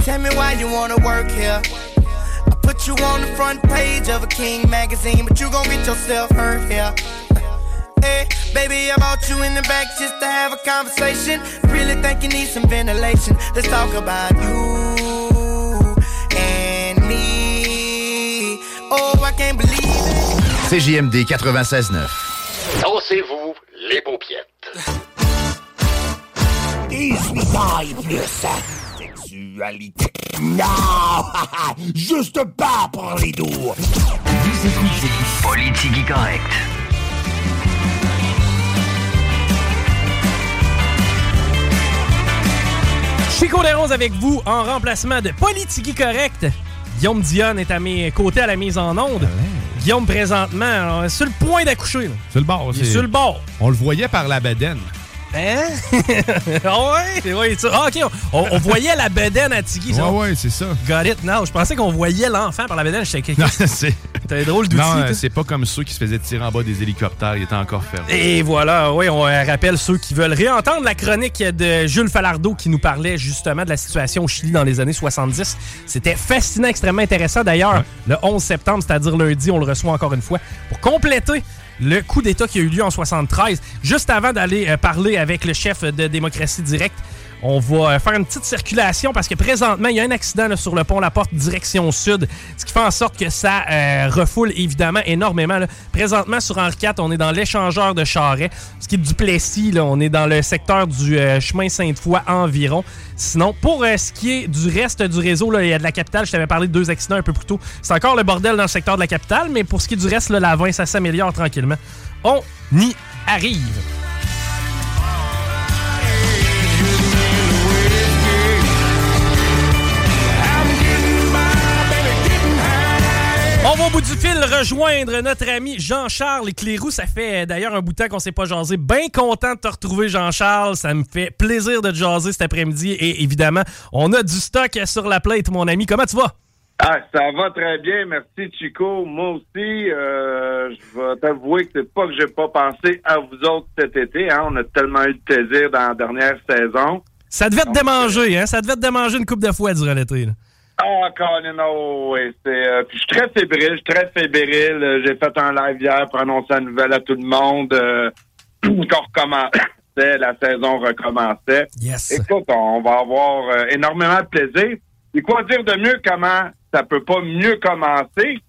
Tell me why you wanna work here. I put you on the front page of a King magazine, but you gon' get yourself hurt here. Hey, baby, I brought you in the back just to have a conversation. Really think you need some ventilation. Let's talk about you and me. Oh, I can't believe it. CJMD 96.9. Dansez-vous les paupiètes. 18 ans et plus. Sexualité. Non! Juste pas pour les doux. Vous écoutez Politique Correct. Chico Desroses avec vous en remplacement de Politique Correct. Guillaume Dionne est à mes côtés à la mise en onde. Guillaume, présentement, euh, sur le point d'accoucher. C'est le bord. Il est sur le bord. On le voyait par la bedaine. Hein? ah ouais? ouais ça. Ah, OK. On, on voyait la bedaine à Tiggy. ça. Ouais, ouais, c'est ça. Got it. Non, je pensais qu'on voyait l'enfant par la bedaine. J'étais Non, c'est. T'as drôle d'outil. Non, c'est pas comme ceux qui se faisaient tirer en bas des hélicoptères. Ils étaient encore fermés. Et voilà, oui, on euh, rappelle ceux qui veulent réentendre la chronique de Jules Falardeau qui nous parlait justement de la situation au Chili dans les années 70. C'était fascinant, extrêmement intéressant. D'ailleurs, le 11 septembre, c'est-à-dire lundi, on le reçoit encore une fois pour compléter le coup d'État qui a eu lieu en 73. Juste avant d'aller euh, parler avec le chef de Démocratie Directe, on va euh, faire une petite circulation parce que présentement, il y a un accident sur le pont La Porte, direction sud, ce qui fait en sorte que ça euh, refoule évidemment énormément. Présentement, sur Henri IV, on est dans l'échangeur de Charret. Ce qui est du Plessis, on est dans le secteur du euh, chemin Sainte-Foy environ. Sinon, pour ce qui est du reste du réseau, là, il y a de la capitale, je t'avais parlé de deux accidents un peu plus tôt. C'est encore le bordel dans le secteur de la capitale, mais pour ce qui est du reste, là, la 20, ça s'améliore tranquillement. On y arrive. Au bout du fil rejoindre notre ami Jean-Charles Clérou. Ça fait euh, d'ailleurs un bout de temps qu'on s'est pas jasé. Bien content de te retrouver, Jean-Charles. Ça me fait plaisir de te jaser cet après-midi. Et évidemment, on a du stock sur la plate, mon ami. Comment tu vas? Ah, ça va très bien, merci Chico. Moi aussi, euh, je vais t'avouer que c'est pas que j'ai pas pensé à vous autres cet été. Hein. On a tellement eu de plaisir dans la dernière saison. Ça devait te démanger, hein? Ça devait te démanger une coupe de fois durant l'été. là. Ah, Colin, oh, oui, c'est. euh, puis je suis très fébrile, je suis très fébrile. Euh, J'ai fait un live hier pour annoncer la nouvelle à tout le monde euh, qu'on recommençait, la saison recommençait. Yes. Écoute, on va avoir euh, énormément de plaisir. Et quoi dire de mieux comment ça peut pas mieux commencer?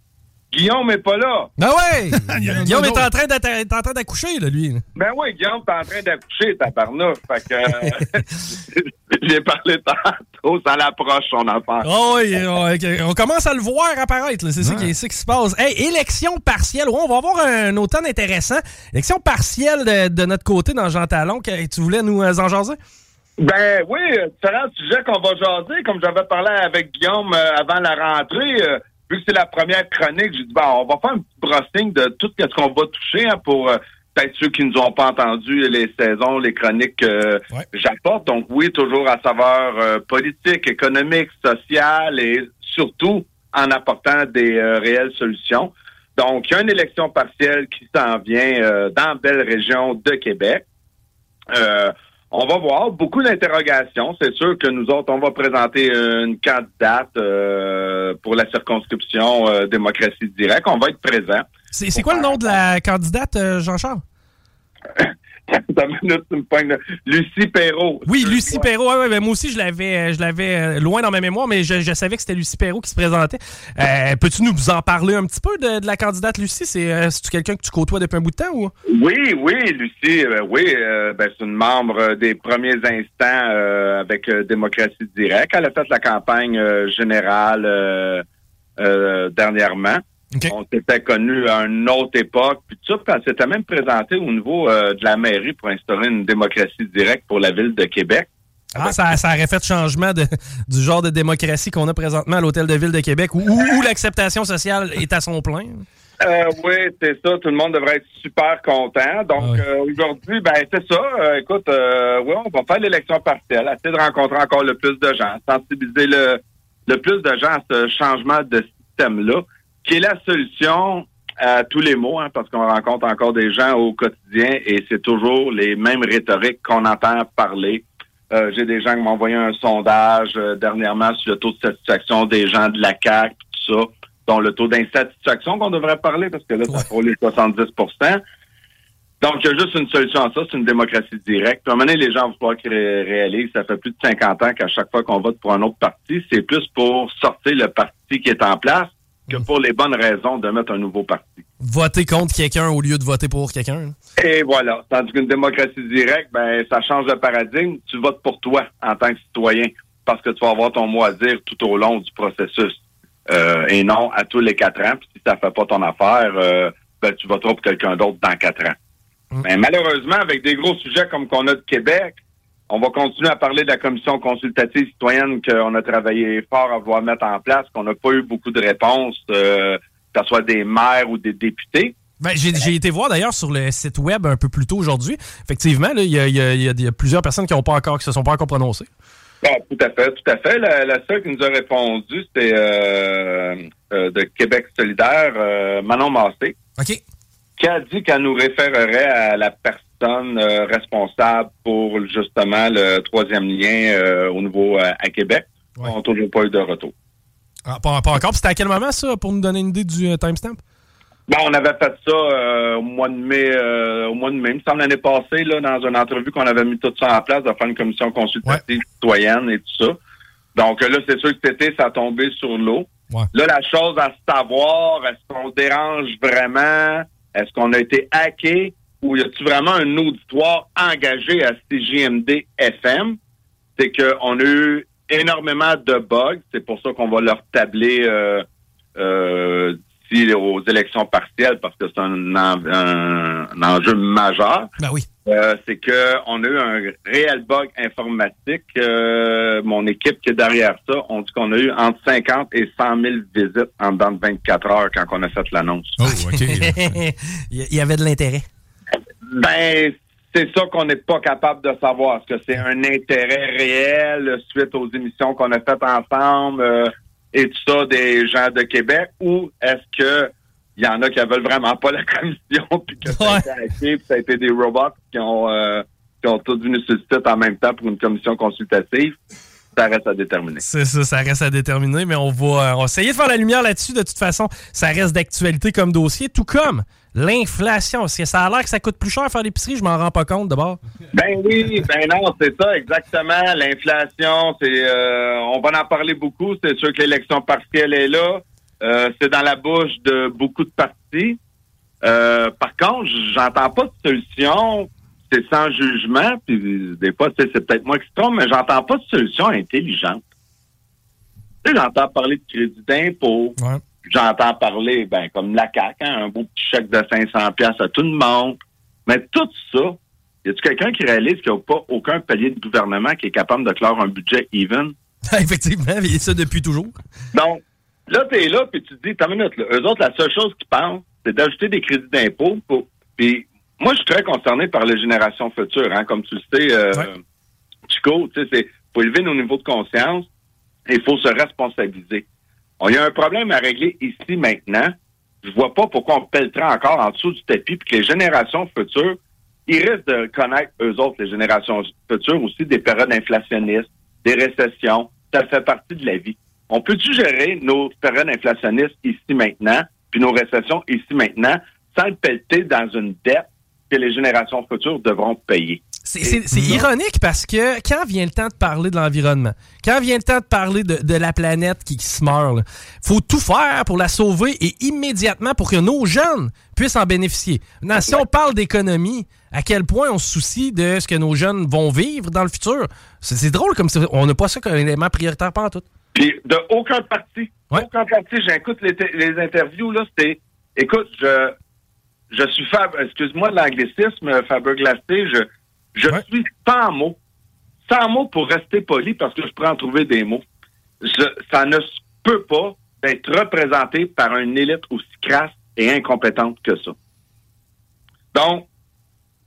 Guillaume n'est pas là. Ben ouais! Guillaume est en train est d'accoucher, là, lui. Ben oui, Guillaume, t'es en train d'accoucher, tabarnouche. Fait que euh, j'ai parlé tantôt, ça l'approche, son affaire. Oh, oui, oh, on commence à le voir apparaître. C'est ça, qui est- c'est ce qui se passe. Hey, élection partielle. Ouais, on va avoir un automne intéressant. Élection partielle de, de notre côté dans Jean Talon. Que- Tu voulais nous euh, en jaser? Ben oui, euh, différents sujets qu'on va jaser. Comme j'avais parlé avec Guillaume euh, avant la rentrée, euh, vu que c'est la première chronique, j'ai dit, bon, on va faire un petit brossing de tout ce qu'on va toucher hein, pour euh, peut-être ceux qui nous ont pas entendu les saisons, les chroniques que j'apporte. Donc oui, toujours à saveur euh, politique, économique, sociale et surtout en apportant des euh, réelles solutions. Donc, il y a une élection partielle qui s'en vient euh, dans la belle région de Québec. On va voir beaucoup d'interrogations. C'est sûr que nous autres, on va présenter une candidate euh, pour la circonscription euh, démocratie directe. On va être présent. C'est c'est quoi le nom de la candidate, euh, Jean-Charles? Attends une minute, tu me pognes là. Lucie Perrault. Oui, Lucie Perrault. Ouais, ouais, ben, moi aussi, je l'avais euh, je l'avais euh, loin dans ma mémoire, mais je, je savais que c'était Lucie Perrault qui se présentait. Euh, Peux-tu nous en parler un petit peu de, de la candidate Lucie? C'est euh, c'est-tu quelqu'un que tu côtoies depuis un bout de temps ou? Oui, oui, Lucie, euh, oui, ben, c'est une membre des premiers instants avec Démocratie Directe. Elle a fait la campagne générale euh, On s'était connus à une autre époque, puis tout ça, puis elle s'était même présentée au niveau euh, de la mairie pour instaurer une démocratie directe pour la ville de Québec. Ah, ça, ça aurait fait changement de, du genre de démocratie qu'on a présentement à l'Hôtel de Ville de Québec, où, l'acceptation sociale est à son plein. Euh, oui, c'est ça. Tout le monde devrait être super content. Donc, euh, aujourd'hui, ben c'est ça. Euh, écoute, oui, on va faire l'élection partielle, essayer de rencontrer encore le plus de gens, sensibiliser le, le plus de gens à ce changement de système-là, qui est la solution à tous les mots, hein, parce qu'on rencontre encore des gens au quotidien et c'est toujours les mêmes rhétoriques qu'on entend parler. Euh, J'ai des gens qui m'ont envoyé un sondage euh, dernièrement sur le taux de satisfaction des gens de la CAQ, tout ça, dont le taux d'insatisfaction qu'on devrait parler, parce que là, ça frôle les 70% donc, il y a juste une solution à ça, c'est une démocratie directe. Puis, à un moment donné, les gens vont falloir qu'ils ré- réalisent, ça fait plus de 50 ans qu'à chaque fois qu'on vote pour un autre parti, c'est plus pour sortir le parti qui est en place que pour les bonnes raisons de mettre un nouveau parti. Voter contre quelqu'un au lieu de voter pour quelqu'un. Et voilà. Tandis qu'une démocratie directe, ben, ça change de paradigme. Tu votes pour toi en tant que citoyen parce que tu vas avoir ton mot à dire tout au long du processus. Euh, et non à tous les quatre ans. Puis si ça fait pas ton affaire, euh, ben, tu voteras pour quelqu'un d'autre dans quatre ans. Mais malheureusement, avec des gros sujets comme qu'on a de Québec, on va continuer à parler de la commission consultative citoyenne qu'on a travaillé fort à vouloir mettre en place, qu'on n'a pas eu beaucoup de réponses, euh, que ce soit des maires ou des députés. Ben, j'ai été voir d'ailleurs sur le site web un peu plus tôt aujourd'hui. Effectivement, il y, a- y y plusieurs personnes qui ont pas encore, qui se sont pas encore prononcées. Ah, tout à fait, tout à fait. La, la seule qui nous a répondu, c'était euh, euh, de Québec solidaire, euh, Manon Massé. Qui a dit qu'elle nous référerait à la personne euh, responsable pour justement le troisième lien euh, au niveau euh, à Québec. On n'a toujours pas eu de retour. Ah, pas, pas encore. C'était à quel moment, ça, pour nous donner une idée du euh, timestamp? Bon, on avait fait ça euh, au mois de mai, euh, au mois de mai, il me semble l'année passée, là, dans une entrevue qu'on avait mis tout ça en place, de faire une commission consultative citoyenne et tout ça. Donc là, c'est sûr que cet été, ça a tombé sur l'eau. Là, la chose à savoir, est-ce qu'on dérange vraiment? Est-ce qu'on a été hacké? Ou y a-t-il vraiment un auditoire engagé à CJMD FM? C'est qu'on a eu énormément de bugs. C'est pour ça qu'on va leur tabler euh, euh, d'ici aux élections partielles parce que c'est un, en- un- un enjeu majeur. Ben oui. Euh, c'est que on a eu un réel bug informatique. Euh, mon équipe qui est derrière ça, on dit qu'on a eu entre 50 et 100 000 visites en dedans de 24 heures quand on a fait l'annonce. Oh, il y avait de l'intérêt. Ben, c'est ça qu'on n'est pas capable de savoir. Est-ce que c'est un intérêt réel suite aux émissions qu'on a faites ensemble euh, et tout ça des gens de Québec ou est-ce que il y en a qui ne veulent vraiment pas la commission puis que ça a été puis ça a été des robots qui ont euh, qui ont tous venu sur le site en même temps pour une commission consultative? Ça reste à déterminer. C'est ça, ça reste à déterminer, mais on va, euh, on va essayer de faire la lumière là-dessus. De toute façon, ça reste d'actualité comme dossier, tout comme l'inflation. Parce que ça a l'air que ça coûte plus cher faire l'épicerie, je m'en rends pas compte d'abord. Ben oui, ben non, c'est ça, exactement. L'inflation, c'est euh, on va en parler beaucoup. C'est sûr que l'élection partielle est là. Euh, c'est dans la bouche de beaucoup de partis. Euh, par contre, j'entends pas de solution. C'est sans jugement, puis des fois, c'est peut-être moi qui se trompe, mais j'entends pas de solution intelligente. Tu sais, j'entends parler de crédit d'impôt. J'entends parler, ben, comme la CAQ, hein, un beau petit chèque de 500 pièces à tout le monde. Mais tout ça, y a-tu quelqu'un qui réalise qu'il n'y a pas aucun palier de gouvernement qui est capable de clore un budget even? Effectivement, et ça depuis toujours. Donc, là, tu es là, puis tu te dis, t'as une minute, là. Eux autres, la seule chose qu'ils pensent, c'est d'ajouter des crédits d'impôt. pour- Puis, moi, je suis très concerné par les générations futures. Hein. Comme tu le sais, euh, Chico, tu sais, c'est faut élever nos niveaux de conscience et il faut se responsabiliser. On y a un problème à régler ici maintenant. Je vois pas pourquoi on pèlerait encore en dessous du tapis puis que les générations futures, ils risquent de connaître, eux autres, les générations futures, aussi des périodes inflationnistes, des récessions. Ça fait partie de la vie. On peut-tu gérer nos périodes inflationnistes ici maintenant, puis nos récessions ici maintenant, sans le pelleter dans une dette que les générations futures devront payer? C'est- ironique parce que quand vient le temps de parler de l'environnement, quand vient le temps de parler de, de la planète qui, qui se meurt, là, faut tout faire pour la sauver et immédiatement pour que nos jeunes puissent en bénéficier. Maintenant, si on parle d'économie, à quel point on se soucie de ce que nos jeunes vont vivre dans le futur, c'est drôle comme ça. On n'a pas ça comme élément prioritaire pas en tout. Puis de aucun parti. Aucun parti. J'écoute les, les interviews, là, c'était. Écoute, je je suis Fab, excuse-moi de l'anglicisme, Faber Glacé, je, je suis sans mots. Sans mots pour rester poli parce que je pourrais en trouver des mots. Je- ça ne peut pas d'être représenté par une élite aussi crasse et incompétente que ça. Donc,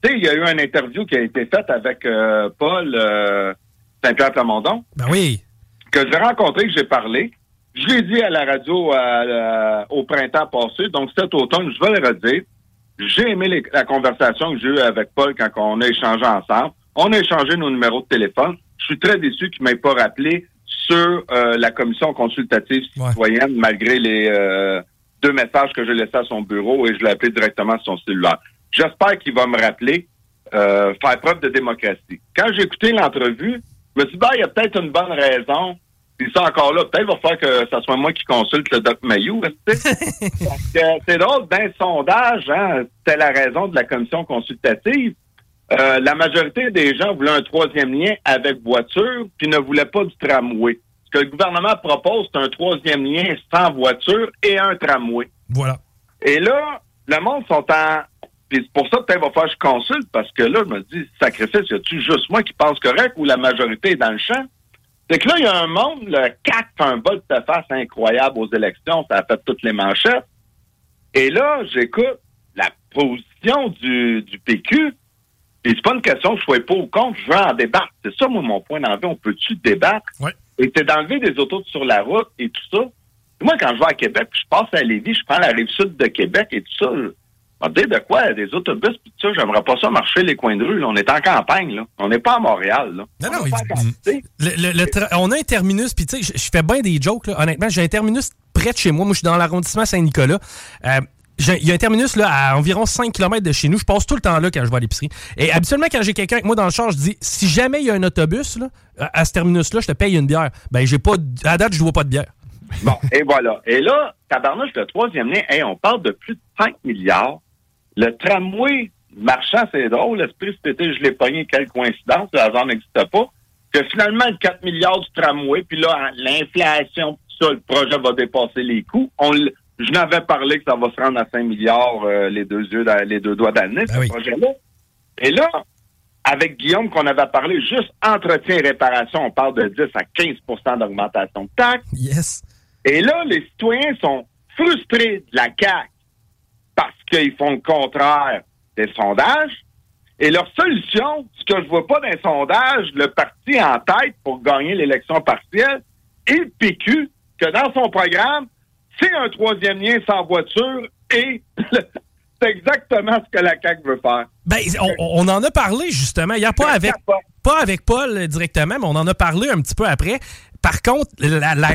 tu sais, il y a eu une interview qui a été faite avec euh, Paul euh, Saint-Pierre Plamondon Ben oui. que j'ai rencontré, que j'ai parlé. Je l'ai dit à la radio la- au printemps passé, donc cet automne, je vais le redire. J'ai aimé les- la conversation que j'ai eue avec Paul quand on a échangé ensemble. On a échangé nos numéros de téléphone. Je suis très déçu qu'il ne m'ait pas rappelé sur euh, la commission consultative citoyenne, malgré les euh, deux messages que j'ai laissés à son bureau et je l'ai appelé directement sur son cellulaire. J'espère qu'il va me rappeler, euh, faire preuve de démocratie. Quand j'ai écouté l'entrevue, je me suis dit, ben, il y a peut-être une bonne raison. Puis ça, encore là, peut-être va falloir que ça soit moi qui consulte le Doc Mayou. c'est? Drôle, d'un sondage, hein, c'était la raison de la commission consultative. Euh, la majorité des gens voulaient un troisième lien avec voiture, puis ne voulaient pas du tramway. Ce que le gouvernement propose, c'est un troisième lien sans voiture et un tramway. Voilà. Et là, le monde sont en... Puis c'est pour ça peut-être va falloir que je consulte, parce que là, je me dis, sacrifice, y a-tu juste moi qui pense correct ou la majorité est dans le champ? C'est que là, il y a un monde, le CAC fait un bol de face incroyable aux élections, ça a fait toutes les manchettes. Et là, j'écoute la position du, du PQ, et c'est pas une question que je sois pas ou contre, je veux en débattre. C'est ça, moi, mon point d'envie. On peut-tu débattre? Et c'est d'enlever des autos sur la route et tout ça. Et moi, quand je vais à Québec, puis je passe à Lévis, je prends la rive sud de Québec et tout ça, te dire de quoi? Des autobus, tout ça, j'aimerais pas ça marcher les coins de rue. là. On est en campagne, là. On n'est pas à Montréal, là. Non, non, On. Le- le- le tra- on a un terminus, puis tu sais, je- fais bien des jokes, là. honnêtement. J'ai un terminus près de chez moi. Moi, je suis dans l'arrondissement Saint-Nicolas. Euh, Il y a un terminus là, à environ 5 km de chez nous. Je passe tout le temps là quand je vais à l'épicerie. Et habituellement, quand j'ai quelqu'un avec moi dans le char, je dis si jamais il y a un autobus là, à ce terminus-là, je te paye une bière. Ben, j'ai pas. À date, je ne vois pas de bière. Bon, et voilà. Et là, tabarnouche, le troisième lien, hey, on parle de plus de 5 milliards. Le tramway marchand, c'est drôle. L'esprit, cet été, je l'ai pogné. Quelle coïncidence. Le hasard n'existe pas. Que finalement, le 4 milliards du tramway, puis là, l'inflation, ça, le projet va dépasser les coûts. On je n'avais parlé que ça va se rendre à 5 milliards, euh, les deux yeux, les deux doigts d'année, ce projet-là. Et là, avec Guillaume, qu'on avait parlé juste entretien et réparation, on parle de 10 à 15% d'augmentation de taxes. Yes. Et là, les citoyens sont frustrés de la CAQ qu'ils font le contraire des sondages. Et leur solution, ce que je vois pas dans les sondages, le parti en tête pour gagner l'élection partielle, et le PQ, que dans son programme, c'est un troisième lien sans voiture et c'est exactement ce que la CAQ veut faire. Ben, on, on en a parlé justement hier, pas avec, pas avec Paul directement, mais on en a parlé un petit peu après. Par contre,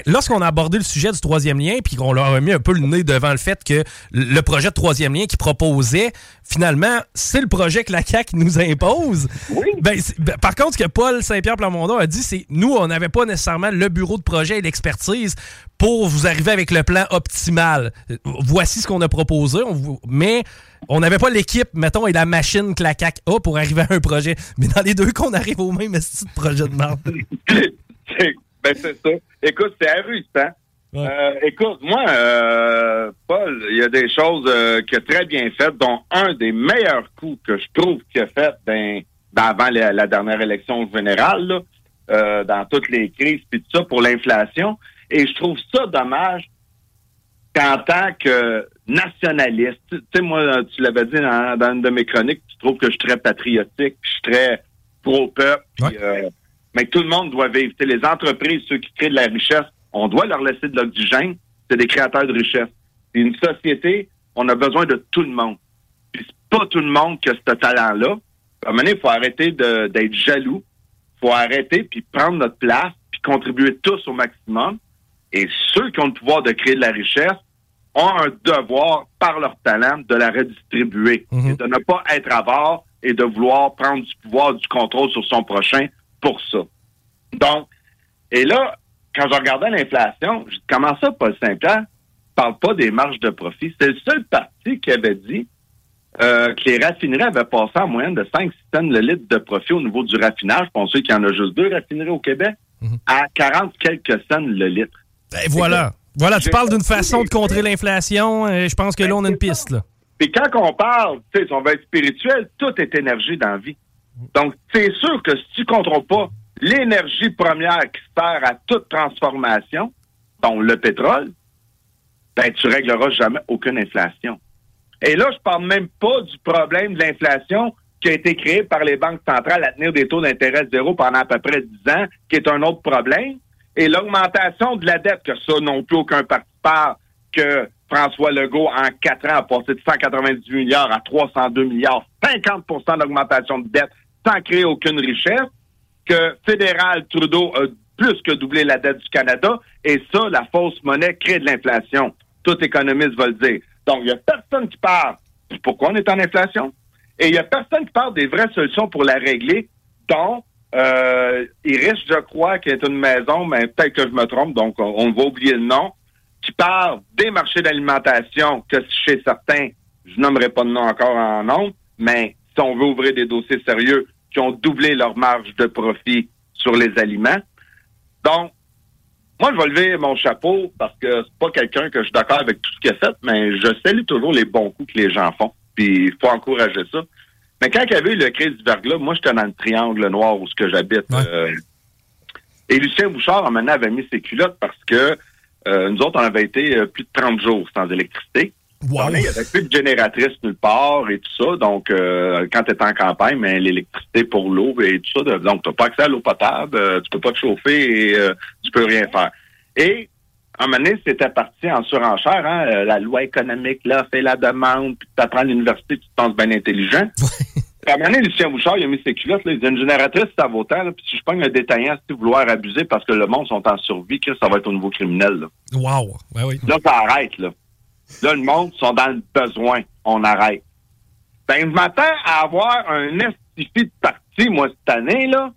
lorsqu'on a abordé le sujet du troisième lien, puis qu'on leur a mis un peu le nez devant le fait que le projet de troisième lien qu'ils proposait, finalement, c'est le projet que la CAQ nous impose. Ben, c'est- ben, par contre, ce que Paul Saint-Pierre Plamondon a dit, c'est nous, on n'avait pas nécessairement le bureau de projet et l'expertise pour vous arriver avec le plan optimal. Voici ce qu'on a proposé, on vous- mais on n'avait pas l'équipe, mettons, et la machine que la CAQ a pour arriver à un projet. Mais dans les deux cas, on arrive au même esti de projet de merde. Ben, c'est ça. Écoute, c'est ahurissant. Euh, écoute, moi, euh, Paul, il y a des choses euh, qu'il a très bien faites, dont un des meilleurs coups que je trouve qu'il a fait ben, ben, avant la, la dernière élection générale, là, euh, dans toutes les crises, puis tout ça, pour l'inflation. Et je trouve ça dommage qu'en tant que nationaliste, tu sais, moi, tu l'avais dit dans, dans une de mes chroniques, tu trouves que je suis très patriotique, je suis très pro-peuple, puis, euh, mais tout le monde doit vivre. Sais, les entreprises, ceux qui créent de la richesse, on doit leur laisser de l'oxygène. C'est des créateurs de richesse. C'est une société, on a besoin de tout le monde. Puis c'est pas tout le monde qui a ce talent-là. À un moment donné, il faut arrêter de- d'être jaloux. Il faut arrêter puis prendre notre place puis contribuer tous au maximum. Et ceux qui ont le pouvoir de créer de la richesse ont un devoir, par leur talent, de la redistribuer. Et de ne pas être avare et de vouloir prendre du pouvoir, du contrôle sur son prochain pour ça. Donc, et là, quand je regardais l'inflation, je dis, comment ça, Paul Saint-Pierre parle pas des marges de profit? C'est le seul parti qui avait dit euh, que les raffineries avaient passé en moyenne de 5 cents le litre de profit au niveau du raffinage. Pensez qu'il y en a juste deux raffineries au Québec à 40 quelques cents le litre. Ben voilà. Voilà, tu parles d'une façon de contrer l'inflation. euh, je pense que là, on a une piste. Là. Puis quand on parle, tu sais, on va être spirituel, tout est énergie dans la vie. Donc, c'est sûr que si tu ne contrôles pas l'énergie première qui sert à toute transformation, dont le pétrole, ben, tu régleras jamais aucune inflation. Et là, je parle même pas du problème de l'inflation qui a été créé par les banques centrales à tenir des taux d'intérêt zéro pendant à peu près 10 ans, qui est un autre problème. Et l'augmentation de la dette, que ça non plus aucun parti que François Legault, en quatre ans, a passé de 198 milliards à 302 milliards, 50% d'augmentation de dette sans créer aucune richesse, que fédéral Trudeau a plus que doublé la dette du Canada, et ça, la fausse monnaie crée de l'inflation. Tout économiste va le dire. Donc, il n'y a personne qui parle pourquoi on est en inflation, et il n'y a personne qui parle des vraies solutions pour la régler, dont euh, Iris, je crois, qui est une maison, mais peut-être que je me trompe, donc on, va oublier le nom, qui parle des marchés d'alimentation, que chez certains, je nommerai pas de nom encore en nom, mais si on veut ouvrir des dossiers sérieux, qui ont doublé leur marge de profit sur les aliments. Donc, moi, je vais lever mon chapeau parce que c'est pas quelqu'un que je suis d'accord avec tout ce qu'il a fait, mais je salue toujours les bons coups que les gens font. Puis il faut encourager ça. Mais quand il y avait eu le crise du verglas, moi, j'étais dans le triangle noir où ce que j'habite. euh, et Lucien Bouchard, en avait mis ses culottes parce que euh, nous autres, on avait été euh, plus de 30 jours sans électricité. Il n'y avait plus de génératrice nulle part et tout ça. Donc, euh, quand tu es en campagne, mais l'électricité pour l'eau et tout ça, donc tu n'as pas accès à l'eau potable, euh, tu peux pas te chauffer et euh, tu peux rien faire. Et à un moment donné, c'était parti en surenchère. Hein, euh, la loi économique, là, fait la demande, puis tu apprends à l'université, tu te penses bien intelligent. À un moment donné, Lucien Bouchard, il a mis ses culottes. Là, il dit une génératrice, ça vaut tant. là, Puis si je pogne un détaillant, si vouloir abuser parce que le monde sont en survie, que ça va être au niveau criminel. Là. Wow. Ouais, oui. Là, ça arrête, là. Là, le monde sont dans le besoin. On arrête. Ben, je m'attends à avoir un estifi de parti, moi, cette année, là,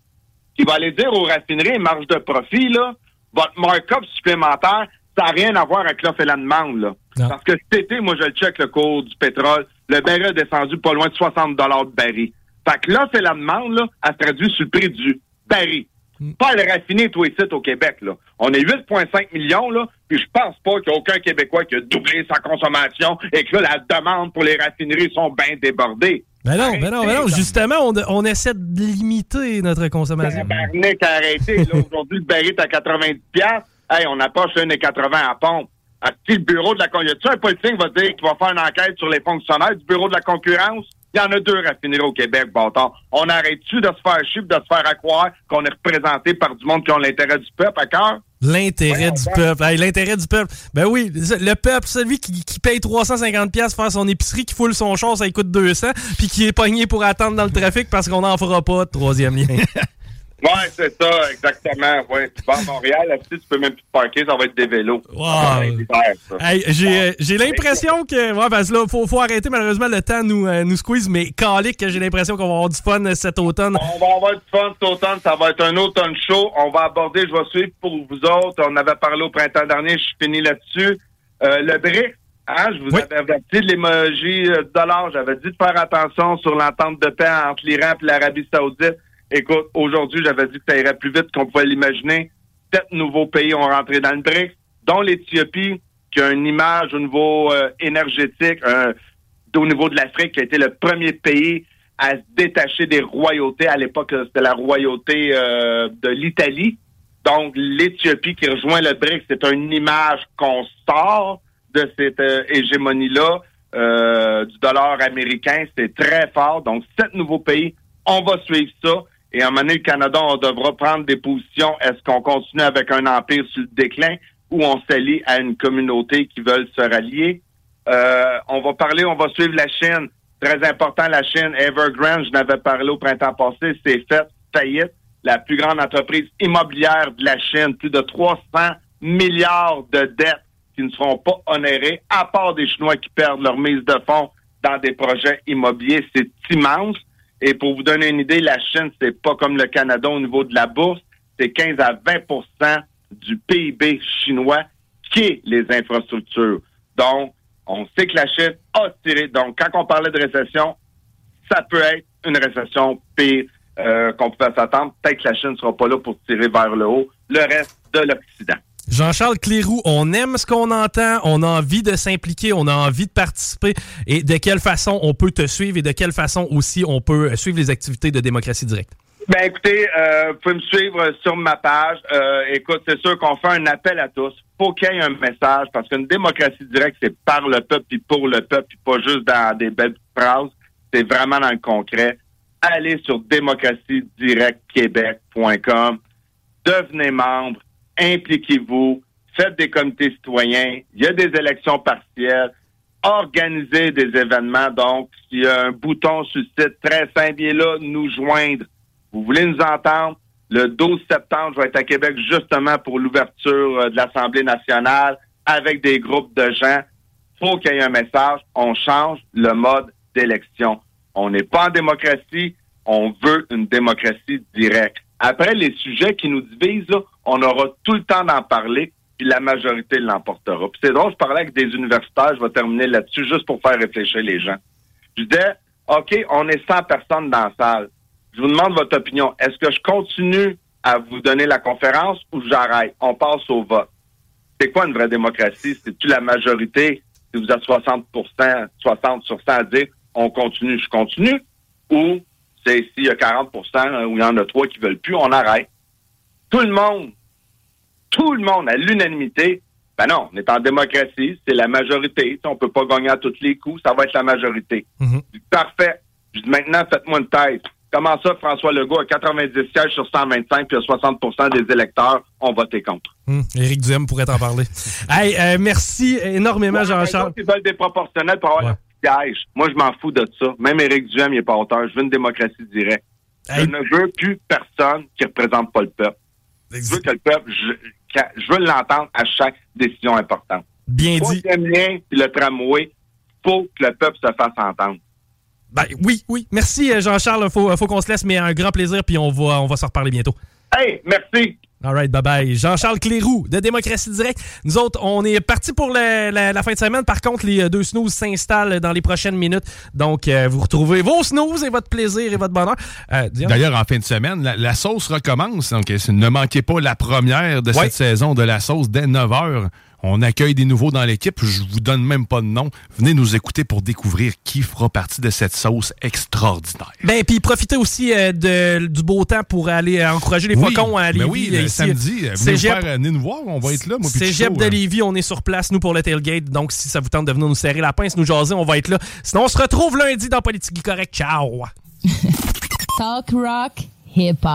qui va aller dire aux raffineries, marge de profit, là, votre markup supplémentaire, ça n'a rien à voir avec l'offre et la demande, là. Parce que cet été, moi, je le check le cours du pétrole. Le baril a descendu pas loin de 60 de baril. Fait que l'offre et la demande, là, elle se traduit sur le prix du baril. Pas le raffiné, toi, ici, au Québec, là. On est 8,5 millions, là, puis je pense pas qu'il y a aucun Québécois qui a doublé sa consommation et que là, la demande pour les raffineries sont bien débordées. Ben non, ben non, ben non. Justement, on, on essaie de limiter notre consommation. Tabarnak, arrêté. Là, aujourd'hui, le baril est à 90 piastres. Hey, on approche 1,80 à pompe. À le bureau de la concurrence. un politicien qui va dire qu'il va faire une enquête sur les fonctionnaires du bureau de la concurrence? Il y en a deux raffineries au Québec, bâtard. On arrête-tu de se faire chiffre, de se faire à croire qu'on est représenté par du monde qui ont l'intérêt du peuple à cœur? L'intérêt du peuple. Hey, L'intérêt du peuple. Ben oui, le peuple, celui qui, qui paye 350$ piastres faire son épicerie, qui foule son char, ça lui coûte 200$, puis qui est pogné pour attendre dans le trafic parce qu'on n'en fera pas de troisième lien. Ouais, c'est ça, exactement. Ouais. Tu vas à Montréal, là, tu peux même plus te parker, ça va être des vélos. Wow. Hey, j'ai euh, j'ai l'impression que. Ouais, parce que là, faut, faut arrêter, malheureusement, le temps nous, euh, nous squeeze, mais calique, que j'ai l'impression qu'on va avoir du fun euh, cet automne. On va avoir du fun cet automne, ça va être un automne chaud. On va aborder, je vais suivre pour vous autres. On avait parlé au printemps dernier, je finis là-dessus. Euh, le BRICS, hein, je vous avais averti de l'émoji euh, du dollar. J'avais dit de faire attention sur l'entente de paix entre l'Iran et l'Arabie Saoudite. Écoute, aujourd'hui, j'avais dit que ça irait plus vite qu'on pouvait l'imaginer. Sept nouveaux pays ont rentré dans le BRICS, dont l'Éthiopie, qui a une image au niveau euh, énergétique, un- au niveau de l'Afrique, qui a été le premier pays à se détacher des royautés. À l'époque, c'était la royauté euh, de l'Italie. Donc, l'Éthiopie qui rejoint le BRICS, c'est une image qu'on sort de cette euh, hégémonie-là euh, du dollar américain. C'est très fort. Donc, sept nouveaux pays, on va suivre ça. Et à un le Canada, on devra prendre des positions. Est-ce qu'on continue avec un empire sur le déclin ou on s'allie à une communauté qui veulent se rallier? Euh, on va parler, on va suivre la Chine. Très important, la Chine. Evergrande, je n'avais parlé au printemps passé, c'est fait faillite. La plus grande entreprise immobilière de la Chine, plus de 300 milliards de dettes qui ne seront pas honorées, à part des Chinois qui perdent leur mise de fonds dans des projets immobiliers. C'est immense. Et pour vous donner une idée, la Chine, c'est pas comme le Canada au niveau de la bourse. C'est 15 à 20% du PIB chinois qui est les infrastructures. Donc, on sait que la Chine a tiré. Donc, quand on parlait de récession, ça peut être une récession pire euh, qu'on pouvait s'attendre. Peut-être que la Chine ne sera pas là pour tirer vers le haut le reste de l'Occident. Jean-Charles Cléroux, on aime ce qu'on entend, on a envie de s'impliquer, on a envie de participer. Et de quelle façon on peut te suivre et de quelle façon aussi on peut suivre les activités de démocratie directe? Ben écoutez, euh, vous pouvez me suivre sur ma page. Euh, écoute, c'est sûr qu'on fait un appel à tous. Faut qu'il y ait un message parce qu'une démocratie directe, c'est par le peuple puis pour le peuple, puis pas juste dans des belles phrases. C'est vraiment dans le concret. Allez sur démocratiedirectquebec.com. Devenez membre, impliquez-vous, faites des comités citoyens. Il y a des élections partielles. Organisez des événements. Donc, s'il y a un bouton sur le site très simple, il là, nous joindre. Vous voulez nous entendre? Le 12 septembre, je vais être à Québec justement pour l'ouverture euh, de l'Assemblée nationale avec des groupes de gens. faut qu'il y ait un message. On change le mode d'élection. On n'est pas en démocratie. On veut une démocratie directe. Après, les sujets qui nous divisent, là, on aura tout le temps d'en parler, puis la majorité l'emportera. Puis c'est drôle, je parlais avec des universitaires, je vais terminer là-dessus juste pour faire réfléchir les gens. Je disais, OK, on est 100 personnes dans la salle. Je vous demande votre opinion. Est-ce que je continue à vous donner la conférence ou j'arrête? On passe au vote. C'est quoi une vraie démocratie? C'est-tu la majorité, si vous êtes 60% 60 sur 100 à dire on continue, je continue? Ou c'est s'il y a 40% hein, ou il y en a trois qui veulent plus, on arrête? Tout le monde, tout le monde à l'unanimité, ben non, on est en démocratie, c'est la majorité. On peut pas gagner à tous les coups, ça va être la majorité. Je dis, Parfait. Je dis, maintenant, faites-moi une thèse. Comment ça, François Legault a 90 sièges sur 125, puis il y a 60% des électeurs ont voté contre? Hum, Éric Duhem pourrait t'en parler. hey, euh, merci énormément, Jean-Charles. Ils veulent des proportionnels pour avoir un siège. Moi, je m'en fous de ça. Même Éric Duhem, il n'est pas auteur. Je veux une démocratie directe. Je ne veux plus personne qui ne représente pas le peuple. Je veux que le peuple, je, veux l'entendre à chaque décision importante. Bien dit. Le mien puis le tramway, faut que le peuple se fasse entendre. Ben, oui, oui. Merci, euh, Jean-Charles. Faut, faut qu'on se laisse, mais un grand plaisir, puis on va, on va se reparler bientôt. Hey, merci. All right, bye bye. Jean-Charles Cléroux de Démocratie Directe. Nous autres, on est parti pour la, la fin de semaine. Par contre, les euh, deux snooze s'installent dans les prochaines minutes. Donc, euh, vous retrouvez vos snooze et votre plaisir et votre bonheur. Euh? D'ailleurs, en fin de semaine, la, la sauce recommence. Donc, ne manquez pas la première de Ouais. cette saison de la sauce dès 9 h. On accueille des nouveaux dans l'équipe. Je vous donne même pas de nom. Venez nous écouter pour découvrir qui fera partie de cette sauce extraordinaire. Ben, puis profitez aussi euh, de- du beau temps pour aller euh, encourager les Oui, faucons à ben Lévis. oui, le ici. samedi, euh, venez faire, venez nous voir, on va être là, moi, Cégep Chico, de hein. Lévis, on est sur place, nous, pour le tailgate. Donc, si ça vous tente de venir nous serrer la pince, nous jaser, on va être là. Sinon, on se retrouve lundi dans Politique Correct. Ciao! Talk rock, hip hop.